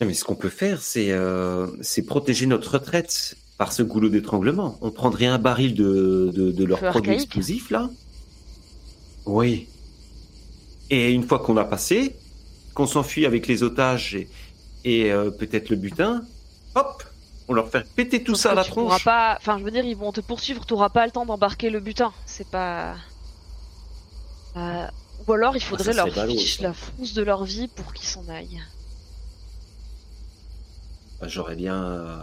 Mais ce qu'on peut faire, c'est euh, c'est protéger notre retraite par ce goulot d'étranglement. On prendrait un baril de, de, de leur produit explosif, là? Oui. Et une fois qu'on a passé, qu'on s'enfuit avec les otages et, et euh, peut-être le butin, hop, on leur fait péter tout ça à la tu tronche. pas. Enfin, je veux dire, ils vont te poursuivre. T'auras pas le temps d'embarquer le butin. C'est pas. Euh, Ou alors, il faudrait ça leur fiche la frousse de leur vie pour qu'ils s'en aillent. Bah, J'aurais bien euh,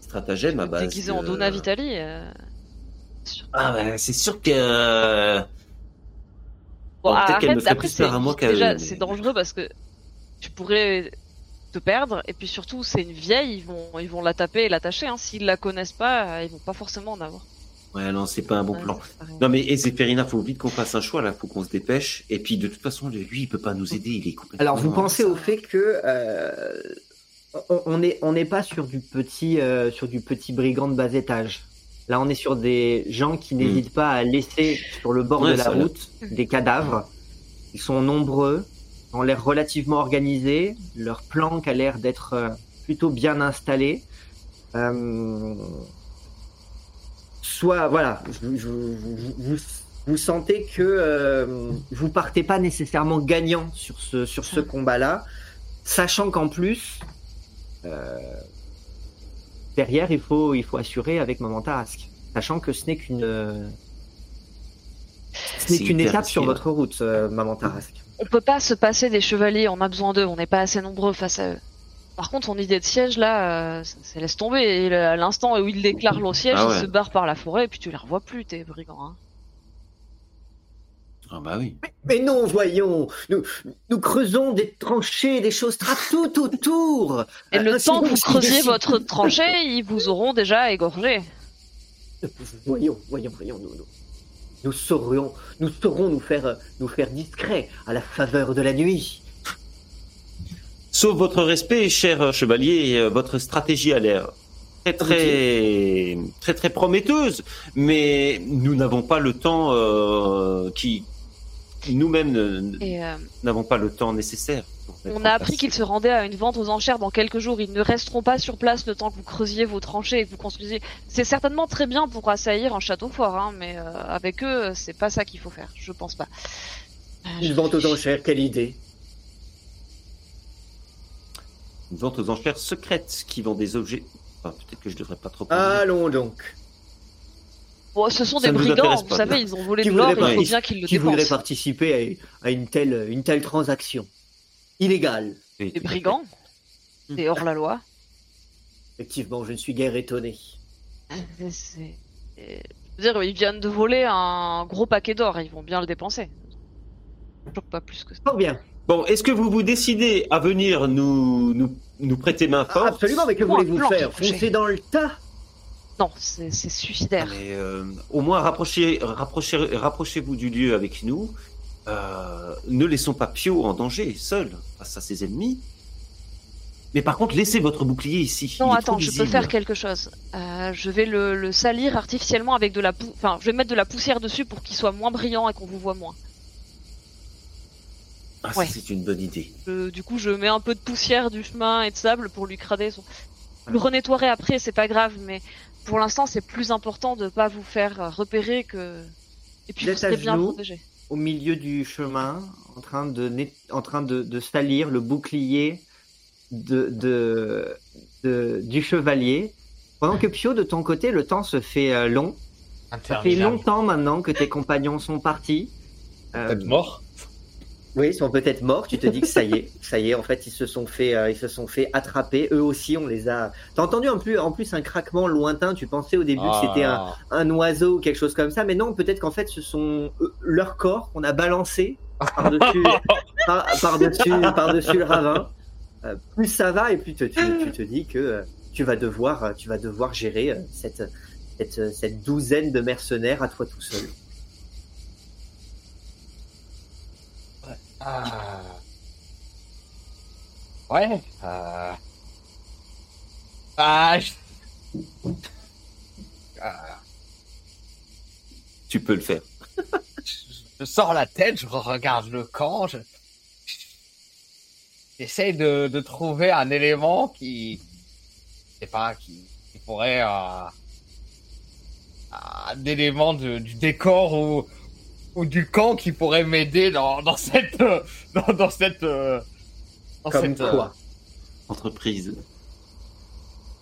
stratagème à base. Déguisé en de- Donna Vitali. euh. Ah bah, c'est sûr que. Bon, Bon, peut-être qu'elle arrête, me ferait après, plus peur c'est- à moi qu'à déjà, c'est dangereux parce que tu pourrais te perdre et puis surtout c'est une vieille, ils vont ils vont la taper et l'attacher. Hein. S'ils la connaissent pas, ils vont pas forcément en avoir. Ouais, non, c'est pas un bon Ouais, plan. Non mais et Zéphérina, faut vite qu'on fasse un choix là, faut qu'on se dépêche. Et puis de toute façon, lui, il peut pas nous aider, il est complètement. Alors, vous pensez au fait que euh, on- n'est on n'est pas sur du petit euh, sur du petit brigand de bas étage? Là, on est sur des gens qui n'hésitent pas à laisser sur le bord. Ouais, de la route des cadavres. Ils sont nombreux, ont l'air relativement organisés. Leur planque a l'air d'être euh, plutôt bien installée. Euh, soit, voilà, je- je- vous, vous- vous sentez que euh, vous partez pas nécessairement gagnant sur ce, sur ce combat-là, sachant qu'en plus, euh, derrière, il faut, il faut assurer avec Maman Tarasque, sachant que ce n'est qu'une euh, ce n'est C'est qu'une étape sur votre route, euh, Maman Tarasque. On peut pas se passer des chevaliers, on a besoin d'eux, on n'est pas assez nombreux face à eux. Par contre, son idée de siège là, euh, ça, ça laisse tomber. Et le- à l'instant où il déclare le siège, Ah il ouais. se barre par la forêt et puis tu les revois plus, tes brigands. Hein. Ah bah oui. Mais non, voyons, nous, nous creusons des tranchées, des choses tout autour. Et le Ainsi temps que vous si creusiez votre tranchée, ils vous auront déjà égorgé. Voyons, voyons, voyons, nous, nous, nous saurions, nous saurons nous faire, nous faire discrets à la faveur de la nuit. Sauf votre respect, cher chevalier, euh, votre stratégie a l'air très très très très prometteuse, mais nous n'avons pas le temps euh, qui nous-mêmes euh, n'avons pas le temps nécessaire. on a appris qu'ils se rendaient à une vente aux enchères dans quelques jours. Ils ne resteront pas sur place le temps que vous creusiez vos tranchées et que vous construisiez. C'est certainement très bien pour assaillir un château fort, hein, mais euh, avec eux, c'est pas ça qu'il faut faire. Je pense pas. Euh, je Une vente aux enchères, quelle idée? Une vente aux enchères secrètes qui vend des objets. Enfin, peut-être que je devrais pas trop. en dire. Allons donc. Bon, ce sont Ça des brigands, vous pas. savez, ils ont volé Qui de l'or, il faut bien qu'ils le Qui voudrait participer à, à une, telle, une telle transaction illégale Des brigands C'est hors la loi. Effectivement, je ne suis guère étonné. C'est- Je veux dire, ils viennent de voler un gros paquet d'or, ils vont bien le dépenser. Je choque pas plus que ça. Fort bien. Bon, est-ce que vous vous décidez à venir nous nous, nous prêter main forte Absolument, mais que voulez-vous faire? Foncer dans le tas Non, c'est suicidaire. Mais euh, au moins rapprochez, rapprochez, rapprochez-vous du lieu avec nous. Euh, ne laissons pas Pio en danger, seul, face à ses ennemis. Mais par contre, laissez votre bouclier ici. Non, attends, je peux faire quelque chose. Euh, je vais le, le salir artificiellement avec de la pou... Enfin, je vais mettre de la poussière dessus pour qu'il soit moins brillant et qu'on vous voit moins. Ah, ça, Ouais. c'est une bonne idée. Du coup, je mets un peu de poussière du chemin et de sable pour lui crader son... Le renettoierai après, c'est pas grave, mais pour l'instant, c'est plus important de pas vous faire repérer que... Et puis, Vous serez bien genoux protégé. au milieu du chemin, en train de, net- en train de, de salir le bouclier de, de, de- du chevalier. Pendant que Pio, de ton côté, le temps se fait euh, long. Ça fait longtemps maintenant que tes compagnons sont partis. Euh, Peut-être mort. Oui, ils sont peut-être morts. Tu te dis que ça y est, ça y est. En fait, ils se sont fait, euh, ils se sont fait attraper. Eux aussi, on les a. T'as entendu en plus, en plus un craquement lointain. Tu pensais au début que c'était un, Ah. un oiseau ou quelque chose comme ça, mais non, peut-être qu'en fait, ce sont eux, leur corps qu'on a balancé par-dessus, par, par-dessus, par-dessus le ravin. Euh, plus ça va, et plus te- tu, tu te dis que euh, tu vas devoir, euh, tu vas devoir gérer euh, cette, cette, euh, cette douzaine de mercenaires à toi tout seul. Ah. Ouais. euh. Ah, je... Ah, Tu peux le faire. je sors la tête, je regarde le camp, je... j'essaye de, de trouver un élément qui, je sais pas, qui, qui pourrait, euh, un élément de- du décor ou, ou du camp qui pourrait m'aider dans, dans cette, euh, dans, dans cette, euh, dans Comme cette, euh, Entreprise.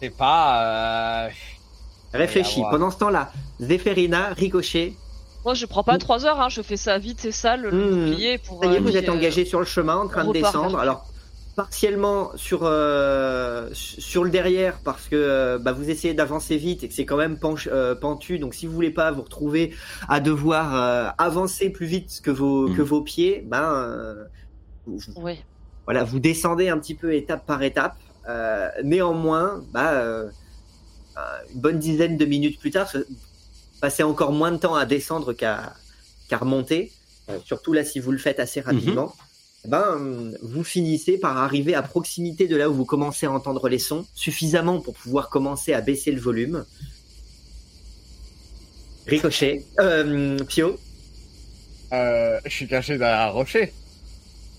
je sais pas, euh, Réfléchis. Pendant ce temps-là, Zéphérina, Ricochet, Moi, je prends pas trois heures, hein, je fais ça vite et sale, le Mm. bouclier pour... ça y est, euh, vous êtes euh, engagés sur le chemin, en train de descendre. Alors, partiellement sur euh, sur le derrière parce que euh, bah, vous essayez d'avancer vite et que c'est quand même penche- euh, pentu. Donc, si vous voulez pas vous retrouver à devoir euh, avancer plus vite que vos Mm. que vos pieds, ben euh, vous- Oui. voilà, vous descendez un petit peu étape par étape. Euh, néanmoins, bah, une bonne dizaine de minutes plus tard, passez encore moins de temps à descendre qu'à qu'à remonter. Surtout là, si vous le faites assez rapidement, eh ben, vous finissez par arriver à proximité de là où vous commencez à entendre les sons, suffisamment pour pouvoir commencer à baisser le volume. Ricochet, euh, Pio, euh, je suis caché derrière un rocher.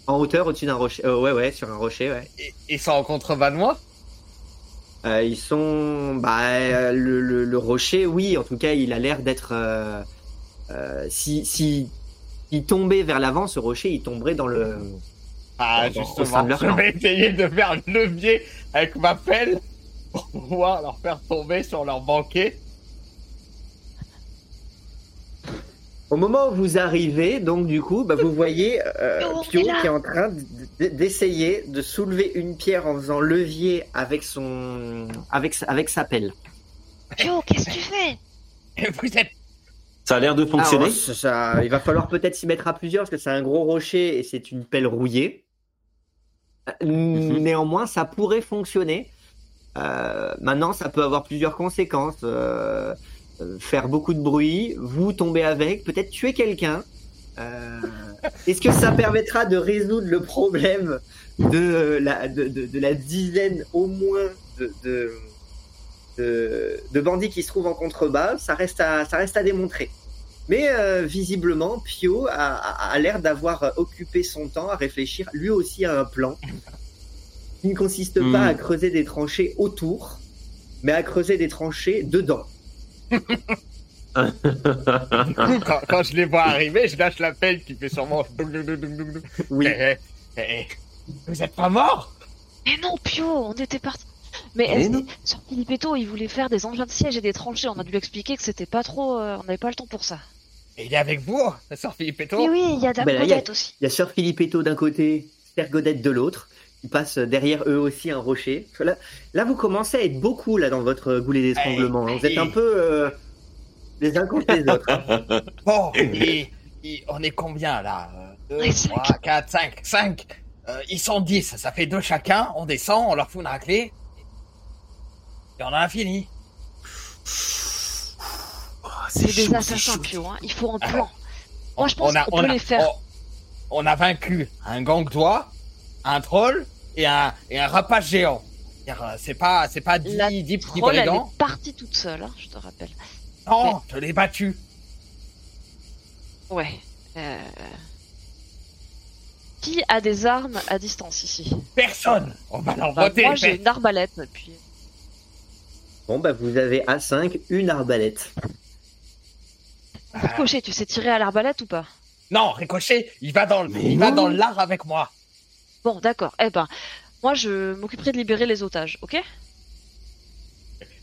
en hauteur au-dessus d'un rocher. euh, ouais, ouais, sur un rocher, ouais. Et- Ils sont en contrebas de moi Euh, ils sont, bah, euh, le, le, le rocher, oui, en tout cas, il a l'air d'être. si, si il tombait vers l'avant, ce rocher, il tomberait dans le. Ah, Dans- justement, de je vais essayer de faire le levier avec ma pelle pour pouvoir leur faire tomber sur leur banquet. Au moment où vous arrivez, donc du coup, bah, vous voyez euh, Pio, qui est en train d'essayer de soulever une pierre en faisant levier avec son, avec sa, avec sa pelle. Pio, qu'est-ce que tu fais? Vous êtes... Ça a l'air de fonctionner. Alors, ça- ça- il va falloir peut-être s'y mettre à plusieurs parce que c'est un gros rocher et c'est une pelle rouillée. Mhm. Néanmoins, ça pourrait fonctionner. Euh, maintenant, ça peut avoir plusieurs conséquences. Euh, euh, faire beaucoup de bruit, vous tomber avec, peut-être tuer quelqu'un. Euh, Est-ce que ça permettra de résoudre le problème de la, de, de- de la dizaine au moins de, de, de- de bandits qui se trouvent en contrebas? Ça reste à, ça reste à démontrer. Mais euh, visiblement, Pio a, a- a l'air d'avoir occupé son temps à réfléchir lui aussi à un plan qui ne consiste Hmm. pas à creuser des tranchées autour, mais à creuser des tranchées dedans. Du coup, quand, quand je les vois arriver, je lâche la pelle qui fait sûrement. Oui. Eh, eh, eh, Vous êtes pas mort Mais non, Pio, on était parti. Mais non. sur Filipetto, il voulait faire des engins de siège et des tranchées? On a dû lui expliquer que c'était pas trop. euh, on n'avait pas le temps pour ça. Et il est avec vous, la sœur Filippetto Mais oui, il y a Dame Ben là, il y a- Godette aussi. Il y a Sœur Filippetto d'un côté, Sœur Godette de l'autre. Ils passent derrière eux aussi un rocher. Là, là, vous commencez à être beaucoup là dans votre goulet d'étranglement. hein. Vous êtes un peu euh, les uns contre les autres. hein. Bon, et, et on est combien là? 2, Ouais, cinq. 3, 4, 5, 5. ils sont 10, ça fait deux chacun. On descend, on leur fout une raclée. Et on a fini. Oh, C'est chaud, des assassins, chaud. Pio. Hein. Il faut un Ah. plan. Moi, je pense On a- qu'on on peut a- les faire. On, on a vaincu un gang-doigt, un troll et un, et un rapace géant. Euh, C'est pas, c'est pas 10, La 10 petits Troll, elle est partie toute seule, hein, je te rappelle. Non, je l'ai battu. Ouais. Euh... Qui a des armes à distance ici? Personne. On va leur Bah, botter Moi, j'ai une arbalète. Puis... Bon, bah, vous avez A5, une arbalète. Ah. Ricochet, tu sais tirer à l'arbalète ou pas? Non, Ricochet, il va dans, le- il va dans l'art avec moi. Bon, d'accord. Eh ben, moi, je m'occuperai de libérer les otages, ok?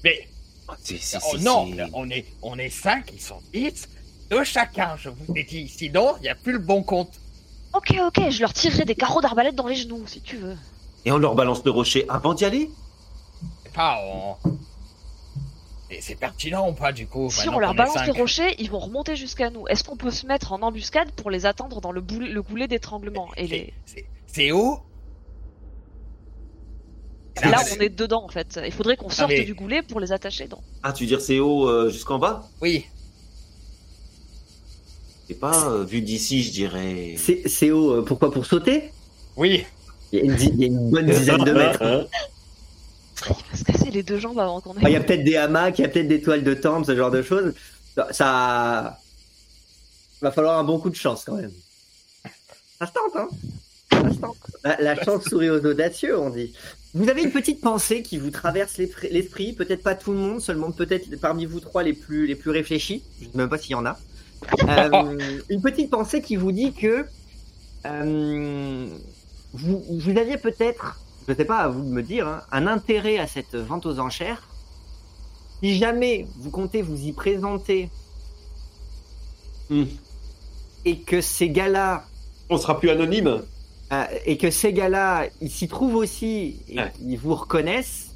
Mais Oh, c'est- c'est- oh, c'est- non, on est, on est 5, ils sont 10. Deux chacun, je vous ai dit. Sinon, il n'y a plus le bon compte. Ok, ok, je leur tirerai des carreaux d'arbalète dans les genoux, si tu veux. Et on leur balance le rocher avant d'y aller? Pas, on... Et c'est pertinent ou pas, du coup Si on leur balance les rochers, ils vont remonter jusqu'à nous. Est-ce qu'on peut se mettre en embuscade pour les attendre dans le, boule- le goulet d'étranglement et les... C'est- où? Là, Ah, on est dedans, en fait. Il faudrait qu'on sorte mais- du goulet pour les attacher dans. Ah, tu veux dire c'est haut euh, jusqu'en bas? Oui. C'est pas euh, vu d'ici, je dirais. C'est c'est haut, euh, pourquoi Pour sauter? Oui. il y, a une, di- il y a une bonne dizaine de mètres. Il va se casser les deux jambes avant qu'on ait... Ah, Il y a peut-être des hamacs, il y a peut-être des toiles de temple, ce genre de choses. Ça, ça- va falloir un bon coup de chance quand même. Ça se tente, hein Ça se tente. La, la chance sourit aux audacieux, on dit. Vous avez une petite pensée qui vous traverse l'esprit- l'esprit, peut-être pas tout le monde, seulement peut-être parmi vous trois les plus, les plus réfléchis. Je ne sais même pas s'il y en a. Euh, une petite pensée qui vous dit que euh, vous, vous aviez peut-être, je ne sais pas à vous de me dire, hein, un intérêt à cette vente aux enchères. Si jamais vous comptez vous y présenter Hmm. et que ces gars-là On sera plus anonyme euh, et que ces gars-là, ils s'y trouvent aussi et Ouais. ils vous reconnaissent,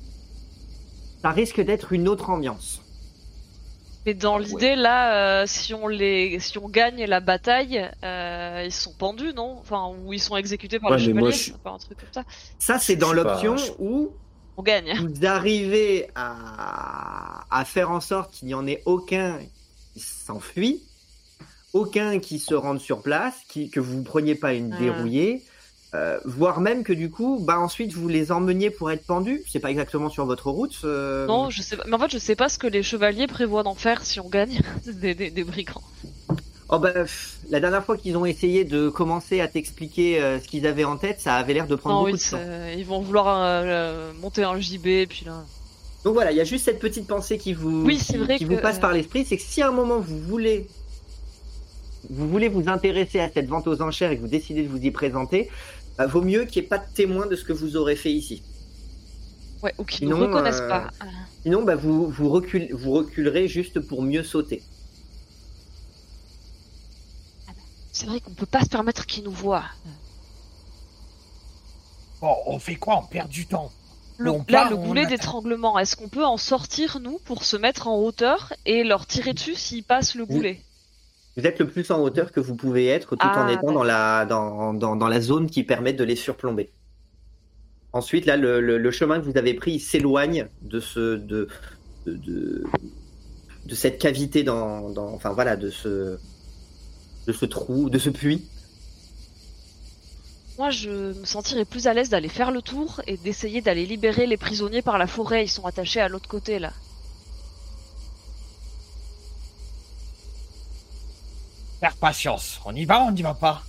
ça risque d'être une autre ambiance. Mais dans l'idée, là, euh, si on les, si on gagne la bataille, euh, ils sont pendus, non? Enfin, ou ils sont exécutés par Ouais, le mais moi, chevalier, je un truc comme ça. Ça, c'est dans l'option je- où On gagne. vous arrivez à, à faire en sorte qu'il n'y en ait aucun qui s'enfuit, aucun qui se rende sur place, qui, que vous ne preniez pas une Ah. dérouillée, euh, voire même que du coup, bah ensuite vous les emmeniez pour être pendus. C'est pas exactement sur votre route. euh, Non, je sais pas. Mais en fait, je sais pas ce que les chevaliers prévoient d'en faire si on gagne des, des, des brigands. Oh bah, pff, la dernière fois qu'ils ont essayé de commencer à t'expliquer euh, ce qu'ils avaient en tête, ça avait l'air de prendre Non, beaucoup oui, de temps. c'est- ils vont vouloir euh, euh, monter un JB, et puis là. Donc voilà, il y a juste cette petite pensée qui vous, Oui, vrai qui que- vous passe par l'esprit, c'est que si à un moment vous voulez, vous voulez vous intéresser à cette vente aux enchères et que vous décidez de vous y présenter, bah, vaut mieux qu'il n'y ait pas de témoin de ce que vous aurez fait ici. Ouais, ou qu'ils ne reconnaissent euh, pas. Ah. Sinon, bah, vous, vous, recul- vous reculerez juste pour mieux sauter. C'est vrai qu'on peut pas se permettre qu'ils nous voient. Bon, on fait quoi? On perd du temps. Le, On là, part, le goulet d'étranglement, est-ce qu'on peut en sortir, nous, pour se mettre en hauteur et leur tirer dessus s'ils passent le goulet? Vous êtes le plus en hauteur que vous pouvez être tout en Ah, étant dans la, dans, dans, dans la zone qui permet de les surplomber. Ensuite, là, le, le, le chemin que vous avez pris s'éloigne de ce, de, de, de, de cette cavité dans, dans, enfin voilà, de ce, de ce trou, de ce puits. Moi, je me sentirais plus à l'aise d'aller faire le tour et d'essayer d'aller libérer les prisonniers par la forêt. Ils sont attachés à l'autre côté, là. Faire patience. On y va, on n'y va pas.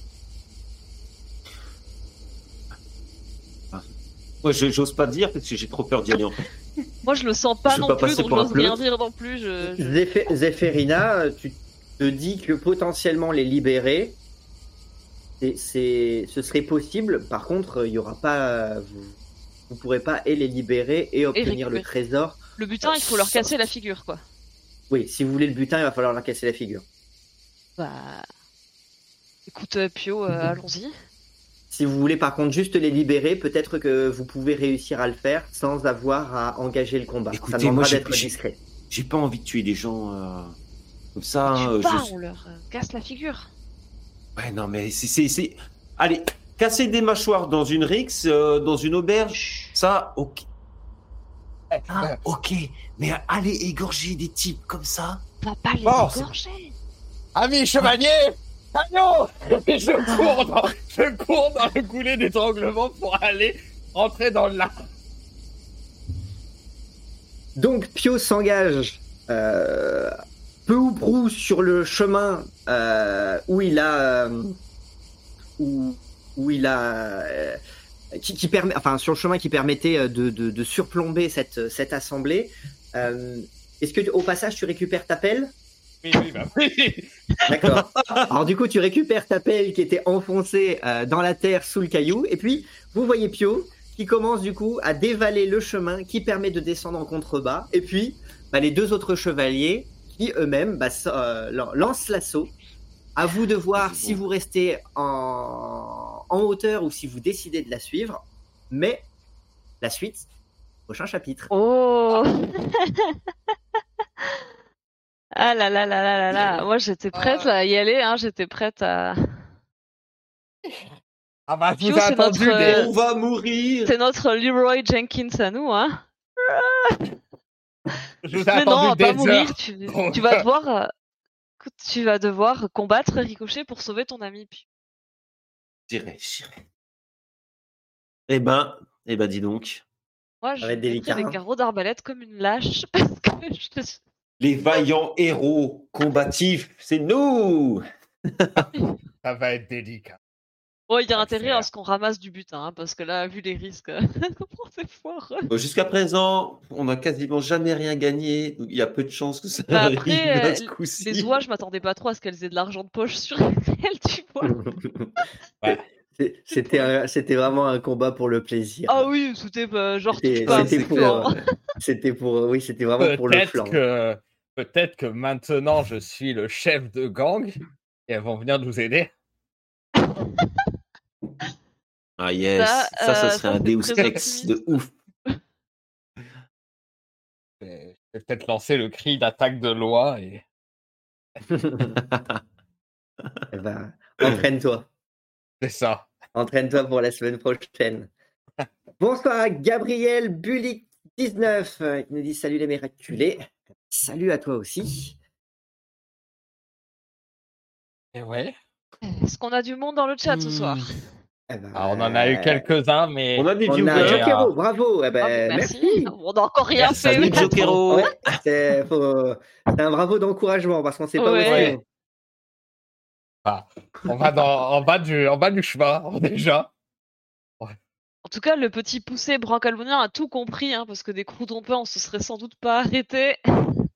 Moi, je- j'ose pas dire parce que j'ai trop peur d'y aller. en fait. Moi, je le sens pas Je non pas plus, donc j'ose rien dire non plus. Je, je- Zéph- Zéphérina, tu te dis que potentiellement les libérer, c'est, c'est- ce serait possible. Par contre, il y aura pas, vous, vous pourrez pas et les libérer et obtenir le trésor. Le butin, il faut leur casser la figure, quoi. Oui, si vous voulez le butin, il va falloir leur casser la figure. Bah. Écoute, euh, Pio, euh, allons-y. Si vous voulez par contre juste les libérer, peut-être que vous pouvez réussir à le faire sans avoir à engager le combat. Écoutez, Ça demandera moi, j'ai- d'être discret. J'ai pas envie de tuer des gens euh, comme ça. hein, tu euh, pars, je- on leur euh, casse la figure. Ouais, non, mais c'est, c'est, c'est- Allez, casser des mâchoires dans une rixe, euh, dans une auberge, ça, ok. Ah, ok. Mais aller égorger des types comme ça. On va pas les c'est- égorger. Amis chevaliers, Agnon Et je cours, dans, je cours dans le goulet d'étranglement pour aller rentrer dans le lac. Donc Pio s'engage euh, peu ou prou sur le chemin euh, où il a euh, où, il a qui, permet enfin sur le chemin qui permettait de, surplomber cette cette assemblée. Est-ce que au passage tu récupères ta pelle? Oui, oui, bah oui. D'accord. Alors du coup, tu récupères ta pelle qui était enfoncée euh, dans la terre sous le caillou, et puis vous voyez Pio qui commence du coup à dévaler le chemin qui permet de descendre en contrebas, et puis bah, les deux autres chevaliers qui eux-mêmes bah, euh, lan- lancent l'assaut. À vous de voir si vous restez en... en hauteur ou si vous décidez de la suivre, mais la suite, prochain chapitre. Oh Ah là là là là là là Moi j'étais prête à y aller, hein, j'étais prête à... Ah bah, vous ai c'est attendu notre, des... Euh, On va mourir. C'est notre Leroy Jenkins à nous, hein Je vous ai Mais non, va pas des mourir, tu, tu vas devoir... euh, écoute, tu vas devoir combattre Ricochet pour sauver ton ami. Puis... J'irai, j'irai. Eh ben, eh ben, dis donc. Moi je va être mettrai délicat, les hein. carreaux d'arbalète comme une lâche parce que je... Les vaillants héros combatifs, c'est nous. Ça va être délicat. Bon, il y a intérêt à ce qu'on ramasse du butin, hein, parce que là, vu les risques, c'est. Bon, Jusqu'à présent, on n'a quasiment jamais rien gagné. donc Il y a peu de chances que ça Bah, arrive après, à euh, ce coup-ci. Les oies, je m'attendais pas trop à ce qu'elles aient de l'argent de poche sur elles, tu vois. C'était un- c'était vraiment un combat pour le plaisir. Ah oui, c'était bah, genre C'était pour, euh, c'était pour, oui, c'était vraiment pour le flanc. que... Peut-être que maintenant je suis le chef de gang et elles vont venir nous aider. Ah yes, Ça, ça, ça, euh, serait ça, un Deus Ex de ouf. Je vais je vais peut-être lancer le cri d'attaque de loi et... Eh ben, entraîne-toi. C'est ça. Entraîne-toi pour la semaine prochaine. Bonsoir, Gabriel Bulik 19 euh, qui nous dit salut les miraculés. Salut à toi aussi. Et ouais. Est-ce qu'on a du monde dans le chat ce soir? Eh ben, Alors, on en a eu quelques-uns, mais On a des On a viewers. Jokero, bravo. Eh ben, Ah, merci. On a encore rien Merci, fait. Jokero. Ouais, c'est faut- c'est un bravo d'encouragement parce qu'on sait pas où Ouais. est-ce on va dans, en, bas du, en bas du chemin, déjà. En tout cas, le petit poussé brancalmonien a tout compris, hein, parce que des croutons-pains, on se serait sans doute pas arrêté.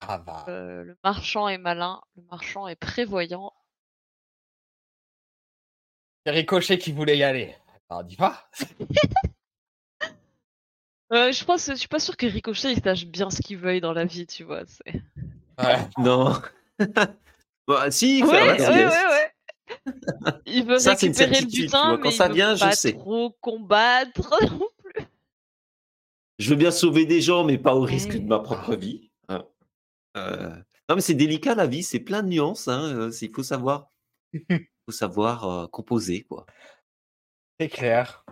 Ah bah. Euh, le marchand est malin, le marchand est prévoyant. C'est Ricochet qui voulait y aller. Alors, dis pas. Euh, je pense, je suis pas sûr que Ricochet il sache bien ce qu'il veuille dans la vie, tu vois. Ouais. Non. Bah, si, Ouais, ouais, ouais, ouais. Il veut Ça, récupérer le butin, vois, quand mais ça il veut vient, je pas sais. trop combattre. Je veux bien sauver des gens, mais pas au risque de ma propre vie. hein. Euh, Non, mais c'est délicat la vie, c'est plein de nuances. Hein. euh, c'est- Il faut savoir, faut savoir euh, composer, quoi. C'est clair.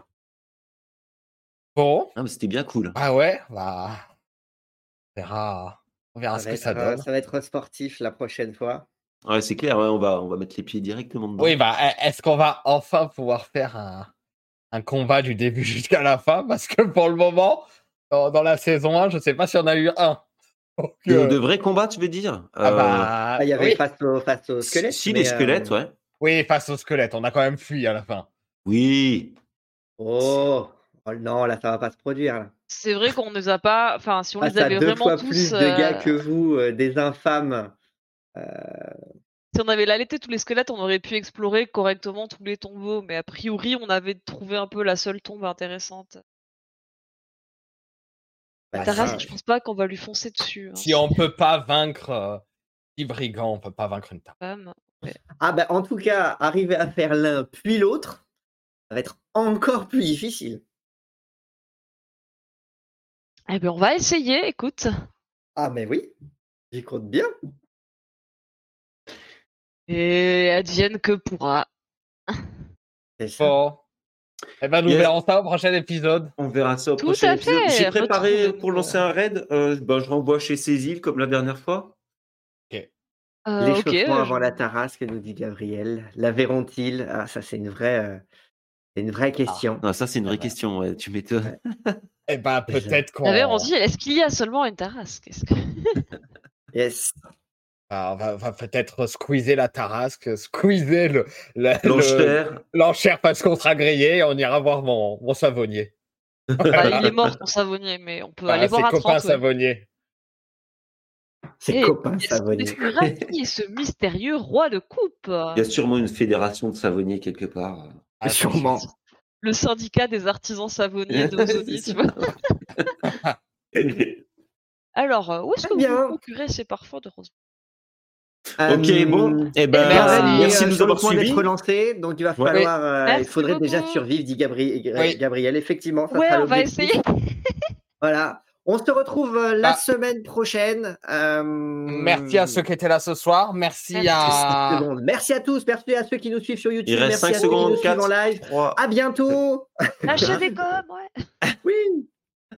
Bon. Non, mais c'était bien cool. Ah ouais, bah. On verra, on verra Ça ce que être, ça donne. ça va être sportif la prochaine fois. Ouais, c'est clair, ouais, on, va, on va mettre les pieds directement dedans. Oui, bah, e- est-ce qu'on va enfin pouvoir faire un, un combat du début jusqu'à la fin? Parce que pour le moment, dans, dans la saison 1, je sais pas si on a eu un. Donc, De, euh, de vrais combats, tu veux dire? Ah Euh, bah, Ah, il y avait oui. face au, face au squelette. Si, les squelettes, euh, ouais. oui, face au squelette, on a quand même fui à la fin. Oui. Oh, oh non, là, ça va pas se produire. Là. C'est vrai qu'on ne les a pas. Enfin, si on Ah, les avait deux vraiment fois tous. plus de gars euh, que vous, euh, des infâmes. Si on avait l'allaité tous les squelettes, on aurait pu explorer correctement tous les tombeaux, mais a priori, on avait trouvé un peu la seule tombe intéressante. bah, Tarasque, ça, je pense pas qu'on va lui foncer dessus. hein, Si on peut pas vaincre euh, dix brigands, on peut pas vaincre une table. femme. Ah, bah, en tout cas, arriver à faire l'un puis l'autre, ça va être encore plus difficile. Eh ben, on va essayer, écoute. Ah, mais oui, j'y compte bien. Et advienne que pourra. C'est ça. Bon. Eh ben, nous Yes. verrons ça au prochain épisode. On verra ça au Tout prochain à épisode. J'ai préparé pour lancer un raid. euh, ben, je renvoie chez Cécile comme la dernière fois. Euh, ok. L'échauffement euh, avant je- la tarasque, nous dit Gabriel. La verront-ils? Ah, ça, c'est une vraie, euh, c'est une vraie question. Non, ça, c'est une vraie Ah bah. question. ouais, tu m'étonnes. Eh ben, peut-être qu'on La mère, on dit, est-ce qu'il y a seulement une Tarasque? Que- Yes. Ah, on va, peut-être squeezer la tarasque, squeezer le, le- L'enchère. l'enchère parce qu'on sera grillé et on ira voir mon, mon savonnier. Bah, il est mort, ton savonnier, mais on peut Ah, aller voir à copains 30. ouais. savonnier. C'est copain savonnier. découvrira qui est ce mystérieux roi de coupe Il y a sûrement une fédération de savonniers quelque part. Ah, Sûrement. Le syndicat des artisans savonniers de tu vois. Alors, euh, où est-ce que vous procurez ces parfums de rose? Ok, Euh, bon. Eh ben, merci. merci euh, de nous sur le avoir point suivis. d'être relancé, donc il va Ouais. falloir. euh, il Merci faudrait déjà survivre, dit Gabri- Oui. Gabriel. Effectivement, ça Ouais, sera on va essayer. Voilà. On se retrouve euh, la Ah. semaine prochaine. euh, Merci à ceux qui étaient là ce soir. Merci, Merci. à. secondes. Merci à tous. Merci à ceux qui nous suivent sur YouTube. Il reste merci 5 à ceux qui nous secondes. suivent en 4, live. 3, À bientôt. Lâchez des gommes, ouais. Oui.